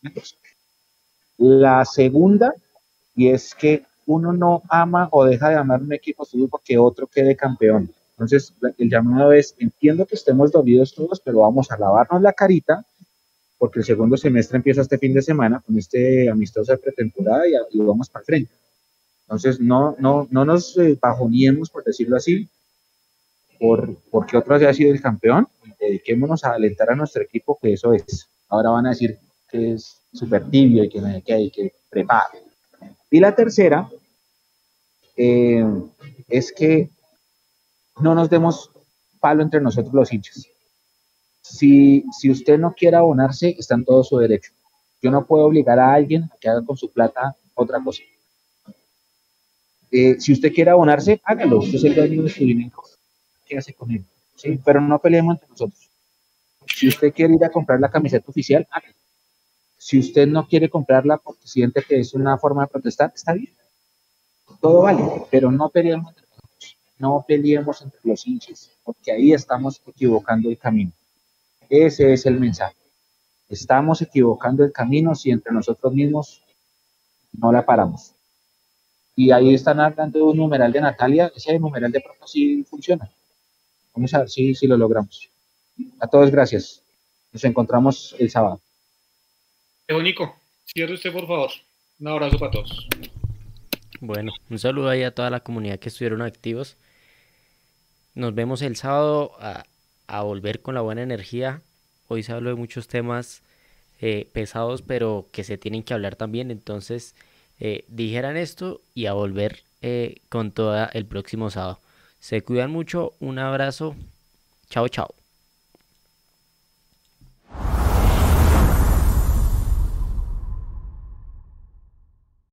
años de la segunda, y es que uno no ama o deja de amar un equipo fútbol porque otro quede campeón. Entonces, el llamado es, entiendo que estemos dolidos todos, pero vamos a lavarnos la carita, porque el segundo semestre empieza este fin de semana con este amistoso de pretemporada y, vamos para el frente. Entonces, no, no, no nos eh, bajoniemos, por decirlo así, por, porque otro haya sido el campeón, dediquémonos a alentar a nuestro equipo, que eso es. Ahora van a decir que es súper tibio y que, hay que preparar. Y la tercera eh, es que no nos demos palo entre nosotros los hinchas. Si, si usted no quiere abonarse, está en todo su derecho. Yo no puedo obligar a alguien a que haga con su plata otra cosa. Eh, si usted quiere abonarse, hágalo. Usted es el dueño de su dinero. ¿Qué hace con él? ¿Sí? Pero no peleemos entre nosotros. Si usted quiere ir a comprar la camiseta oficial, hágalo. Si usted no quiere comprarla porque siente que es una forma de protestar, está bien. Todo vale, pero no peleemos entre nosotros, no peleemos entre los hinchas, porque ahí estamos equivocando el camino. Ese es el mensaje. Estamos equivocando el camino si entre nosotros mismos no la paramos. Y ahí están hablando de un numeral de Natalia, ese numeral de pronto sí funciona. Vamos a ver si, si lo logramos. A todos gracias. Nos encontramos el sábado. Nico, cierre usted por favor. Un abrazo para todos. Bueno, un saludo ahí a toda la comunidad que estuvieron activos. Nos vemos el sábado a, volver con la buena energía. Hoy se habló de muchos temas eh, pesados, pero que se tienen que hablar también. Entonces, eh, dijeran esto y a volver eh, con toda el próximo sábado. Se cuidan mucho. Un abrazo. Chao, chao.